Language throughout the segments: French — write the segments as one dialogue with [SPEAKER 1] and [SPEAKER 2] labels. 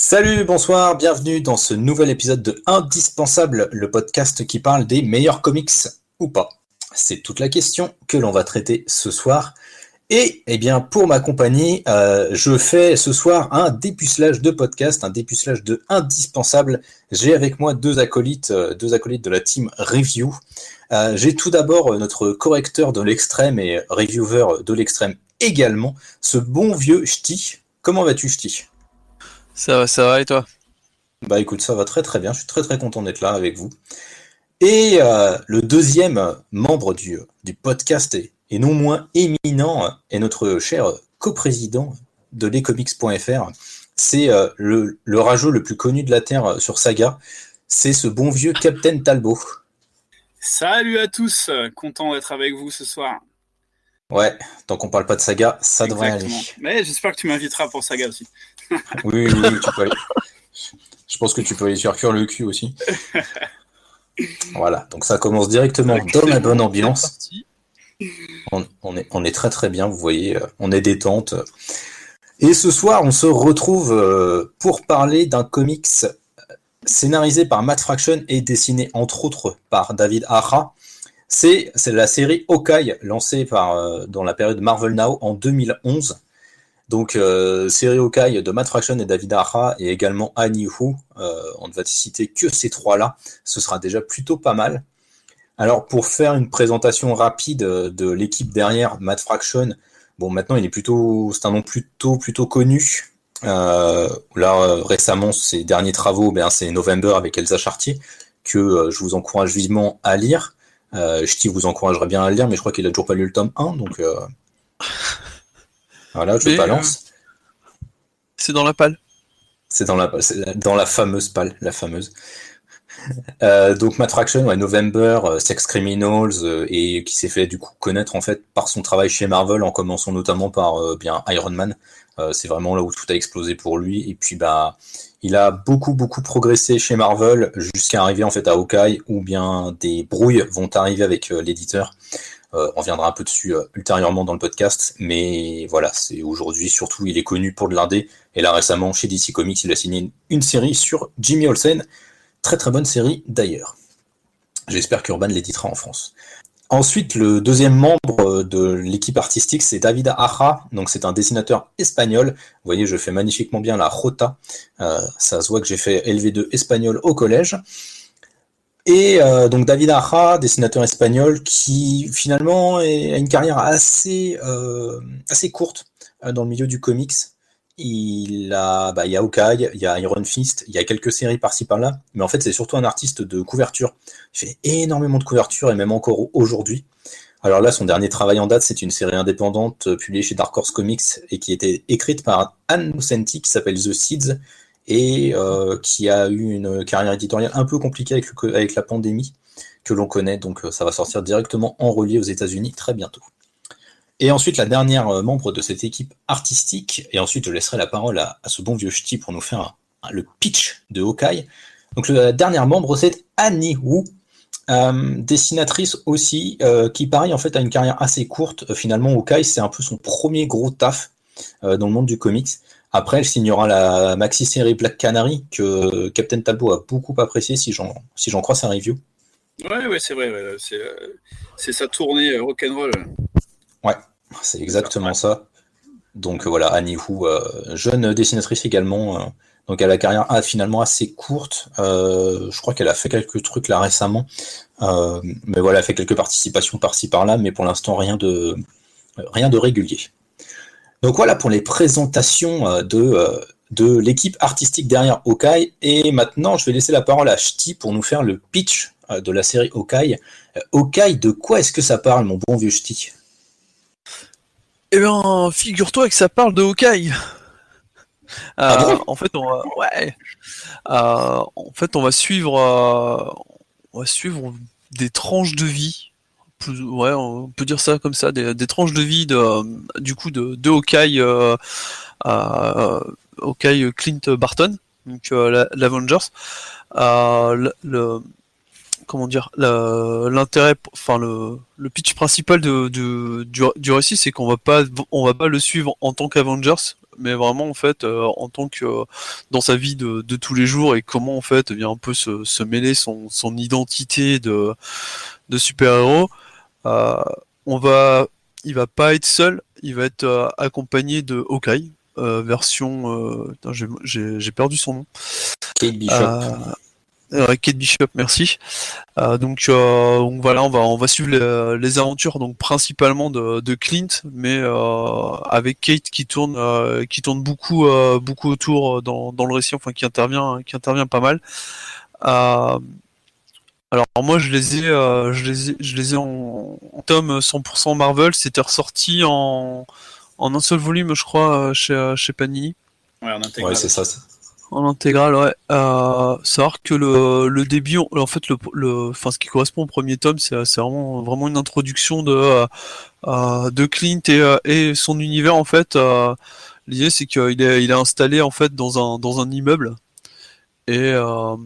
[SPEAKER 1] Salut, bonsoir, bienvenue dans ce nouvel épisode de Indispensable, le podcast qui parle des meilleurs comics ou pas. C'est toute la question que l'on va traiter ce soir. Et eh bien, pour m'accompagner, euh, je fais ce soir un dépucelage de podcast, un dépucelage de indispensable. J'ai avec moi deux acolytes, euh, deux acolytes de la team Review. Euh, J'ai tout d'abord notre correcteur de l'extrême et reviewer de l'extrême également, ce bon vieux Ch'ti. Comment vas-tu, Ch'ti?
[SPEAKER 2] Ça va, ça va, et toi?
[SPEAKER 1] Bah écoute, ça va très très bien. Je suis très très content d'être là avec vous. Et euh, le deuxième membre du, du podcast et, et non moins éminent est notre cher coprésident de lescomics.fr. C'est euh, le, le rageux le plus connu de la Terre sur Saga. C'est ce bon vieux Captain Talbot.
[SPEAKER 3] Salut à tous, content d'être avec vous ce soir.
[SPEAKER 1] Ouais, tant qu'on parle pas de Saga, ça devrait aller.
[SPEAKER 3] Mais j'espère que tu m'inviteras pour Saga aussi.
[SPEAKER 1] Oui, oui, oui, tu peux aller. Je pense que tu peux aller sur cuire le cul aussi. Voilà, donc ça commence directement dans la bonne ambiance. On, est, très très bien, vous voyez, euh, on est détente. Et ce soir, on se retrouve euh, pour parler d'un comics euh, scénarisé par Matt Fraction et dessiné entre autres par David Aja. C'est la série Hawkeye, lancée dans la période Marvel Now en 2011. Donc, euh, Hawkeye de Matt Fraction et David Aja et également Annie Hu. Euh, on ne va citer que ces trois-là. Ce sera déjà plutôt pas mal. Alors, pour faire une présentation rapide euh, de l'équipe derrière Matt Fraction, bon, maintenant, il est plutôt, c'est un nom plutôt, plutôt connu. Euh, là, récemment, ses derniers travaux, ben, c'est November avec Elsa Chartier, que je vous encourage vivement à lire. Euh, Ch'ti vous encouragerait bien à le lire, mais je crois qu'il a toujours pas lu le tome 1, donc voilà, je
[SPEAKER 2] Mais,
[SPEAKER 1] balance.
[SPEAKER 2] C'est dans la palle.
[SPEAKER 1] C'est dans la, c'est dans la fameuse palle, la fameuse. Euh, donc Matt Fraction, ouais, November, euh, Sex Criminals, euh, et qui s'est fait du coup connaître en fait par son travail chez Marvel, en commençant notamment par euh, bien Iron Man. Euh, c'est vraiment là où tout a explosé pour lui. Et puis bah, il a beaucoup beaucoup progressé chez Marvel jusqu'à arriver en fait à Hawkeye, où bien des brouilles vont arriver avec euh, l'éditeur. Euh, on reviendra un peu dessus euh, ultérieurement dans le podcast, mais voilà, c'est aujourd'hui surtout il est connu pour de l'indé. Et là récemment chez DC Comics, il a signé une, série sur Jimmy Olsen, très très bonne série d'ailleurs. J'espère qu'Urban l'éditera en France. Ensuite, le deuxième membre de l'équipe artistique, c'est David Aja. Donc, c'est un dessinateur espagnol. Vous voyez, je fais magnifiquement bien la Rota. Euh, ça se voit que j'ai fait LV2 espagnol au collège. Et euh, donc, David Aja, dessinateur espagnol, qui finalement est- a une carrière assez, euh, assez courte euh, dans le milieu du comics. Il a, bah, il y a Hawkeye, il y a Iron Fist, il y a quelques séries par-ci par-là, mais en fait c'est surtout un artiste de couverture. Il fait énormément de couverture et même encore aujourd'hui. Alors là, son dernier travail en date, c'est une série indépendante euh, publiée chez Dark Horse Comics et qui était écrite par Anne Nocenti qui s'appelle The Seeds et euh, qui a eu une carrière éditoriale un peu compliquée avec, le avec la pandémie que l'on connaît. Donc euh, ça va sortir directement en relié aux États-Unis très bientôt. Et ensuite, la dernière euh, membre de cette équipe artistique, et ensuite je laisserai la parole à, ce bon vieux ch'ti pour nous faire le pitch de Hawkeye. Donc la dernière membre, c'est Annie Wu, dessinatrice aussi, qui pareil en fait a une carrière assez courte. Finalement, Hawkeye, c'est un peu son premier gros taf dans le monde du comics. Après, elle signera la maxi-série Black Canary, que Captain Talbot a beaucoup apprécié, si j'en si j'en crois sa review.
[SPEAKER 3] Ouais, ouais, c'est vrai. ouais, c'est, euh, c'est sa tournée euh, rock'n'roll.
[SPEAKER 1] C'est exactement ça. Donc euh, voilà, Annie Hu, euh, jeune dessinatrice également. euh, donc elle a la carrière ah, finalement assez courte. Je crois qu'elle a fait quelques trucs là récemment. Mais voilà, elle a fait quelques participations par-ci par-là, mais pour l'instant rien de rien de régulier. Donc voilà pour les présentations euh, de, euh, de l'équipe artistique derrière Hawkeye. Et maintenant, je vais laisser la parole à Ch'ti pour nous faire le pitch euh, de la série Hawkeye. Hawkeye, de quoi est-ce que ça parle, mon bon vieux Ch'ti?
[SPEAKER 2] Eh bien, figure-toi que ça parle de Hawkeye.
[SPEAKER 1] Ah bon?
[SPEAKER 2] En fait, on va, ouais. Euh, en fait, on va suivre, euh, on va suivre des tranches de vie. Ouais, on peut dire ça comme ça, des, tranches de vie de, du coup, de, de Hawkeye, euh, euh, Hawkeye Clint Barton, donc euh, la- l'Avengers. Euh, le, comment dire, l'intérêt, enfin le, le pitch principal de, de- du, du récit, c'est qu'on va pas, on va pas le suivre en tant qu'Avengers. mais vraiment en fait en tant que dans sa vie de, tous les jours et comment en fait vient un peu se, mêler son, son identité de, de super-héros. On va, il va pas être seul, il va être accompagné de Hawkeye, version, j'ai perdu son nom.
[SPEAKER 1] Kate Bishop.
[SPEAKER 2] Euh, Kate Bishop, merci. Euh, donc, euh, donc, voilà, on va on va suivre les, aventures donc principalement de, de Clint, mais euh, avec Kate qui tourne euh, qui tourne beaucoup beaucoup autour dans, dans le récit, enfin qui intervient qui intervient pas mal. Alors moi je les ai je les ai je les ai en, en tome 100% Marvel, c'était ressorti en en un seul volume je crois chez chez Panini.
[SPEAKER 3] Ouais, en
[SPEAKER 1] Ouais, c'est ça.
[SPEAKER 2] En intégrale, ouais. Euh, savoir que le, le début, en fait, le, le, enfin, ce qui correspond au premier tome, c'est vraiment, vraiment une introduction de, euh, euh de Clint et, euh, et, son univers, en fait. Euh, L'idée, c'est qu'il est, il est installé, en fait, dans un, dans un immeuble. Et, euh,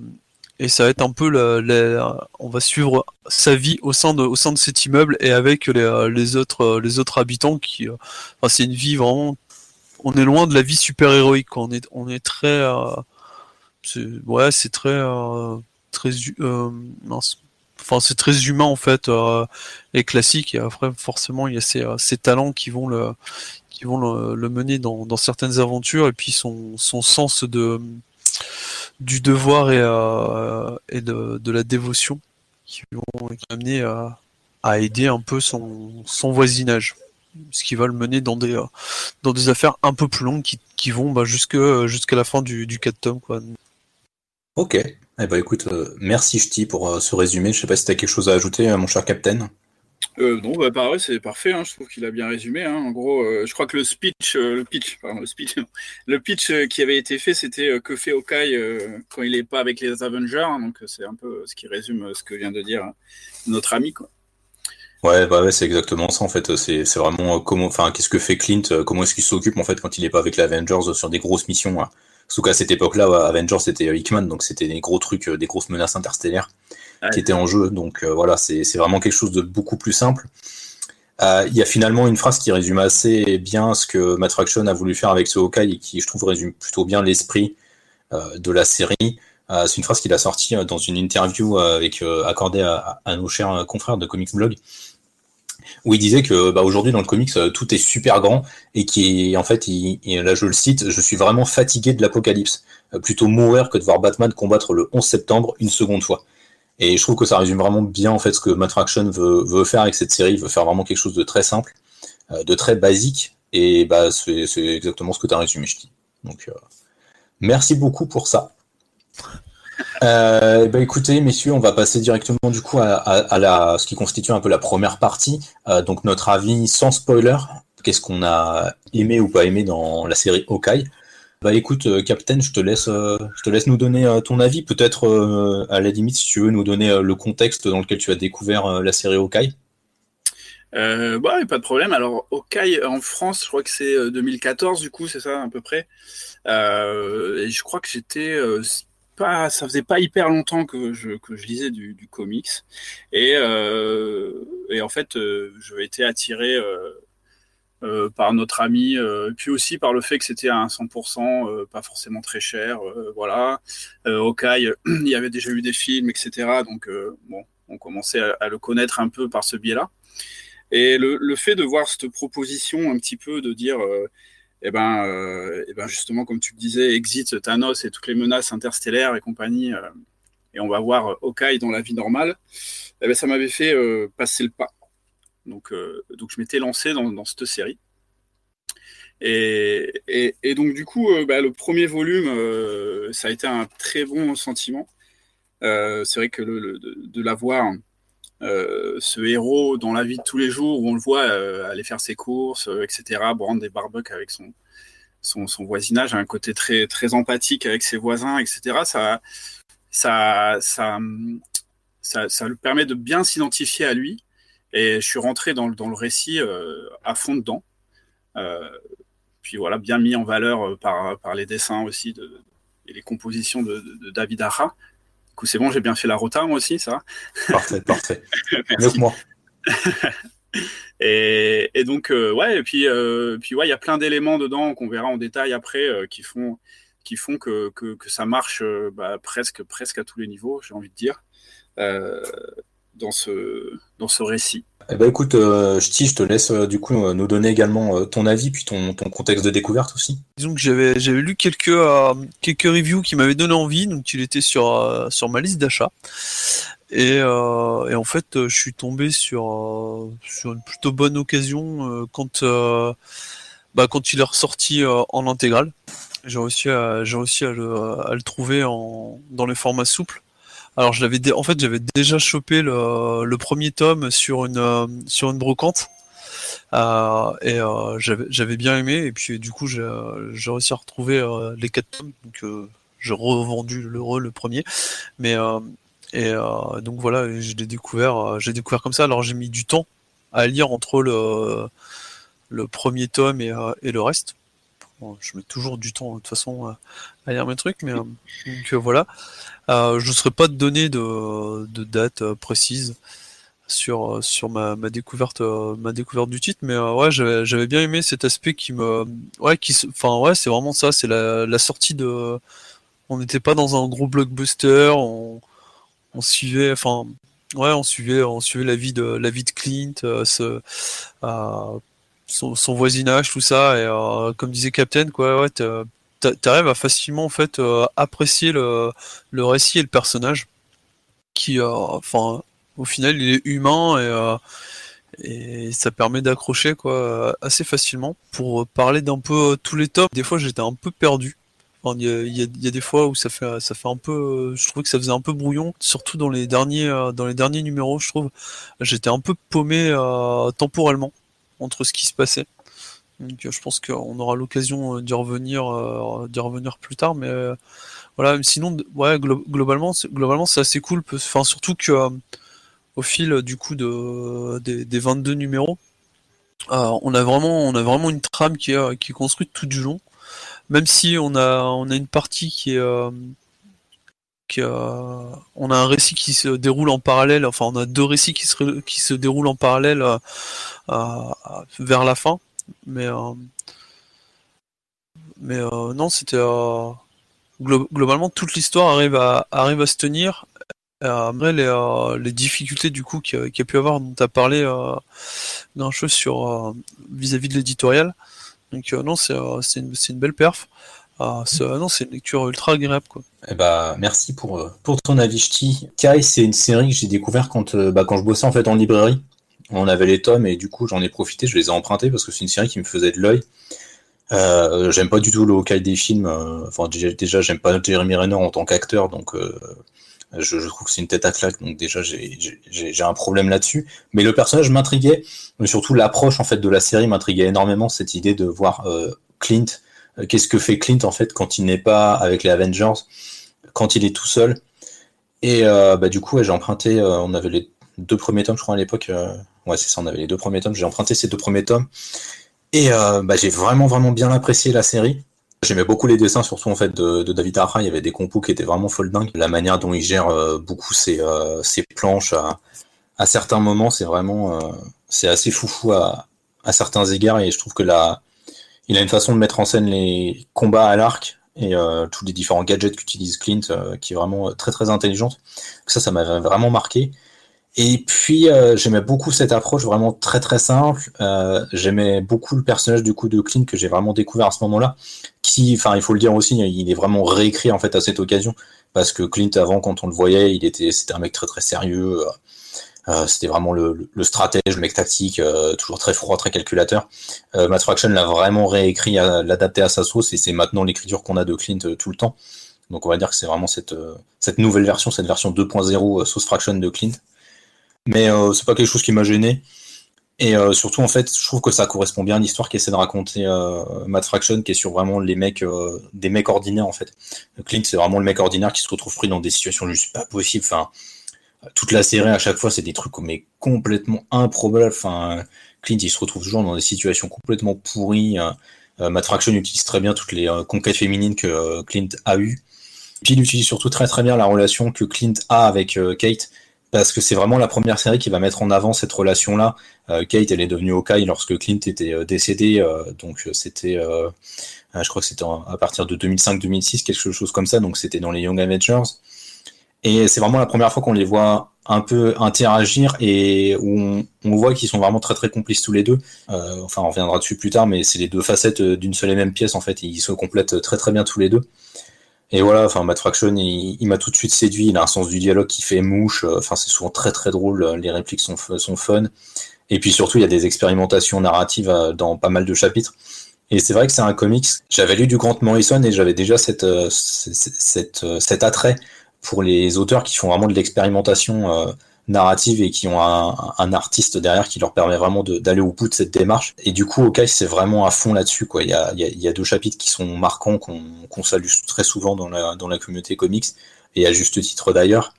[SPEAKER 2] et ça va être un peu, le, on va suivre sa vie au sein de, au sein de cet immeuble et avec les, les autres, les autres habitants qui, enfin, c'est une vie vraiment on est loin de la vie super héroïque. On est, on est très, euh, ouais, c'est très, euh, très, euh, enfin c'est très humain en fait et classique. Et après, forcément, il y a ces, ces talents qui vont le, qui vont le, mener dans, dans, certaines aventures et puis son, son sens de du devoir et, et de, la dévotion qui vont amener à, à aider un peu son, voisinage ce qui va le mener dans des, euh, affaires un peu plus longues qui, vont bah, euh, jusqu'à la fin du, du 4 tomes. Quoi.
[SPEAKER 1] Ok. Eh ben, écoute, euh, merci Ch'ti pour ce résumé. Je sais pas si tu as quelque chose à ajouter, mon cher Captain.
[SPEAKER 3] Euh, non, bah, pareil, c'est parfait. Hein. Je trouve qu'il a bien résumé. Hein. En gros, je crois que le speech, le pitch, le pitch qui avait été fait, c'était que fait Hawkeye quand il est pas avec les Avengers. Hein. donc, c'est un peu ce qui résume ce que vient de dire notre ami. Quoi.
[SPEAKER 1] Ouais, bah c'est exactement ça en fait. C'est vraiment euh, comment, enfin, qu'est-ce que fait Clint, euh, comment est-ce qu'il s'occupe en fait quand il est pas avec les Avengers euh, sur des grosses missions. Hein. Surtout qu'à cette époque-là, Avengers c'était Hickman, donc c'était des gros trucs, des grosses menaces interstellaires qui étaient en jeu. Donc voilà, c'est vraiment quelque chose de beaucoup plus simple. Il y a finalement une phrase qui résume assez bien ce que Matt Fraction a voulu faire avec ce Hawkeye et qui, je trouve, résume plutôt bien l'esprit de la série. c'est une phrase qu'il a sortie dans une interview accordée à, nos chers confrères de Comics Blog où il disait que bah, aujourd'hui dans le comics euh, tout est super grand et qui en fait il, là je le cite je suis vraiment fatigué de l'apocalypse euh, plutôt mourir que de voir Batman combattre le 11 septembre une seconde fois et je trouve que ça résume vraiment bien en fait ce que Matt Fraction veut, faire avec cette série il veut faire vraiment quelque chose de très simple euh, de très basique et bah c'est exactement ce que tu as résumé je dis donc merci beaucoup pour ça euh, bah écoutez, messieurs, on va passer directement du coup à, ce qui constitue un peu la première partie. Euh, donc notre avis sans spoiler. Qu'est-ce qu'on a aimé ou pas aimé dans la série Hawkeye? Bah écoute, euh, Captain, je te laisse, euh, laisse nous donner euh, ton avis. Peut-être à la limite, si tu veux, nous donner le contexte dans lequel tu as découvert la série Hawkeye.
[SPEAKER 3] Bah, pas de problème. Alors, Hawkeye en France, je crois que c'est 2014, du coup, c'est ça à peu près. et je crois que j'étais pas, ça faisait pas hyper longtemps que je, que je lisais du, du comics. Et, et en fait, je été attiré euh, par notre ami, euh, puis aussi par le fait que c'était à 100%, euh, pas forcément très cher. voilà. Hawkeye, il y avait déjà eu des films, etc. Donc, bon, on commençait à, le connaître un peu par ce biais-là. Et le, fait de voir cette proposition un petit peu de dire eh ben, eh ben justement, comme tu le disais, exit Thanos et toutes les menaces interstellaires et compagnie, et on va voir Hawkeye dans la vie normale, eh ben, ça m'avait fait passer le pas. Donc, euh, donc je m'étais lancé dans, cette série. Et, donc du coup, bah, le premier volume, ça a été un très bon sentiment. c'est vrai que de, de la voir euh, ce héros dans la vie de tous les jours où on le voit euh, aller faire ses courses, euh, etc., prendre des barbecues avec son, son, son, voisinage, un côté très, très empathique avec ses voisins, etc., ça, ça, ça, ça, ça lui permet de bien s'identifier à lui. Et je suis rentré dans, dans le récit à fond dedans. puis voilà, bien mis en valeur par, par les dessins aussi de, et les compositions de, de, de David Ara, du coup, c'est bon, j'ai bien fait la rota, moi aussi, ça
[SPEAKER 1] Parfait, parfait. Mieux moi.
[SPEAKER 3] Et, et donc, euh, ouais, et puis, euh, puis ouais, il y a plein d'éléments dedans qu'on verra en détail après euh, qui font, qui font que, que, que ça marche bah, presque, presque à tous les niveaux, j'ai envie de dire, dans, ce, dans ce récit.
[SPEAKER 1] Eh ben écoute, euh, je te laisse du coup nous donner également ton avis puis ton, ton contexte de découverte aussi.
[SPEAKER 2] Disons que j'avais j'avais lu quelques quelques reviews qui m'avaient donné envie, donc il était sur sur ma liste d'achat. Et, euh, et, en fait, je suis tombé sur, euh, sur une plutôt bonne occasion euh, quand, euh, bah, quand il est ressorti en intégrale. J'ai réussi, à, j'ai réussi à, le, à le trouver en, dans les formats souples. Alors, je en fait, j'avais déjà chopé le, premier tome sur une, sur une brocante. Euh, et euh, j'avais, bien aimé et puis du coup j'ai, réussi à retrouver les quatre tomes donc j'ai revendu le, le premier mais et euh, donc voilà, je découvert, euh, j'ai découvert comme ça. Alors j'ai mis du temps à lire entre le, le premier tome et, euh, et le reste. je mets toujours du temps de toute façon à lire mes trucs, mais donc voilà. Je ne saurais pas te donner de, de date précise sur sur ma, découverte du titre mais ouais j'avais bien aimé cet aspect qui me ouais qui enfin ouais c'est vraiment ça c'est la, sortie de on n'était pas dans un gros blockbuster on suivait, enfin, ouais, on suivait, on suivait la vie de la vie de Clint, euh, euh, son, voisinage, tout ça, et euh, comme disait Captain, quoi, ouais, t'arrives à facilement en fait apprécier le, récit et le personnage, qui, enfin, au final, il est humain et et ça permet d'accrocher assez facilement pour parler d'un peu tous les tops des fois j'étais un peu perdu il y, a, des fois où ça fait, un peu, je trouvais que ça faisait un peu brouillon, surtout dans les derniers, euh, numéros, je trouve. J'étais un peu paumé euh, temporellement entre ce qui se passait. Donc, je pense qu'on aura l'occasion euh, d'y revenir, d'y revenir plus tard, mais voilà. Sinon, globalement, globalement, c'est assez cool. Enfin, surtout que au fil du coup de des, des 22 numéros, on a vraiment, on a vraiment une trame qui est, qui est construite tout du long même si on a on a une partie qui est euh, on a un récit qui se déroule en parallèle, enfin on a deux récits qui se, qui se déroulent en parallèle euh, vers la fin, mais euh, mais non c'était globalement toute l'histoire arrive à à se tenir. Après les, les difficultés du coup qu'il y, a pu avoir dont tu as parlé d'un chose sur vis-à-vis de l'éditorial, donc euh, non, euh, c'est une, une, belle perf. Non, c'est une lecture ultra agréable. Quoi.
[SPEAKER 1] Eh bah, merci pour, euh, pour ton avis, Ch'ti. Kai, c'est une série que j'ai découvert quand, bah, quand je bossais en fait en librairie. On avait les tomes et du coup j'en ai profité, je les ai empruntés parce que c'est une série qui me faisait de l'œil. j'aime pas du tout le Hawkeye des films. Enfin, déjà, j'aime pas Jeremy Renner en tant qu'acteur, donc je, trouve que c'est une tête à claque, donc déjà j'ai un problème là-dessus. Mais le personnage m'intriguait, mais surtout l'approche en fait de la série m'intriguait énormément. Cette idée de voir euh, Clint, euh, qu'est-ce que fait Clint en fait quand il n'est pas avec les Avengers, quand il est tout seul? Et euh, bah, du coup, j'ai emprunté, on avait les deux premiers tomes, je crois à l'époque. ouais, c'est ça, on avait les deux premiers tomes. J'ai emprunté ces deux premiers tomes. Et bah, j'ai vraiment vraiment bien apprécié la série. J'aimais beaucoup les dessins, surtout en fait de, David Arra. Il y avait des compos qui étaient vraiment folle dingue. La manière dont il gère euh, beaucoup ses, euh, ses, planches à, certains moments, c'est vraiment euh, c'est assez foufou à, à certains égards. Et je trouve que là, il a une façon de mettre en scène les combats à l'arc et tous les différents gadgets qu'utilise Clint, qui est vraiment très très intelligente. Ça, ça m'avait vraiment marqué. Et puis euh, j'aimais beaucoup cette approche vraiment très très simple. Euh, j'aimais beaucoup le personnage du coup de Clint que j'ai vraiment découvert à ce moment-là. Qui, enfin, il faut le dire aussi, il est vraiment réécrit en fait à cette occasion parce que Clint avant, quand on le voyait, il était, c'était un mec très très sérieux. Euh, c'était vraiment le, le, stratège, le mec tactique, toujours très froid, très calculateur. Matt Fraction l'a vraiment réécrit, l'adapté à sa sauce, et c'est maintenant l'écriture qu'on a de Clint tout le temps. Donc on va dire que c'est vraiment cette, cette nouvelle version, cette version 2.0 sauce Fraction de Clint mais euh, c'est pas quelque chose qui m'a gêné. Et euh, surtout, en fait, je trouve que ça correspond bien à l'histoire qu'essaie de raconter euh, Matt Fraction, qui est sur vraiment les mecs, des mecs ordinaires, en fait. Clint, c'est vraiment le mec ordinaire qui se retrouve pris dans des situations juste pas possibles. Toute la série, à chaque fois, c'est des trucs mais complètement improbables. Enfin, Clint, il se retrouve toujours dans des situations complètement pourries. Matt Fraction utilise très bien toutes les conquêtes féminines que Clint a eues. Puis il utilise surtout très très bien la relation que Clint a avec Kate, parce que c'est vraiment la première série qui va mettre en avant cette relation-là. Kate, elle est devenue Hawkeye lorsque Clint était décédé, donc c'était, je crois que c'était à partir de 2005-2006, quelque chose comme ça, donc c'était dans les Young Avengers. Et c'est vraiment la première fois qu'on les voit un peu interagir et où on, voit qu'ils sont vraiment très très complices tous les deux. Euh, enfin, on reviendra dessus plus tard, mais c'est les deux facettes euh, d'une seule et même pièce en fait. Ils se complètent très très bien tous les deux. Et voilà, enfin, Matt Fraction, il, m'a tout de suite séduit. Il a un sens du dialogue qui fait mouche. Enfin, c'est souvent très très drôle. Les répliques sont, sont fun. Et puis surtout, il y a des expérimentations narratives euh, dans pas mal de chapitres. Et c'est vrai que c'est un comics. J'avais lu du Grant Morrison et j'avais déjà cet attrait pour les auteurs qui font vraiment de l'expérimentation euh, narrative et qui ont un, artiste derrière qui leur permet vraiment d'aller au bout de cette démarche. Et du coup, Okai, c'est vraiment à fond là-dessus. Il, y a, deux chapitres qui sont marquants, qu'on salue très souvent dans la, communauté comics, et à juste titre d'ailleurs.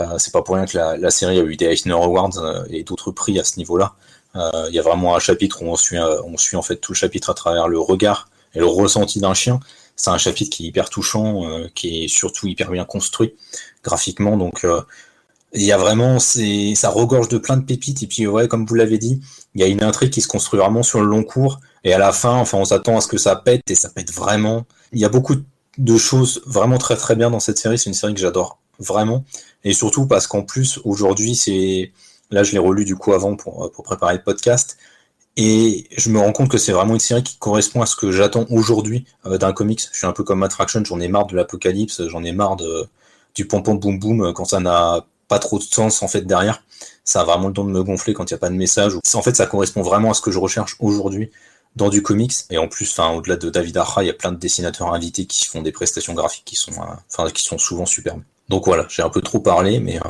[SPEAKER 1] Euh, c'est pas pour rien que la, série a eu des Eisner Awards euh, et d'autres prix à ce niveau-là. Euh, il y a vraiment un chapitre où on suit, on suit en fait tout le chapitre à travers le regard et le ressenti d'un chien c'est un chapitre qui est hyper touchant, euh, qui est surtout hyper bien construit graphiquement. Donc euh, il y a vraiment, c'est, ça regorge de plein de pépites. Et puis ouais, comme vous l'avez dit, il y a une intrigue qui se construit vraiment sur le long cours. Et à la fin, enfin, on s'attend à ce que ça pète et ça pète vraiment. Il y a beaucoup de choses vraiment très très bien dans cette série. C'est une série que j'adore vraiment. Et surtout parce qu'en plus aujourd'hui, c'est là je l'ai relu du coup avant pour, pour préparer le podcast. Et je me rends compte que c'est vraiment une série qui correspond à ce que j'attends aujourd'hui euh, d'un comics. Je suis un peu comme Attraction, j'en ai marre de l'apocalypse, j'en ai marre de, du pompon boum boum euh, quand ça n'a pas trop de sens en fait derrière. Ça a vraiment le don de me gonfler quand il n'y a pas de message. En fait, ça correspond vraiment à ce que je recherche aujourd'hui dans du comics. Et en plus, enfin, au-delà de David Arra, il y a plein de dessinateurs invités qui font des prestations graphiques qui sont, euh, enfin, qui sont souvent superbes. Donc voilà, j'ai un peu trop parlé, mais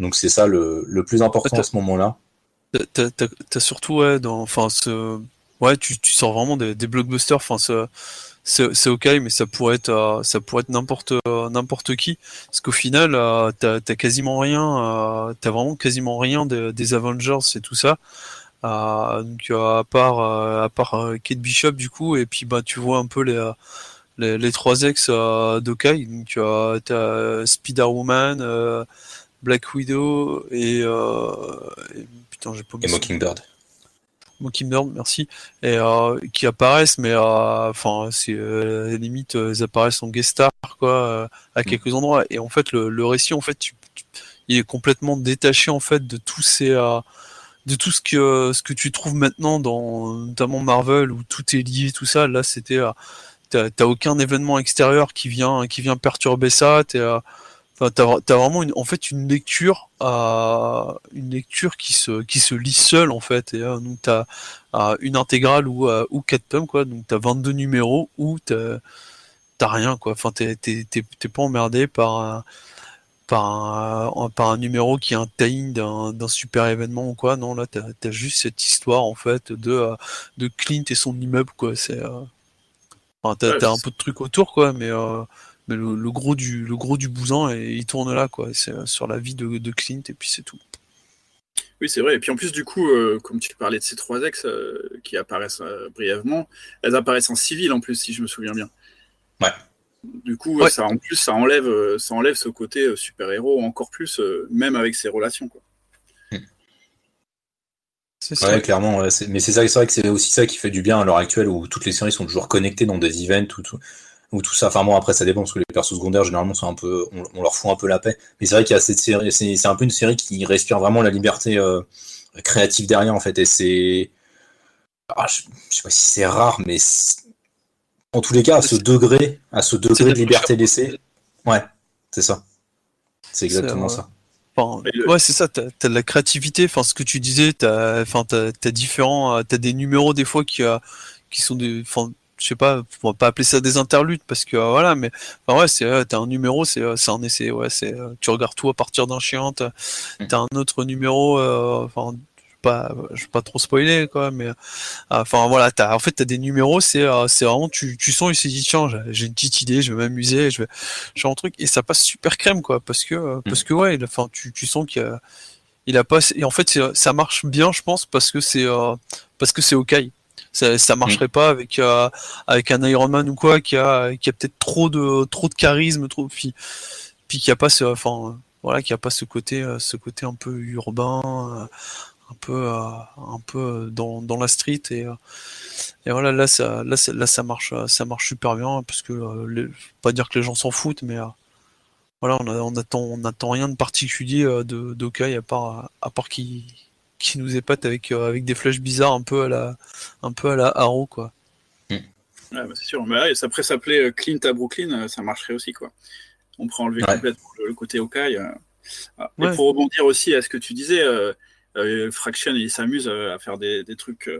[SPEAKER 1] donc c'est ça le, le plus important à ce moment-là.
[SPEAKER 2] T'as surtout, ouais, dans, enfin, ce, ouais, tu, tu sors vraiment des, des blockbusters, enfin, c'est ok, mais ça pourrait être, euh, ça pourrait être n'importe, euh, n'importe qui, parce qu'au final, euh, t'as as quasiment rien, t'as vraiment quasiment rien des Avengers et tout ça. donc à part, à part Kate Bishop du coup, et puis bah tu vois un peu les les, les trois ex d'Okai, donc t'as Spider-Woman, Black Widow et, et
[SPEAKER 1] et Mockingbird.
[SPEAKER 2] Mockingbird, merci. Et euh, qui apparaissent, mais euh, enfin, c'est euh, limite, ils apparaissent en guest star, quoi, à mm. quelques endroits. Et en fait, le, récit, en fait, il est complètement détaché en fait de tous ces de tout ce que ce que tu trouves maintenant dans notamment Marvel où tout est lié tout ça là c'était t'as aucun événement extérieur qui vient qui vient perturber ça t'es Enfin, t'as as vraiment une, en fait une lecture à une lecture qui se qui se lit seule en fait et euh, donc t'as as une intégrale ou euh, ou quatre tomes quoi. Donc t'as 22 numéros ou t'as t'as rien quoi. Enfin t'es t'es t'es pas emmerdé par un, par un, par un numéro qui est un tie d'un d'un super événement ou quoi. Non là t'as as juste cette histoire en fait de euh, de Clint et son immeuble quoi. C'est euh... enfin t'as as un peu de trucs autour quoi mais euh, mais le, gros du le gros du bousin et il tourne là quoi. C'est euh, sur la vie de, de, Clint et puis c'est tout.
[SPEAKER 3] Oui c'est vrai. Et puis en plus du coup euh, comme tu parlais de ces trois ex euh, qui apparaissent brièvement elles apparaissent en civil en plus si je me souviens bien.
[SPEAKER 1] Ouais.
[SPEAKER 3] Du coup ça en plus ça enlève ça enlève ce côté super héros encore plus même avec ses relations quoi.
[SPEAKER 1] Hmm. Ouais, clairement. Mais c'est ça, c'est vrai que c'est aussi ça qui fait du bien à l'heure actuelle où toutes les séries sont toujours connectées dans des events, tout, tout, ou tout ça. Enfin bon, après ça dépend parce que les persos secondaires généralement sont un peu, on, leur fout un peu la paix. Mais c'est vrai qu'il y a cette série, c'est un peu une série qui respire vraiment la liberté euh, créative derrière en fait. Et c'est, ah, je, sais pas si c'est rare, mais en tous les cas à ce degré, à ce degré de liberté laissée, ouais, c'est ça. C'est exactement ça.
[SPEAKER 2] ouais, c'est ça. T'as as de la créativité. Enfin, ce que tu disais, t'as, enfin, t'as, as différents, t'as des numéros des fois qui, qui sont des, enfin, je sais pas, on va pas appeler ça des interludes parce que euh, voilà, mais enfin, ouais, c'est euh, t'as un numéro, c'est euh, c'est un essai, ouais, c'est tu regardes tout à partir d'un chien, t'as mm. as un autre numéro, enfin pas, je vais pas trop spoiler quoi, mais enfin voilà, t'as en fait t'as des numéros, c'est c'est vraiment tu tu sens il s'est dit tiens j'ai une petite idée, je vais m'amuser, je vais faire un truc et ça passe super crème quoi, parce que parce mm. que ouais, enfin tu tu sens qu'il a il a pas et en fait ça marche bien je pense parce que c'est parce que c'est ok ça, ça marcherait pas avec euh, avec un Iron Man ou quoi qui a qui a peut-être trop de trop de charisme, trop puis puis qui a pas ce, enfin voilà, qui a pas ce côté, ce côté un peu urbain, un peu, un peu dans, dans la street et, et voilà, là ça, là, là ça marche, ça marche super bien parce que, les, pas dire que les gens s'en foutent, mais voilà, on, a, on attend, on attend rien de particulier de d'Okai à part, à part qui, qui nous épate avec, avec des flashs bizarres un peu à la, un peu à la Arrow quoi.
[SPEAKER 3] Ouais, bah, c'est sûr. Mais ça pourrait s'appeler euh, Clint à Brooklyn, euh, ça marcherait aussi, quoi. On pourrait enlever complètement le, côté Hawkeye. Euh. Ah, et pour rebondir aussi à ce que tu disais, Fraction, il s'amuse à faire des, trucs,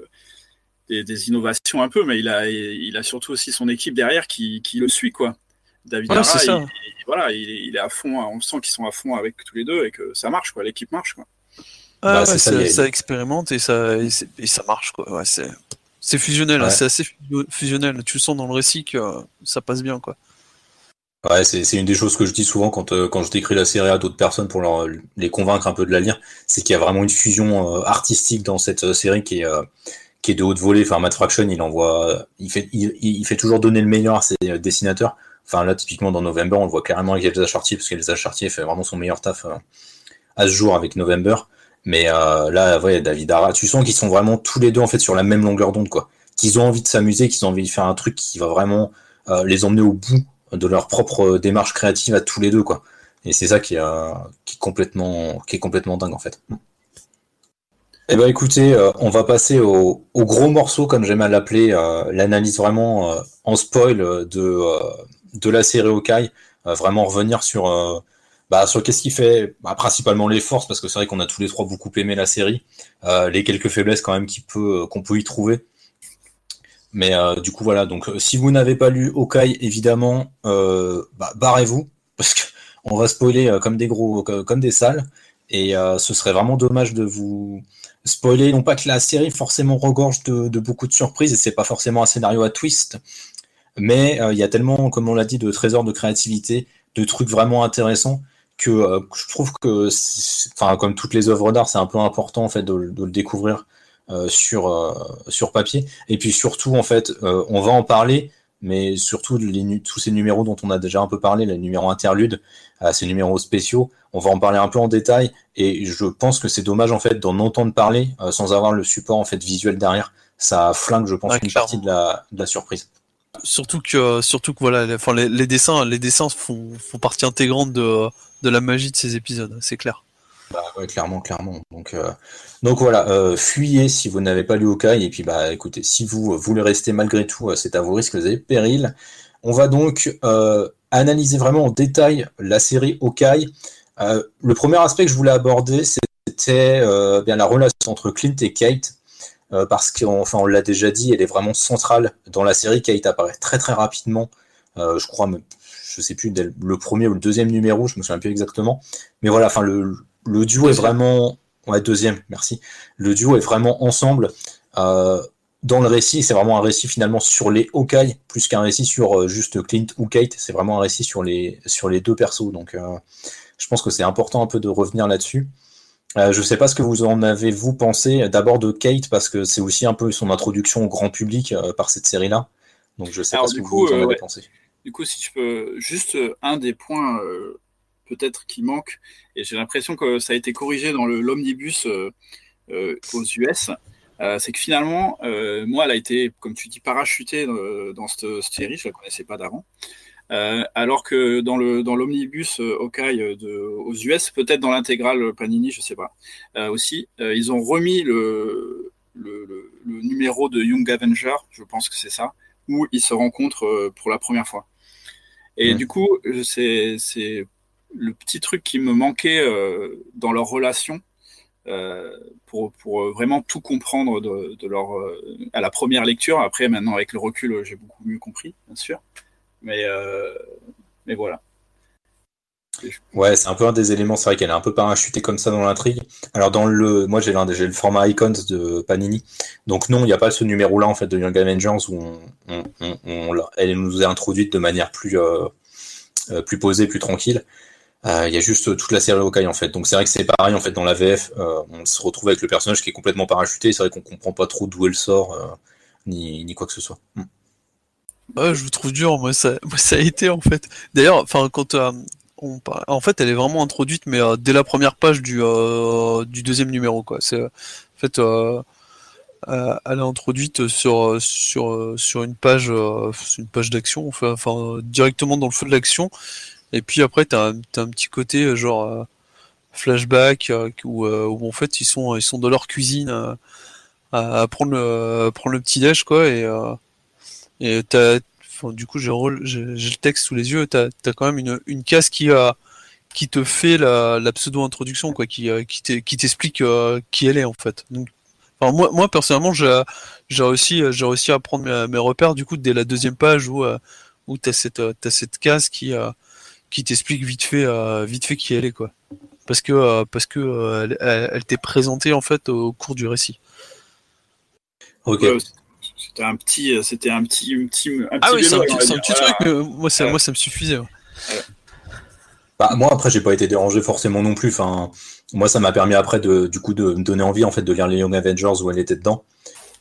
[SPEAKER 3] des, innovations un peu, mais il a, il a surtout aussi son équipe derrière qui, le suit, quoi. David Ara, il, voilà, il, est à fond, on sent qu'ils sont à fond avec tous les deux et que ça marche, quoi. L'équipe marche, quoi.
[SPEAKER 2] Ah, bah, ça, expérimente et ça, et, ça marche, quoi. Ouais, c'est fusionnel, hein, c'est assez fusionnel. Tu sens dans le récit que ça passe bien, quoi.
[SPEAKER 1] Ouais, c'est une des choses que je dis souvent quand, euh, quand je décris la série à d'autres personnes pour leur, les convaincre un peu de la lire, c'est qu'il y a vraiment une fusion euh, artistique dans cette euh, série qui est, qui est de haute volée. Enfin, Matt Fraction, il envoie, il fait, il, fait toujours donner le meilleur à ses dessinateurs. Enfin, là, typiquement, dans November, on le voit clairement avec Elsa Chartier, parce qu'Elsa Chartier fait vraiment son meilleur taf à ce jour avec November. Mais euh, là, ouais, David Ara, tu sens qu'ils sont vraiment tous les deux en fait sur la même longueur d'onde, quoi. Qu'ils ont envie de s'amuser, qu'ils ont envie de faire un truc qui va vraiment euh, les emmener au bout de leur propre démarche créative à tous les deux. Et c'est ça qui, euh, est complètement, qui complètement dingue en fait. Eh ben écoutez, on va passer au, au, gros morceau, comme j'aime à l'appeler, l'analyse vraiment en spoil de, de la série Hawkeye, vraiment revenir sur bah, sur qu'est-ce qui fait? Bah, principalement les forces, parce que c'est vrai qu'on a tous les trois beaucoup aimé la série, euh, les quelques faiblesses quand même peut, euh, qu'on peut y trouver. Mais euh, du coup voilà, donc si vous n'avez pas lu Okai, évidemment, bah, barrez-vous, parce qu'on va spoiler comme des gros, comme des salles, et ce serait vraiment dommage de vous spoiler. Non pas que la série forcément regorge de, de beaucoup de surprises, et c'est pas forcément un scénario à twist, mais il y a tellement, comme on l'a dit, de trésors de créativité, de trucs vraiment intéressants que euh, je trouve que, enfin, comme toutes les œuvres d'art, c'est un peu important en fait de, le découvrir euh, sur euh, sur papier. Et puis surtout, en fait, on va en parler, mais surtout les, tous ces numéros dont on a déjà un peu parlé, les numéros interludes, ces numéros spéciaux, on va en parler un peu en détail. Et je pense que c'est dommage en fait d'en entendre parler sans avoir le support en fait visuel derrière. Ça flingue, je pense, une partie de la, de la surprise.
[SPEAKER 2] Surtout que, surtout que voilà, enfin, les, les, dessins, les dessins font, font partie intégrante de, de la magie de ces épisodes, c'est clair.
[SPEAKER 1] Bah clairement, clairement. Donc, euh, donc voilà, euh, fuyez si vous n'avez pas lu Hawkeye, et puis bah écoutez, si vous voulez rester malgré tout, euh, c'est à vos risques et périls. On va donc analyser vraiment en détail la série Hawkeye. le premier aspect que je voulais aborder, c'était bien la relation entre Clint et Kate, parce qu'enfin on l'a déjà dit, elle est vraiment centrale dans la série. Kate apparaît très très rapidement, je crois je sais plus le premier ou le deuxième numéro, je me souviens plus exactement. Mais voilà, enfin le, le duo est vraiment ouais deuxième, merci. Le duo est vraiment ensemble euh, dans le récit. C'est vraiment un récit finalement sur les Hawkeye plus qu'un récit sur euh, juste Clint ou Kate. C'est vraiment un récit sur les sur les deux persos. Donc euh, je pense que c'est important un peu de revenir là-dessus. Je ne sais pas ce que vous en avez vous pensé d'abord de Kate parce que c'est aussi un peu son introduction au grand public par cette série-là. Donc je sais pas ce que vous en avez pensé.
[SPEAKER 3] Du coup, si tu peux, juste euh, un des points euh, peut-être qui manque, et j'ai l'impression que ça a été corrigé dans l'omnibus euh, aux US, c'est que finalement, moi, elle a été, comme tu dis, parachutée dans cette, série, je la connaissais pas d'avant. Alors que dans le dans l'omnibus Hawkeye de, aux US, peut-être dans l'intégrale Panini, je sais pas, aussi, ils ont remis le, le, le, numéro de Young Avenger, je pense que c'est ça, où ils se rencontrent pour la première fois. Et du coup, c'est le petit truc qui me manquait euh, dans leur relation euh, pour, pour, vraiment tout comprendre de, de leur euh, à la première lecture. Après, maintenant avec le recul, j'ai beaucoup mieux compris, bien sûr. Mais mais voilà.
[SPEAKER 1] Ouais, c'est un peu un des éléments. C'est vrai qu'elle est un peu parachutée comme ça dans l'intrigue. Alors dans le, moi j'ai le, le format Icons de Panini. Donc non, il n'y a pas ce numéro-là en fait de Young Avengers où on, elle nous est introduite de manière plus euh, euh, plus posée, plus tranquille. Euh, il y a juste toute la série Hawkeye en fait. Donc c'est vrai que c'est pareil en fait dans la VF. on se retrouve avec le personnage qui est complètement parachuté. C'est vrai qu'on comprend pas trop d'où elle sort ni, ni quoi que ce soit.
[SPEAKER 2] Ouais, je vous trouve dur. Moi ça, moi, ça a été en fait. D'ailleurs, enfin quand en fait, elle est vraiment introduite, mais dès la première page du, du deuxième numéro, quoi. C'est, en fait, elle est introduite sur sur sur une page, une page d'action, enfin, directement dans le feu de l'action. Et puis après, t'as as un petit côté genre flashback où, où, en fait ils sont ils sont dans leur cuisine à, prendre le prendre le petit déj quoi et et t'as du coup, j'ai le texte sous les yeux. T'as as quand même une, une case qui a qui te fait la, la pseudo introduction, quoi, qui euh, qui t'explique euh, qui elle est en fait. Donc, enfin, moi, moi personnellement, j'ai réussi j'ai réussi à prendre mes, mes, repères du coup dès la deuxième page où euh, où t'as cette as cette case qui qui t'explique vite fait vite fait qui elle est quoi. Parce que parce que elle, elle, t'est présentée en fait au cours du récit.
[SPEAKER 3] Ok. C'était un petit, euh, c'était un petit, un petit, un
[SPEAKER 2] ah oui, c'est un, petit truc, mais moi, ça, moi, ça me suffisait.
[SPEAKER 1] Bah, moi, après, j'ai pas été dérangé forcément non plus. Enfin, moi, ça m'a permis après de, du coup, de me donner envie en fait de lire les Young Avengers où elle était dedans.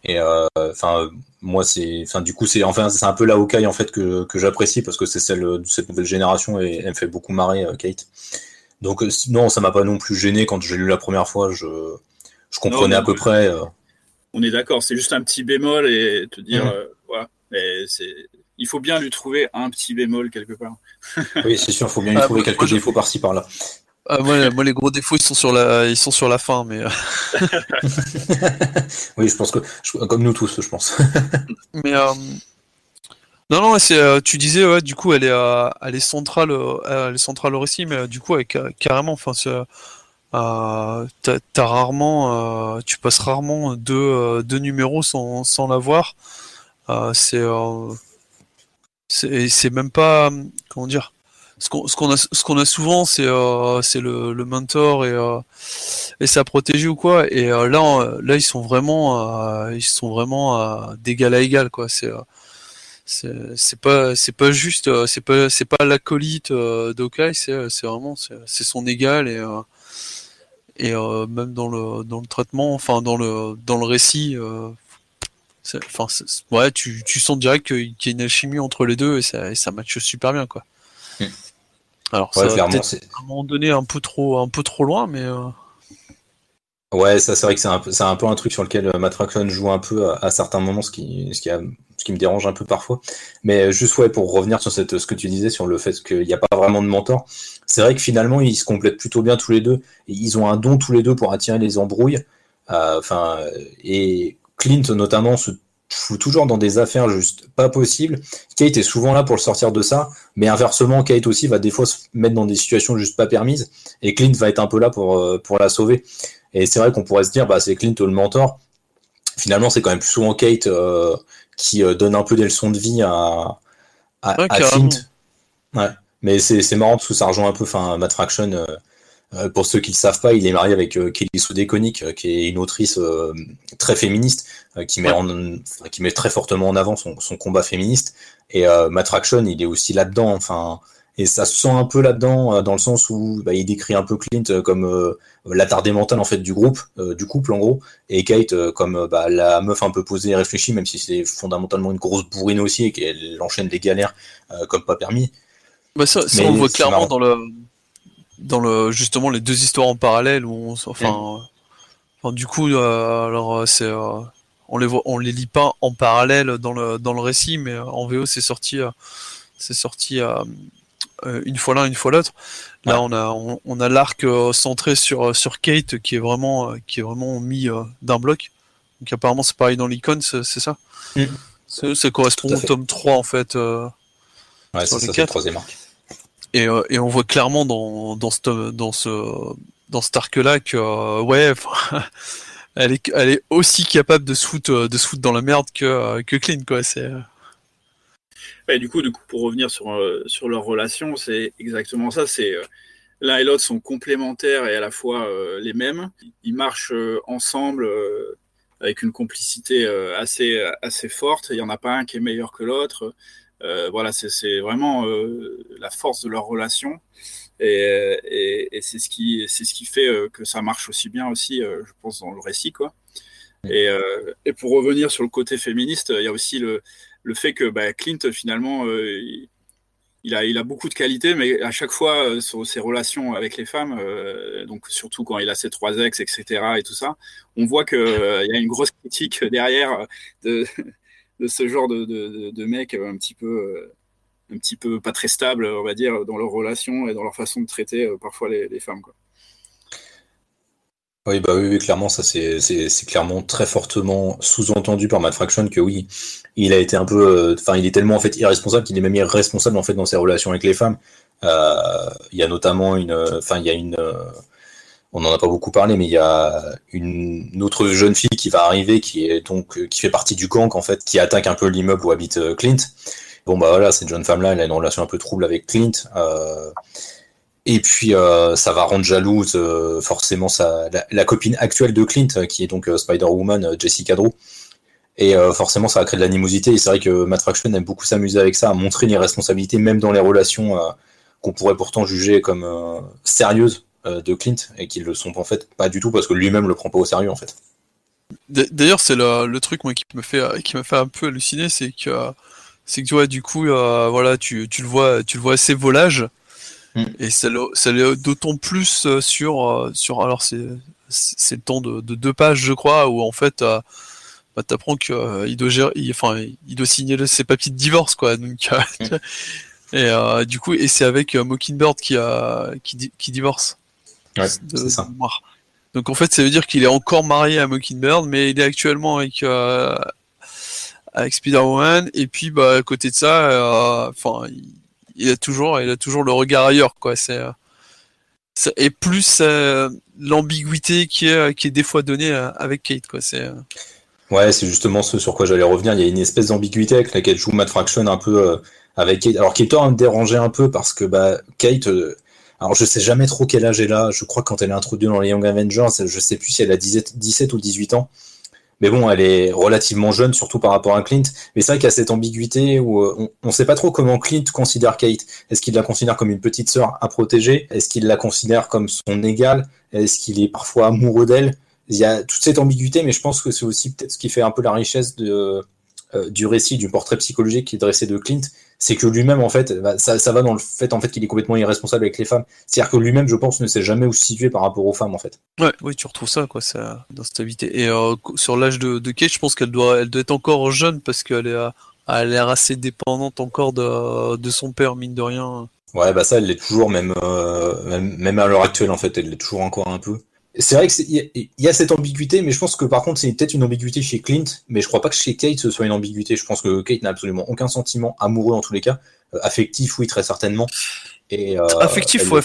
[SPEAKER 1] Et euh, enfin, moi, c'est, enfin, du coup, c'est, enfin, c'est un peu la Hawkeye en fait que, que j'apprécie parce que c'est celle de cette nouvelle génération et elle me fait beaucoup marrer, euh, Kate. Donc non, ça m'a pas non plus gêné quand j'ai lu la première fois. Je, je comprenais à peu près
[SPEAKER 3] on est d'accord, c'est juste un petit bémol et te dire, euh, voilà, mais c'est, il faut bien lui trouver un petit bémol quelque part.
[SPEAKER 1] oui, c'est sûr, il faut bien lui ah, trouver quelques défauts par-ci par-là.
[SPEAKER 2] Ah, moi, les gros défauts, ils sont sur la, ils sont sur la fin, mais. Euh.
[SPEAKER 1] oui, je pense que, comme nous tous, je pense.
[SPEAKER 2] mais euh, non, non, c'est, tu disais, ouais, du coup, elle est, elle est centrale, elle est centrale au récit, mais du coup, avec carrément, enfin, euh, t'as rarement, euh, tu passes rarement deux, euh, deux numéros sans, sans l'avoir. c'est c'est même pas comment dire ce qu'on ce qu'on a ce qu'on a souvent c'est c'est le, le mentor et et sa protégée ou quoi et là là ils sont vraiment ils sont vraiment d'égal à égal quoi c'est c'est pas c'est pas juste c'est pas c'est pas l'acolyte d'Okai c'est c'est vraiment c'est son égal et et euh, même dans le dans le traitement, enfin dans le dans le récit, euh, enfin ouais, tu, tu sens direct qu'il y a une alchimie entre les deux et ça et ça matche super bien quoi. Hmm. Alors ça va peut-être à un moment donné un peu trop un peu trop loin, mais euh,
[SPEAKER 1] Ouais, ça c'est vrai que c'est un, peu, un peu un truc sur lequel Matt joue un peu à, certains moments, ce qui, ce, qui a, ce qui me dérange un peu parfois. Mais juste ouais, pour revenir sur cette, ce que tu disais sur le fait qu'il n'y a pas vraiment de mentor, c'est vrai que finalement ils se complètent plutôt bien tous les deux. Et ils ont un don tous les deux pour attirer les embrouilles. Euh, enfin, et Clint notamment se fout toujours dans des affaires juste pas possibles. Kate est souvent là pour le sortir de ça, mais inversement, Kate aussi va des fois se mettre dans des situations juste pas permises, et Clint va être un peu là pour, pour la sauver. Et c'est vrai qu'on pourrait se dire, bah, c'est Clint le mentor. Finalement, c'est quand même plus souvent Kate euh, qui euh, donne un peu des leçons de vie à, à, Clint. Ouais. Mais c'est marrant parce que ça rejoint un peu, enfin, Matt Fraction. Euh, pour ceux qui ne le savent pas, il est marié avec Kelly Sudekonic, qui est une autrice très féministe, qui, met qui met très fortement en avant son, son combat féministe. Et Matt Fraction, il est aussi là-dedans. Enfin, et ça se sent un peu là-dedans, euh, dans le sens où bah, il décrit un peu Clint euh, comme euh, l'attardé mental en fait du groupe, du couple en gros, et Kate comme bah, la meuf un peu posée et réfléchie, même si c'est fondamentalement une grosse bourrine aussi et qu'elle enchaîne des galères comme pas permis.
[SPEAKER 2] Bah ça, on le voit clairement dans le dans le justement les deux histoires en parallèle où on, enfin, enfin du coup alors c'est on les voit on les lit pas en parallèle dans le dans le récit mais en VO c'est sorti c'est sorti euh, une fois l'un, une fois l'autre. Là, on a on, a l'arc euh, centré sur euh, sur Kate qui est vraiment qui est vraiment mis d'un bloc. Donc apparemment c'est pareil dans l'icône, c'est ça. Mm. Ça, correspond au tome 3 en fait. ouais,
[SPEAKER 1] c'est ça, le troisième arc.
[SPEAKER 2] Et, et on voit clairement dans dans ce dans ce dans cet arc là que ouais elle est elle est aussi capable de se foutre de se dans la merde que que Clean quoi. C'est
[SPEAKER 3] du coup, du coup, pour revenir sur, euh, sur leur relation, c'est exactement ça. C'est euh, l'un et l'autre sont complémentaires et à la fois euh, les mêmes. Ils marchent ensemble avec une complicité assez, assez forte. Il n'y en a pas un qui est meilleur que l'autre. Voilà, c'est vraiment la force de leur relation. Et, et, c'est ce qui c'est ce qui fait que ça marche aussi bien aussi, je pense, dans le récit, quoi. Et, et pour revenir sur le côté féministe, il y a aussi le, le fait que bah, Clint, finalement, euh, il a, il a beaucoup de qualités, mais à chaque fois, euh, sur ses relations avec les femmes, euh, donc surtout quand il a ses trois ex, etc., et tout ça, on voit qu'il euh, y a une grosse critique derrière de, de ce genre de, de, de, mec un petit peu, un petit peu pas très stable, on va dire, dans leurs relations et dans leur façon de traiter parfois les, femmes. Quoi.
[SPEAKER 1] Oui, bah oui, clairement, ça c'est clairement très fortement sous-entendu par Matt Fraction que oui, il a été un peu, euh, enfin, il est tellement en fait irresponsable qu'il est même irresponsable en fait dans ses relations avec les femmes. Euh, il y a notamment une, enfin, il y a une, on n'en a pas beaucoup parlé, mais il y a une, autre jeune fille qui va arriver, qui est donc, qui fait partie du gang en fait, qui attaque un peu l'immeuble où habite euh, Clint. Bon bah voilà, cette jeune femme-là, elle a une relation un peu trouble avec Clint. Euh, et puis euh, ça va rendre jalouse euh, forcément sa, la, copine actuelle de Clint, euh, qui est donc Spider-Woman, Jessica Drew. Et forcément ça va créer de l'animosité. Et c'est vrai que Matt Fraction aime beaucoup s'amuser avec ça, à montrer une irresponsabilité même dans les relations qu'on pourrait pourtant juger comme sérieuses de Clint, et qui le sont en fait pas du tout parce que lui-même le prend pas au sérieux en fait.
[SPEAKER 2] D'ailleurs, c'est le, le, truc moi qui me fait qui me fait un peu halluciner, c'est que c'est que tu vois du coup voilà tu, tu le vois tu le vois assez volage Mm. Et ça l'est d'autant plus euh, sur, euh, sur alors c'est c'est le temps de, de, deux pages je crois où en fait euh, bah, t'apprends qu'il euh, doit gérer, il, enfin il doit signer ses papiers de divorce quoi donc mm. et euh, du coup et c'est avec Mockingbird qui a qui, qui divorce
[SPEAKER 1] ouais, c'est ça
[SPEAKER 2] donc en fait ça veut dire qu'il est encore marié à Mockingbird mais il est actuellement avec avec Spider-Woman et puis bah à côté de ça enfin il a toujours, il a toujours le regard ailleurs, quoi. C'est euh, et plus euh, l'ambiguïté qui est, qui est des fois donnée euh, avec Kate, quoi. C'est
[SPEAKER 1] Ouais, c'est justement ce sur quoi j'allais revenir. Il y a une espèce d'ambiguïté avec laquelle joue Matt Fraction un peu avec Kate. Alors Kate me dérangeait un peu parce que bah Kate, alors je sais jamais trop quel âge elle a. Je crois que quand elle est introduite dans les Young Avengers, je sais plus si elle a 17, 17 ou 18 ans. Mais bon, elle est relativement jeune, surtout par rapport à Clint. Mais c'est vrai qu'il y a cette ambiguïté où euh, on ne sait pas trop comment Clint considère Kate. Est-ce qu'il la considère comme une petite sœur à protéger? Est-ce qu'il la considère comme son égale? Est-ce qu'il est parfois amoureux d'elle? Il y a toute cette ambiguïté, mais je pense que c'est aussi peut-être ce qui fait un peu la richesse de, euh, du récit, du portrait psychologique qui est dressé de Clint, c'est que lui-même, en fait, bah, ça, ça, va dans le fait en fait qu'il est complètement irresponsable avec les femmes. C'est-à-dire que lui-même, je pense, ne sait jamais où se situer par rapport aux femmes, en fait.
[SPEAKER 2] Ouais, oui, tu retrouves ça, quoi, ça, dans cette habité. Et euh, sur l'âge de, de Kate, je pense qu'elle doit, elle doit être encore jeune parce qu'elle est, a l'air assez dépendante encore de, de son père, mine de rien.
[SPEAKER 1] Ouais, bah ça, elle l'est toujours, même, euh, même, même à l'heure actuelle, en fait, elle l'est toujours encore un peu. C'est vrai qu'il y, a cette ambiguïté, mais je pense que par contre, c'est peut-être une ambiguïté chez Clint, mais je crois pas que chez Kate ce soit une ambiguïté. Je pense que Kate n'a absolument aucun sentiment amoureux en tous les cas. Euh, affectif, oui, très certainement.
[SPEAKER 2] Et, euh, affectif, ouais,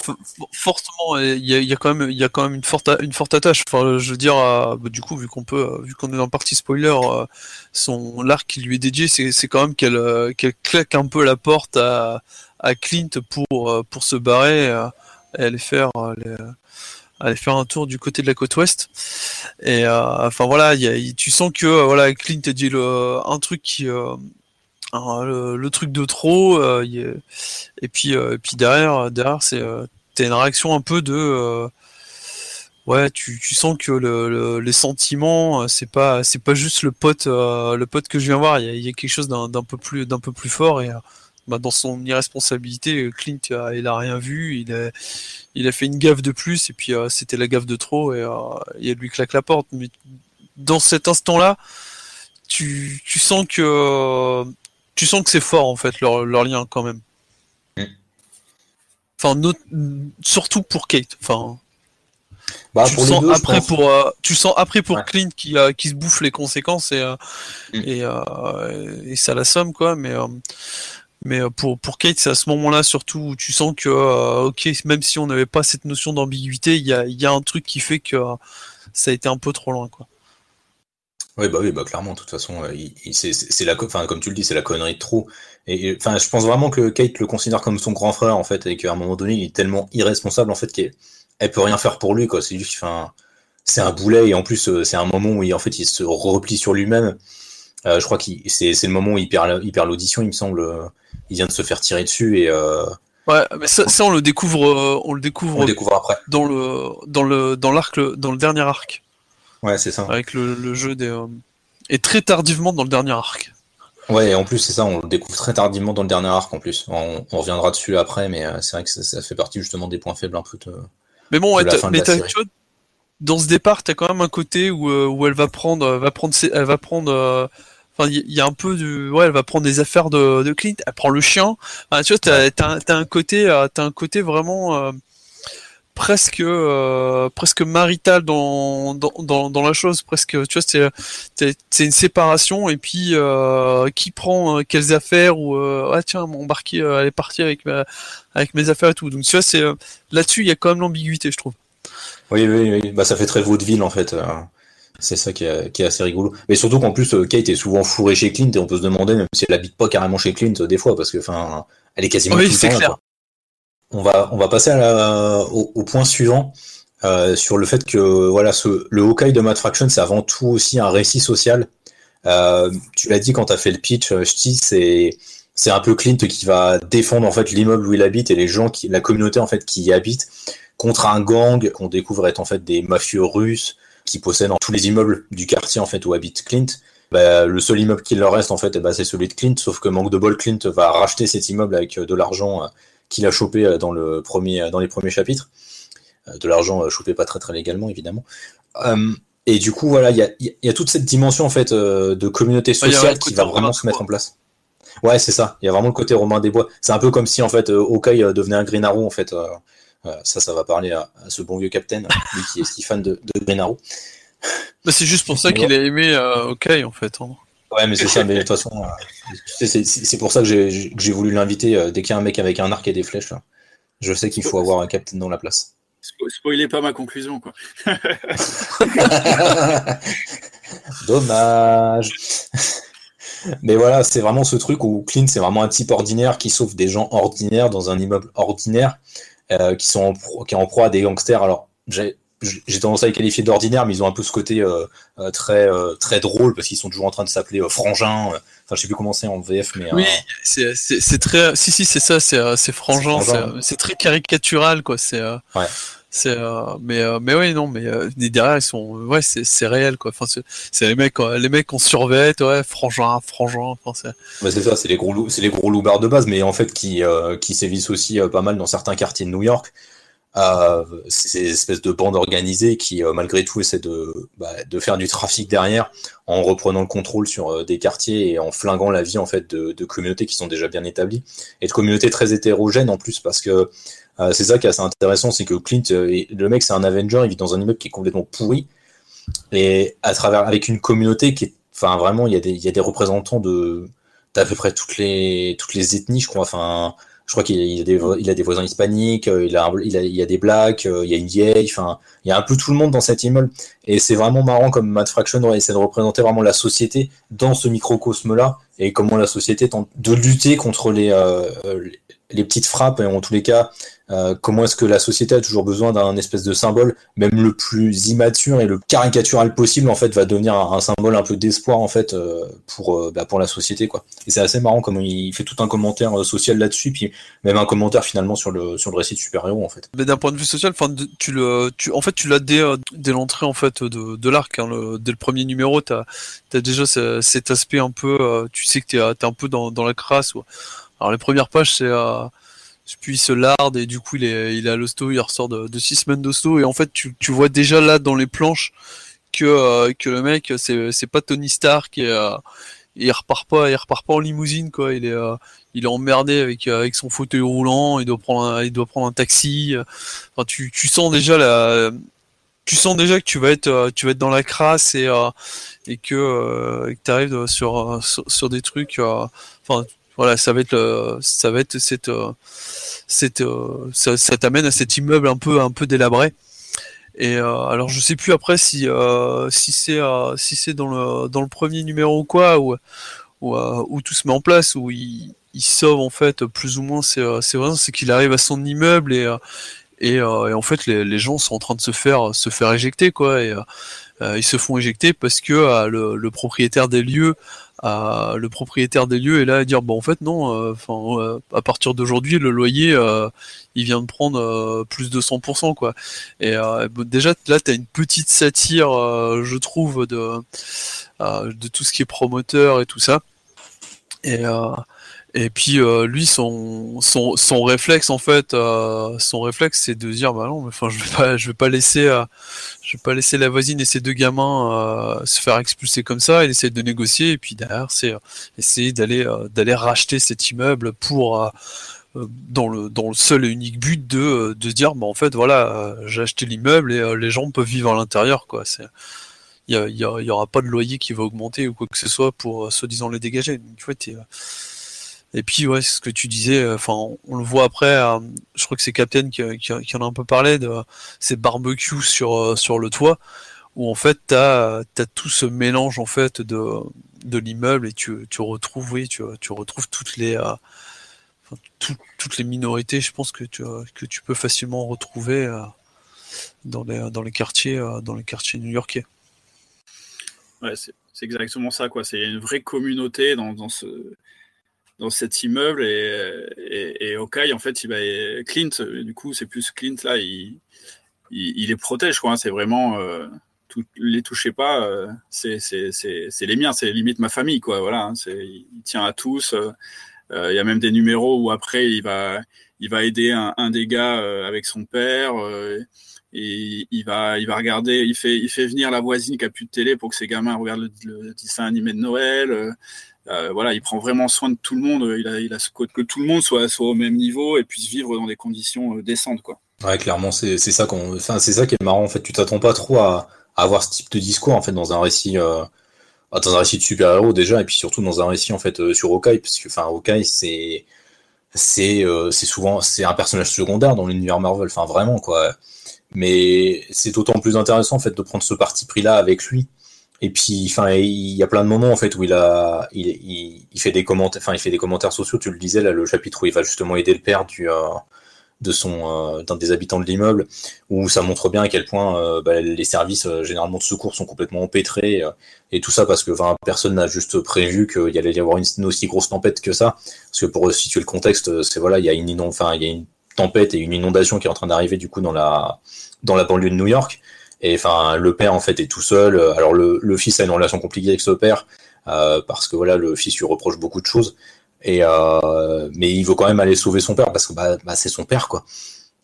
[SPEAKER 2] forcément, il y a, quand même, il y a quand même une forte, une forte attache. Enfin, je veux dire, euh, bah, du coup, vu qu'on peut, vu qu'on est dans le partie spoiler, son l'arc qui lui est dédié, c'est quand même qu'elle qu'elle claque un peu la porte à, à Clint pour pour se barrer et aller faire les, aller faire un tour du côté de la côte ouest. Et euh, enfin voilà, y tu sens que euh, voilà, Clint a dit le, un truc qui euh, le, truc de trop. et puis et puis derrière derrière c'est t'as une réaction un peu de ouais, tu, tu sens que le, les sentiments, c'est pas c'est pas juste le pote le pote que je viens voir. Il y a, quelque chose d'un peu plus d'un peu plus fort et bah, dans son irresponsabilité, Clint il a rien vu. Il a il a fait une gaffe de plus et puis euh, c'était la gaffe de trop et euh, il lui claque la porte. Mais dans cet instant-là, tu, tu sens que tu sens que c'est fort en fait leur, leur lien quand même. Mm. Enfin, surtout pour Kate. Enfin, bah, tu, sens après pour, euh, tu sens après pour Clint qui, qui se bouffe les conséquences et, mm. et, et, ça la somme quoi. Mais mais euh, pour, pour Kate, c'est à ce moment-là surtout où tu sens que, euh, ok, même si on n'avait pas cette notion d'ambiguïté, il y a, y a, un truc qui fait que euh, ça a été un peu trop loin, quoi.
[SPEAKER 1] Oui, bah oui, bah clairement, de toute façon, c'est la, enfin, comme tu le dis, c'est la connerie de trop. Et je pense vraiment que Kate le considère comme son grand frère, en fait, et qu'à un moment donné, il est tellement irresponsable, en fait, qu'elle peut rien faire pour lui. C'est juste, c'est un boulet, et en plus, c'est un moment où il, en fait, il se replie sur lui-même. Je crois que c'est le moment où il perd l'audition, il me semble il vient de se faire tirer dessus et. Euh...
[SPEAKER 2] Ouais, mais ça, ça, on le découvre, euh, on le découvre.
[SPEAKER 1] On le découvre après.
[SPEAKER 2] Dans le dans le dans l'arc, dans le dernier arc.
[SPEAKER 1] Ouais, c'est ça.
[SPEAKER 2] Avec le, le jeu des euh, et très tardivement dans le dernier arc.
[SPEAKER 1] Ouais, et en plus, c'est ça, on le découvre très tardivement dans le dernier arc en plus. On, reviendra dessus après, mais euh, c'est vrai que ça, fait partie justement des points faibles un peu de.
[SPEAKER 2] Mais bon, ouais, mais dans ce départ, t'as quand même un côté où, euh, où elle va prendre, va prendre, elle va prendre. Euh, enfin, il y, a un peu de, ouais, elle va prendre des affaires de, de Clint. Elle prend le chien. tu vois, t'as, as, un côté, t'as un côté vraiment presque euh, presque marital dans, dans, dans, la chose. Presque tu vois c'est c'est une séparation. Et puis euh, qui prend euh, quelles affaires ou ah tiens mon embarqué elle est partie avec avec mes affaires et tout. Donc tu vois c'est là-dessus il y a quand même l'ambiguïté je trouve.
[SPEAKER 1] Oui oui oui. Bah ça fait très vaudeville en fait c'est ça qui est, qui est, assez rigolo. Mais surtout qu'en plus, Kate est souvent fourrée chez Clint et on peut se demander même si elle habite pas carrément chez Clint des fois parce que, enfin, elle est quasiment tout le temps on va, on va passer au, point suivant euh, sur le fait que voilà, ce, le Hawkeye de Mad Fraction, c'est avant tout aussi un récit social. Euh, tu l'as dit quand tu as fait le pitch, euh, Ch'ti, c'est c'est un peu Clint qui va défendre en fait l'immeuble où il habite et les gens qui, la communauté en fait qui y habite contre un gang qu'on découvre être en fait des mafieux russes qui possèdent tous les immeubles du quartier en fait où habite Clint. Bah, le seul immeuble qui leur reste en fait, eh ben, c'est celui de Clint, sauf que manque de bol, Clint va racheter cet immeuble avec de l'argent qu'il a chopé euh, dans, le premier, euh, dans les premiers chapitres. Euh, de l'argent chopé pas très très légalement, évidemment. et du coup, voilà, il y a, y a, toute cette dimension en fait de communauté sociale qui va vraiment se mettre en place. Ouais, c'est ça. Il y a vraiment le côté Romain des Bois. C'est un peu comme si en fait Hawkeye devenait un Green Arrow en fait. Ça, ça va parler à, ce bon vieux Captain, lui qui est, fan de, de Green Arrow.
[SPEAKER 2] Bah, c'est juste pour ça qu'il a aimé Hawkeye en fait. Hein.
[SPEAKER 1] Ouais, mais c'est ça, mais de toute façon, euh, c'est pour ça que j'ai voulu l'inviter euh, dès qu'il y a un mec avec un arc et des flèches. Je sais qu'il faut avoir un captain dans la place.
[SPEAKER 3] Spoilez pas ma conclusion, quoi.
[SPEAKER 1] Dommage. Mais voilà, c'est vraiment ce truc où Clint, c'est vraiment un type ordinaire qui sauve des gens ordinaires dans un immeuble ordinaire, euh, qui sont en, qui est en proie à des gangsters. Alors, j'ai j'ai tendance à les qualifier d'ordinaire, mais ils ont un peu ce côté euh, euh, très euh, très drôle parce qu'ils sont toujours en train de s'appeler frangin. Enfin, je sais plus comment c'est en VF, mais
[SPEAKER 2] oui, c'est très, si si c'est ça, c'est frangin, c'est très caricatural quoi. C'est ouais. C'est mais mais oui non, mais derrière ils sont ouais c'est réel quoi. Enfin c'est les mecs les mecs en survêt, ouais frangin frangin. Enfin,
[SPEAKER 1] c'est ça, c'est les gros c'est les gros loupards de base, mais en fait qui qui sévissent aussi pas mal dans certains quartiers de New York à ces espèces de bandes organisées qui, euh, malgré tout, essaient de, bah, de faire du trafic derrière en reprenant le contrôle sur euh, des quartiers et en flinguant la vie en fait de, de, communautés qui sont déjà bien établies et de communautés très hétérogènes en plus parce que euh, c'est ça qui est assez intéressant, c'est que Clint, le mec, c'est un Avenger, il vit dans un immeuble qui est complètement pourri et à travers avec une communauté qui est, enfin vraiment, il y a des, il y a des représentants de d'à peu près toutes les toutes les ethnies, je crois. Enfin, je crois qu'il a, des, il a des voisins hispaniques, euh, il a, il a, a des blacks, euh, il y a une vieille, enfin, il y a un peu tout le monde dans cet immeuble. Et c'est vraiment marrant comme Matt Fraction essaie de représenter vraiment la société dans ce microcosme-là et comment la société tente de lutter contre les, euh, les petites frappes, et en tous les cas, euh, comment est-ce que la société a toujours besoin d'un espèce de symbole, même le plus immature et le caricatural possible, en fait, va devenir un, symbole un peu d'espoir, en fait, euh, pour, euh, bah, pour la société, quoi. Et c'est assez marrant comme il fait tout un commentaire social là-dessus, puis même un commentaire finalement sur le, sur le récit de super-héros, en fait.
[SPEAKER 2] Mais d'un point de vue social, enfin, tu le, tu, en fait, tu l'as dès, dès l'entrée, en fait, de, de l'arc, hein, dès le premier numéro, t'as, as déjà cet aspect un peu, tu sais que t'es, es un peu dans, dans la crasse, Alors les premières pages, c'est puis il se larde et du coup il est, il est à l'hosto, il ressort de, six semaines d'hosto. Et en fait tu, tu vois déjà là dans les planches que, euh, que le mec c'est, c'est pas Tony Stark et euh, il repart pas il repart pas en limousine quoi. Il est euh, il est emmerdé avec avec son fauteuil roulant. Il doit prendre un, il doit prendre un taxi. Enfin tu, tu sens déjà la tu sens déjà que tu vas être tu vas être dans la crasse et et que, tu arrives sur, sur, sur des trucs enfin voilà, ça va être ça va être cette, euh, cette, euh, ça, t'amène à cet immeuble un peu, un peu délabré. Et euh, alors je sais plus après si si c'est si c'est dans le dans le premier numéro ou quoi ou où, tout se met en place où il, il sauve en fait plus ou moins c'est c'est vrai c'est qu'il arrive à son immeuble et et, en fait les, les, gens sont en train de se faire se faire éjecter quoi et ils se font éjecter parce que le, le, propriétaire des lieux le propriétaire des lieux est là à dire bon en fait non euh, enfin euh, à partir d'aujourd'hui le loyer euh, il vient de prendre plus de 100% quoi. Et déjà là tu as une petite satire je trouve de de tout ce qui est promoteur et tout ça. Et, et puis lui, son, son, son réflexe en fait, son réflexe, c'est de dire bah non, enfin je vais pas, je vais pas laisser, je vais pas laisser la voisine et ses deux gamins se faire expulser comme ça. Il essaie de négocier et puis derrière, c'est essayer d'aller d'aller racheter cet immeuble pour dans le dans le seul et unique but de de dire bah en fait voilà j'ai acheté l'immeuble et les gens peuvent vivre à l'intérieur quoi c'est il y, y, y, aura pas de loyer qui va augmenter ou quoi que ce soit pour soi-disant les dégager tu vois, et puis ouais, c'est ce que tu disais. Euh, enfin, on, le voit après. Euh, je crois que c'est Captain qui, qui, en a un peu parlé de ces barbecues sur euh, sur le toit, où en fait t'as as tout ce mélange en fait de de l'immeuble et tu, tu retrouves oui, tu, tu retrouves toutes les toutes les minorités. Je pense que tu que tu peux facilement retrouver dans les dans les quartiers dans les quartiers new-yorkais.
[SPEAKER 3] Ouais, c'est exactement ça quoi. C'est une vraie communauté dans, dans ce dans cet immeuble et, et, et en fait, Clint, du coup, c'est plus Clint là, il, il, les protège, quoi. Hein. c'est vraiment, euh, les touchez pas, euh, c'est les miens, c'est limite ma famille, quoi. Voilà, hein. il tient à tous. Euh, il y a même des numéros où après, il va, il va aider un, des gars avec son père. et il va, il va regarder, il fait, il fait venir la voisine qui a plus de télé pour que ses gamins regardent le dessin animé de Noël. Euh, voilà, il prend vraiment soin de tout le monde. Il a, il a ce que tout le monde soit, soit au même niveau et puisse vivre dans des conditions euh, décentes, quoi.
[SPEAKER 1] Ouais, clairement, c'est ça qu'on, enfin, c'est ça qui est marrant. En fait, tu t'attends pas trop à, avoir ce type de discours en fait dans un récit, euh, dans un récit de super-héros déjà, et puis surtout dans un récit en fait sur Hawkeye, parce que enfin c'est c'est c'est souvent c'est un personnage secondaire dans l'univers Marvel, enfin vraiment quoi. Mais c'est d'autant plus intéressant en fait de prendre ce parti pris là avec lui et puis, enfin, il y a plein de moments en fait où il a, il, il, fait des commentaires, enfin, il fait des commentaires sociaux. Tu le disais le chapitre où il va justement aider le père euh, de son, euh, d'un des habitants de l'immeuble, où ça montre bien à quel point euh, bah, les services généralement de secours sont complètement empêtrés et tout ça parce que, enfin, personne n'a juste prévu qu'il allait y avoir une, aussi grosse tempête que ça. Parce que pour situer le contexte, c'est voilà, il y a une enfin, il y a une tempête et une inondation qui est en train d'arriver du coup dans la, dans la banlieue de New York. Et enfin, le père en fait est tout seul. Alors le, le fils a une relation compliquée avec ce père euh, parce que voilà, le fils lui reproche beaucoup de choses. Et euh, mais il veut quand même aller sauver son père parce que bah, bah c'est son père quoi.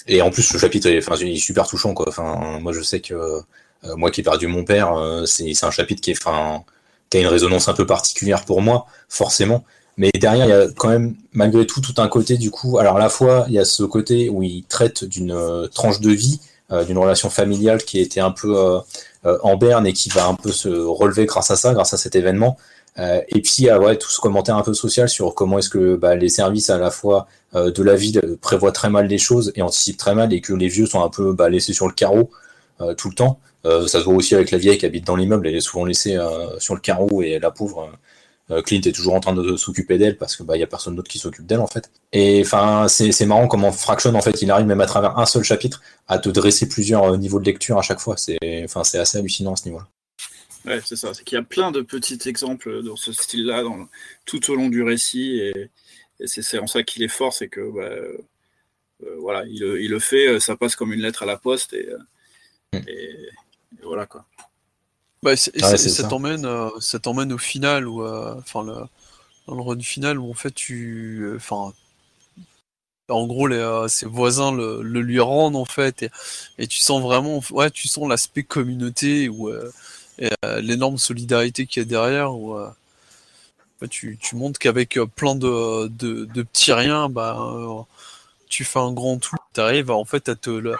[SPEAKER 1] Et en plus, ce chapitre est, enfin, il est super touchant quoi. Enfin, moi je sais que euh, moi qui ai perdu mon père, euh, c'est un chapitre qui est, enfin, qui a une résonance un peu particulière pour moi, forcément. Mais derrière, il y a quand même, malgré tout, tout un côté du coup. Alors à la fois, il y a ce côté où il traite d'une euh, tranche de vie d'une relation familiale qui était un peu euh, euh, en berne et qui va un peu se relever grâce à ça, grâce à cet événement. et puis ouais, tout ce commentaire un peu social sur comment est-ce que bah, les services à la fois de la ville prévoient très mal les choses et anticipent très mal et que les vieux sont un peu bah, laissés sur le carreau tout le temps. ça se voit aussi avec la vieille qui habite dans l'immeuble, elle est souvent laissée sur le carreau et la pauvre euh, Clint est toujours en train de s'occuper d'elle parce que bah y a personne d'autre qui s'occupe d'elle en fait. Et enfin c'est marrant comment Fraction en fait il arrive même à travers un seul chapitre à te dresser plusieurs euh, niveaux de lecture à chaque fois. C'est enfin c'est assez hallucinant à ce niveau-là.
[SPEAKER 3] Ouais, c'est ça. C'est qu'il y a plein de petits exemples dans ce style-là dans, tout au long du récit et, c'est en ça qu'il est fort, c'est que bah, euh, voilà, il, il, le fait, ça passe comme une lettre à la poste et, mm. et voilà quoi.
[SPEAKER 2] Bah, ça t'emmène, euh, ça t'emmène au final ou euh, enfin le, dans le run final où en fait tu, euh, enfin, en gros les, ses voisins le, lui rendent en fait et, et, tu sens vraiment, ouais, tu sens l'aspect communauté ou l'énorme solidarité qu'il y a derrière où tu, tu montres qu'avec plein de, de, de, petits riens, bah, tu fais un grand tout. Tu arrives en fait à te,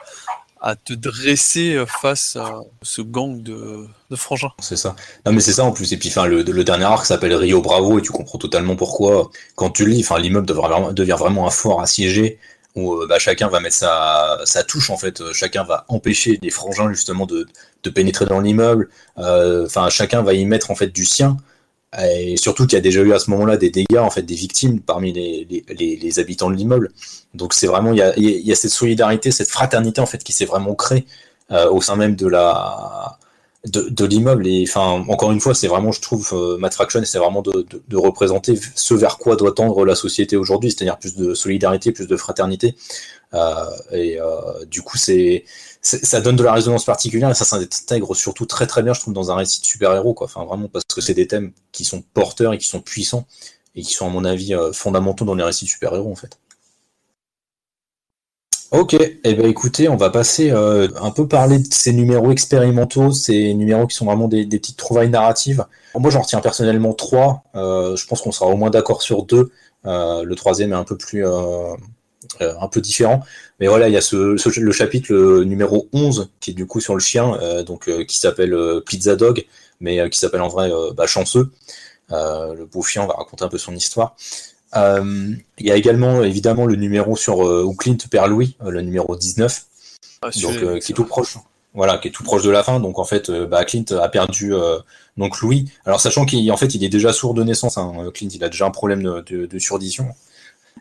[SPEAKER 2] à te dresser euh, face à ce gang de, frangins.
[SPEAKER 1] C'est ça. Non mais c'est ça en plus. Et puis le, le dernier arc s'appelle Rio Bravo et tu comprends totalement pourquoi. Quand tu lis, enfin l'immeuble devient vraiment un fort assiégé où euh, bah, chacun va mettre sa, sa touche en fait. Chacun va empêcher les frangins justement de, pénétrer dans l'immeuble. Euh, enfin chacun va y mettre en fait du sien. Et surtout qu'il y a déjà eu à ce moment-là des dégâts, en fait, des victimes parmi les, les, habitants de l'immeuble. Donc c'est vraiment, il y, a, il y, a, cette solidarité, cette fraternité, en fait, qui s'est vraiment créée euh, au sein même de la de, l'immeuble. Et enfin, encore une fois, c'est vraiment, je trouve, euh, Fraction, c'est vraiment de, de, de, représenter ce vers quoi doit tendre la société aujourd'hui, c'est-à-dire plus de solidarité, plus de fraternité. Euh, et euh, du coup, c'est ça donne de la résonance particulière et ça s'intègre surtout très très bien, je trouve, dans un récit de super-héros, quoi. Enfin, vraiment, parce que c'est des thèmes qui sont porteurs et qui sont puissants. et qui sont à mon avis fondamentaux dans les récits super-héros en fait. Ok, et eh ben écoutez, on va passer un peu parler de ces numéros expérimentaux, ces numéros qui sont vraiment des, petites trouvailles narratives. Moi j'en retiens personnellement trois, je pense qu'on sera au moins d'accord sur deux. le troisième est un peu plus euh, un peu différent. Mais voilà, il y a ce, le chapitre numéro 11 qui est du coup sur le chien, euh, donc euh, qui s'appelle Pizza Dog, mais qui s'appelle en vrai bah, Chanceux. le beau chien, va raconter un peu son histoire. il y a également évidemment le numéro sur où Clint perd Louis, le numéro 19, ah, donc qui est tout proche. Voilà, qui est tout proche de la fin. Donc en fait, bah, Clint a perdu donc Louis. Alors sachant qu'en fait, il est déjà sourd de naissance. Hein, Clint, il a déjà un problème de, de, de surdition.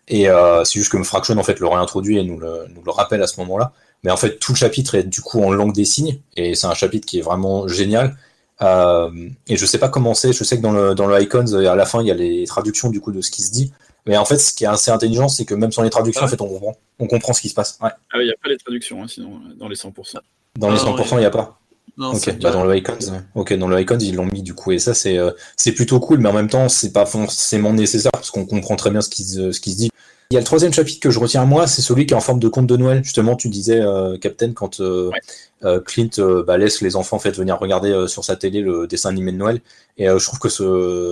[SPEAKER 1] Et euh, c'est juste que Fraction en fait le réintroduit et nous le, nous le rappelle à ce moment-là. Mais en fait, tout le chapitre est du coup en langue des signes et c'est un chapitre qui est vraiment génial. Euh, et je sais pas comment c'est. Je sais que dans le dans le Icons, à la fin, il y a les traductions du coup de ce qui se dit. Mais en fait, ce qui est assez intelligent, c'est que même sans les traductions, ah en fait, on comprend, on comprend ce qui se passe. Ouais.
[SPEAKER 3] Ah, il n'y a pas les traductions, hein, sinon dans les 100%.
[SPEAKER 1] Dans les 100%, il n'y a pas. Non, ok, bah dans le Icons, ok, dans le Icons ils l'ont mis du coup et ça c'est euh, c'est plutôt cool, mais en même temps c'est pas forcément nécessaire parce qu'on comprend très bien ce qui se, ce qui se dit. Il y a le troisième chapitre que je retiens à moi, c'est celui qui est en forme de conte de Noël. Justement, tu disais, euh, Captain, quand euh, euh, Clint bah, laisse les enfants en fait venir regarder sur sa télé le dessin animé de Noël. Et je trouve que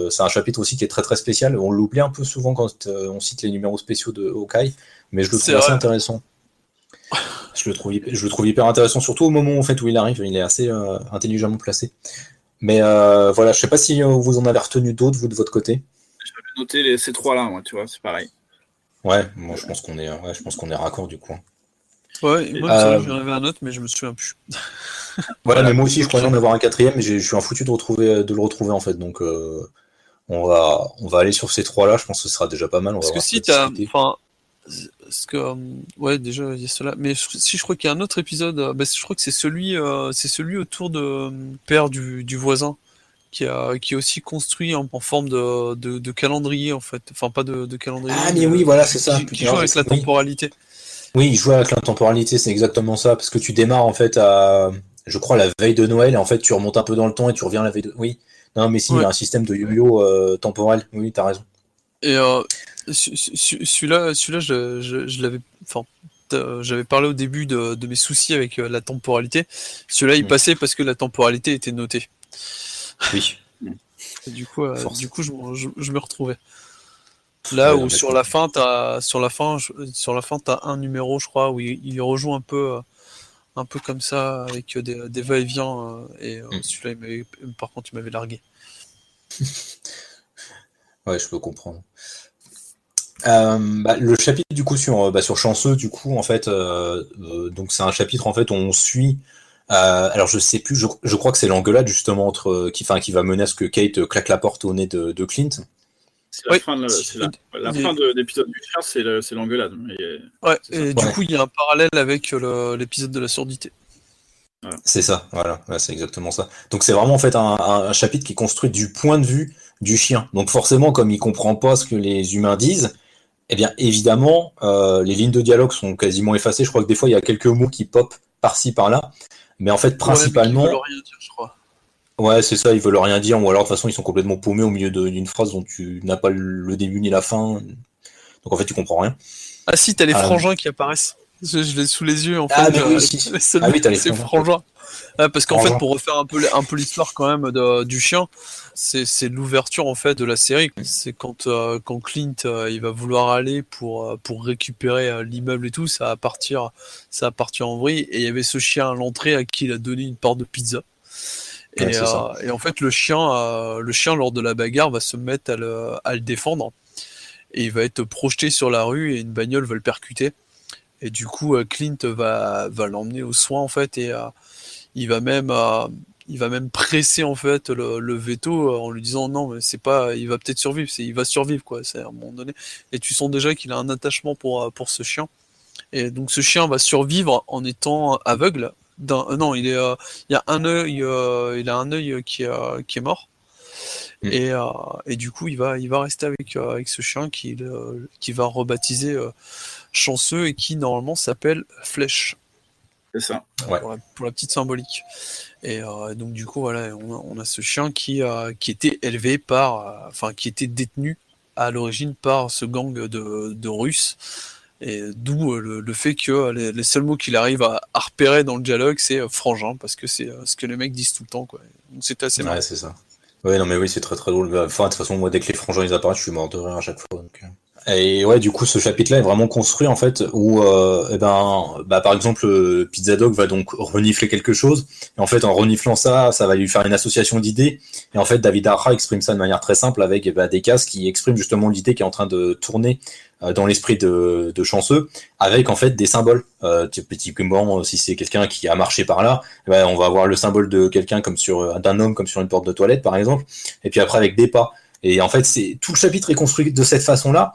[SPEAKER 1] c'est un chapitre aussi qui est très très spécial. On l'oublie un peu souvent quand on cite les numéros spéciaux de Hawkeye, mais je le trouve assez intéressant. Je le, trouve, je le trouve hyper intéressant, surtout au moment en fait, où il arrive. Il est assez intelligemment placé. Mais voilà, je sais pas si vous en avez retenu d'autres, vous, de votre côté.
[SPEAKER 3] J'avais noté les, ces trois-là, moi, tu vois, c'est pareil.
[SPEAKER 1] Ouais, moi je pense qu'on est, ouais, je pense qu'on est raccord du coup.
[SPEAKER 2] Ouais, moi euh... j'en avais un autre, mais je me souviens plus.
[SPEAKER 1] voilà, mais moi aussi je croyais en avoir un quatrième, mais je suis un foutu de, retrouver, de le retrouver en fait, donc euh, on, va, on va aller sur ces trois-là, je pense que ce sera déjà pas mal.
[SPEAKER 2] Parce que si t'as. Enfin, parce que, euh, ouais, déjà il y a cela, mais si je crois qu'il y a un autre épisode, euh, bah, je crois que c'est celui, c'est celui autour de père du, du voisin qui, a, qui est aussi construit en, forme de, de, calendrier, en fait. Enfin, pas de, calendrier.
[SPEAKER 1] Ah, mais oui, voilà, c'est ça.
[SPEAKER 2] Qui, joue avec la temporalité.
[SPEAKER 1] Oui, il joue avec la temporalité, c'est exactement ça. Parce que tu démarres, en fait, à, je crois, la veille de Noël, et en fait, tu remontes un peu dans le temps et tu reviens la veille de. Oui. Non, mais si, il y a un système de yo-yo euh, temporel. Oui, t'as raison.
[SPEAKER 2] Et euh, celui-là, celui-là, je, je, l'avais. Enfin, j'avais parlé au début de, de, mes soucis avec euh, la temporalité. Celui-là, il passait parce que la temporalité était notée.
[SPEAKER 1] Oui.
[SPEAKER 2] du coup, euh, du coup, je, me retrouvais. Là où sur la fin, as, sur la fin, sur la fin, t'as un numéro, je crois, où il, rejoue un peu, euh, un peu comme ça avec des, des va-et-vient. Et, mm. celui-là, par contre, il m'avait largué.
[SPEAKER 1] ouais, je peux comprendre. Bah, le chapitre du coup sur, bah, sur chanceux, du coup, en fait, donc c'est un chapitre en fait où on suit euh, alors je sais plus, je, crois que c'est l'engueulade justement entre euh, qui, enfin, qui va mener à ce que Kate euh, claque la porte au nez de, Clint.
[SPEAKER 3] C'est la, fin de, l'épisode du chien, c'est l'engueulade.
[SPEAKER 2] Ouais, et du coup il y a un parallèle avec l'épisode de la surdité.
[SPEAKER 1] C'est ça, voilà, c'est exactement ça. Donc c'est vraiment en fait un, chapitre qui est construit du point de vue du chien. Donc forcément, comme il comprend pas ce que les humains disent, eh bien évidemment, les lignes de dialogue sont quasiment effacées. Je crois que des fois il y a quelques mots qui pop par-ci par-là, mais en fait, principalement. Ouais, rien dire, je crois. Ouais, c'est ça, ils veulent rien dire, ou alors de toute façon, ils sont complètement paumés au milieu d'une phrase dont tu n'as pas le début ni la fin. Donc en fait, tu comprends rien.
[SPEAKER 2] Ah si, t'as les ah. frangins qui apparaissent. Je, l'ai sous les yeux en ah, fait.
[SPEAKER 1] oui, ah oui, t'as les frangins.
[SPEAKER 2] parce qu'en fait, pour refaire un peu, un peu l'histoire quand même du chien, c'est l'ouverture en fait de la série. C'est quand, euh, quand Clint euh, il va vouloir aller pour, euh, pour récupérer l'immeuble et tout, ça va partir, ça va partir en vrille. Et il y avait ce chien à l'entrée à qui il a donné une part de pizza. Et, et en fait, le chien, le chien lors de la bagarre va se mettre à le, à le défendre et il va être projeté sur la rue et une bagnole va le percuter. Et du coup, Clint va, va l'emmener aux soins en fait et il va même il va même presser en fait le, veto euh, en lui disant non mais c'est pas il va peut-être survivre c'est il va survivre quoi c'est à un moment donné. Et tu sens déjà qu'il a un attachement pour euh, pour ce chien. Et donc ce chien va survivre en étant aveugle d'un euh, non il est il a un œil il a un œil qui qui est mort. Mm. et, et du coup il va il va rester avec avec ce chien qui qui va rebaptiser chanceux et qui normalement s'appelle flèche
[SPEAKER 3] c'est ça.
[SPEAKER 2] Pour, la, petite symbolique. Et euh, donc du coup voilà, on a, ce chien qui, qui était élevé par, euh, enfin qui était détenu à l'origine par ce gang de, de Russes. Et d'où le, fait que les, seuls mots qu'il arrive à, repérer dans le dialogue, c'est frangin, parce que c'est ce que les mecs disent tout le temps. Quoi. c'est assez
[SPEAKER 1] marrant. Ouais, c'est ça. Ouais, non, mais oui, c'est très très drôle. Enfin, de toute façon, moi, dès que les frangins ils apparaissent, je suis mort de rire à chaque fois. Donc... Et ouais, du coup, ce chapitre-là est vraiment construit en fait où, euh, eh ben, bah, par exemple, euh, Pizza Dog va donc renifler quelque chose. Et en fait, en reniflant ça, ça va lui faire une association d'idées. Et en fait, David Arra exprime ça de manière très simple avec eh ben, des cases qui expriment justement l'idée qui est en train de tourner euh, dans l'esprit de, de chanceux, avec en fait des symboles. Euh, typiquement, si c'est quelqu'un qui a marché par là, eh ben, on va avoir le symbole de quelqu'un comme sur d'un homme comme sur une porte de toilette, par exemple. Et puis après avec des pas. Et en fait, c'est tout le chapitre est construit de cette façon-là.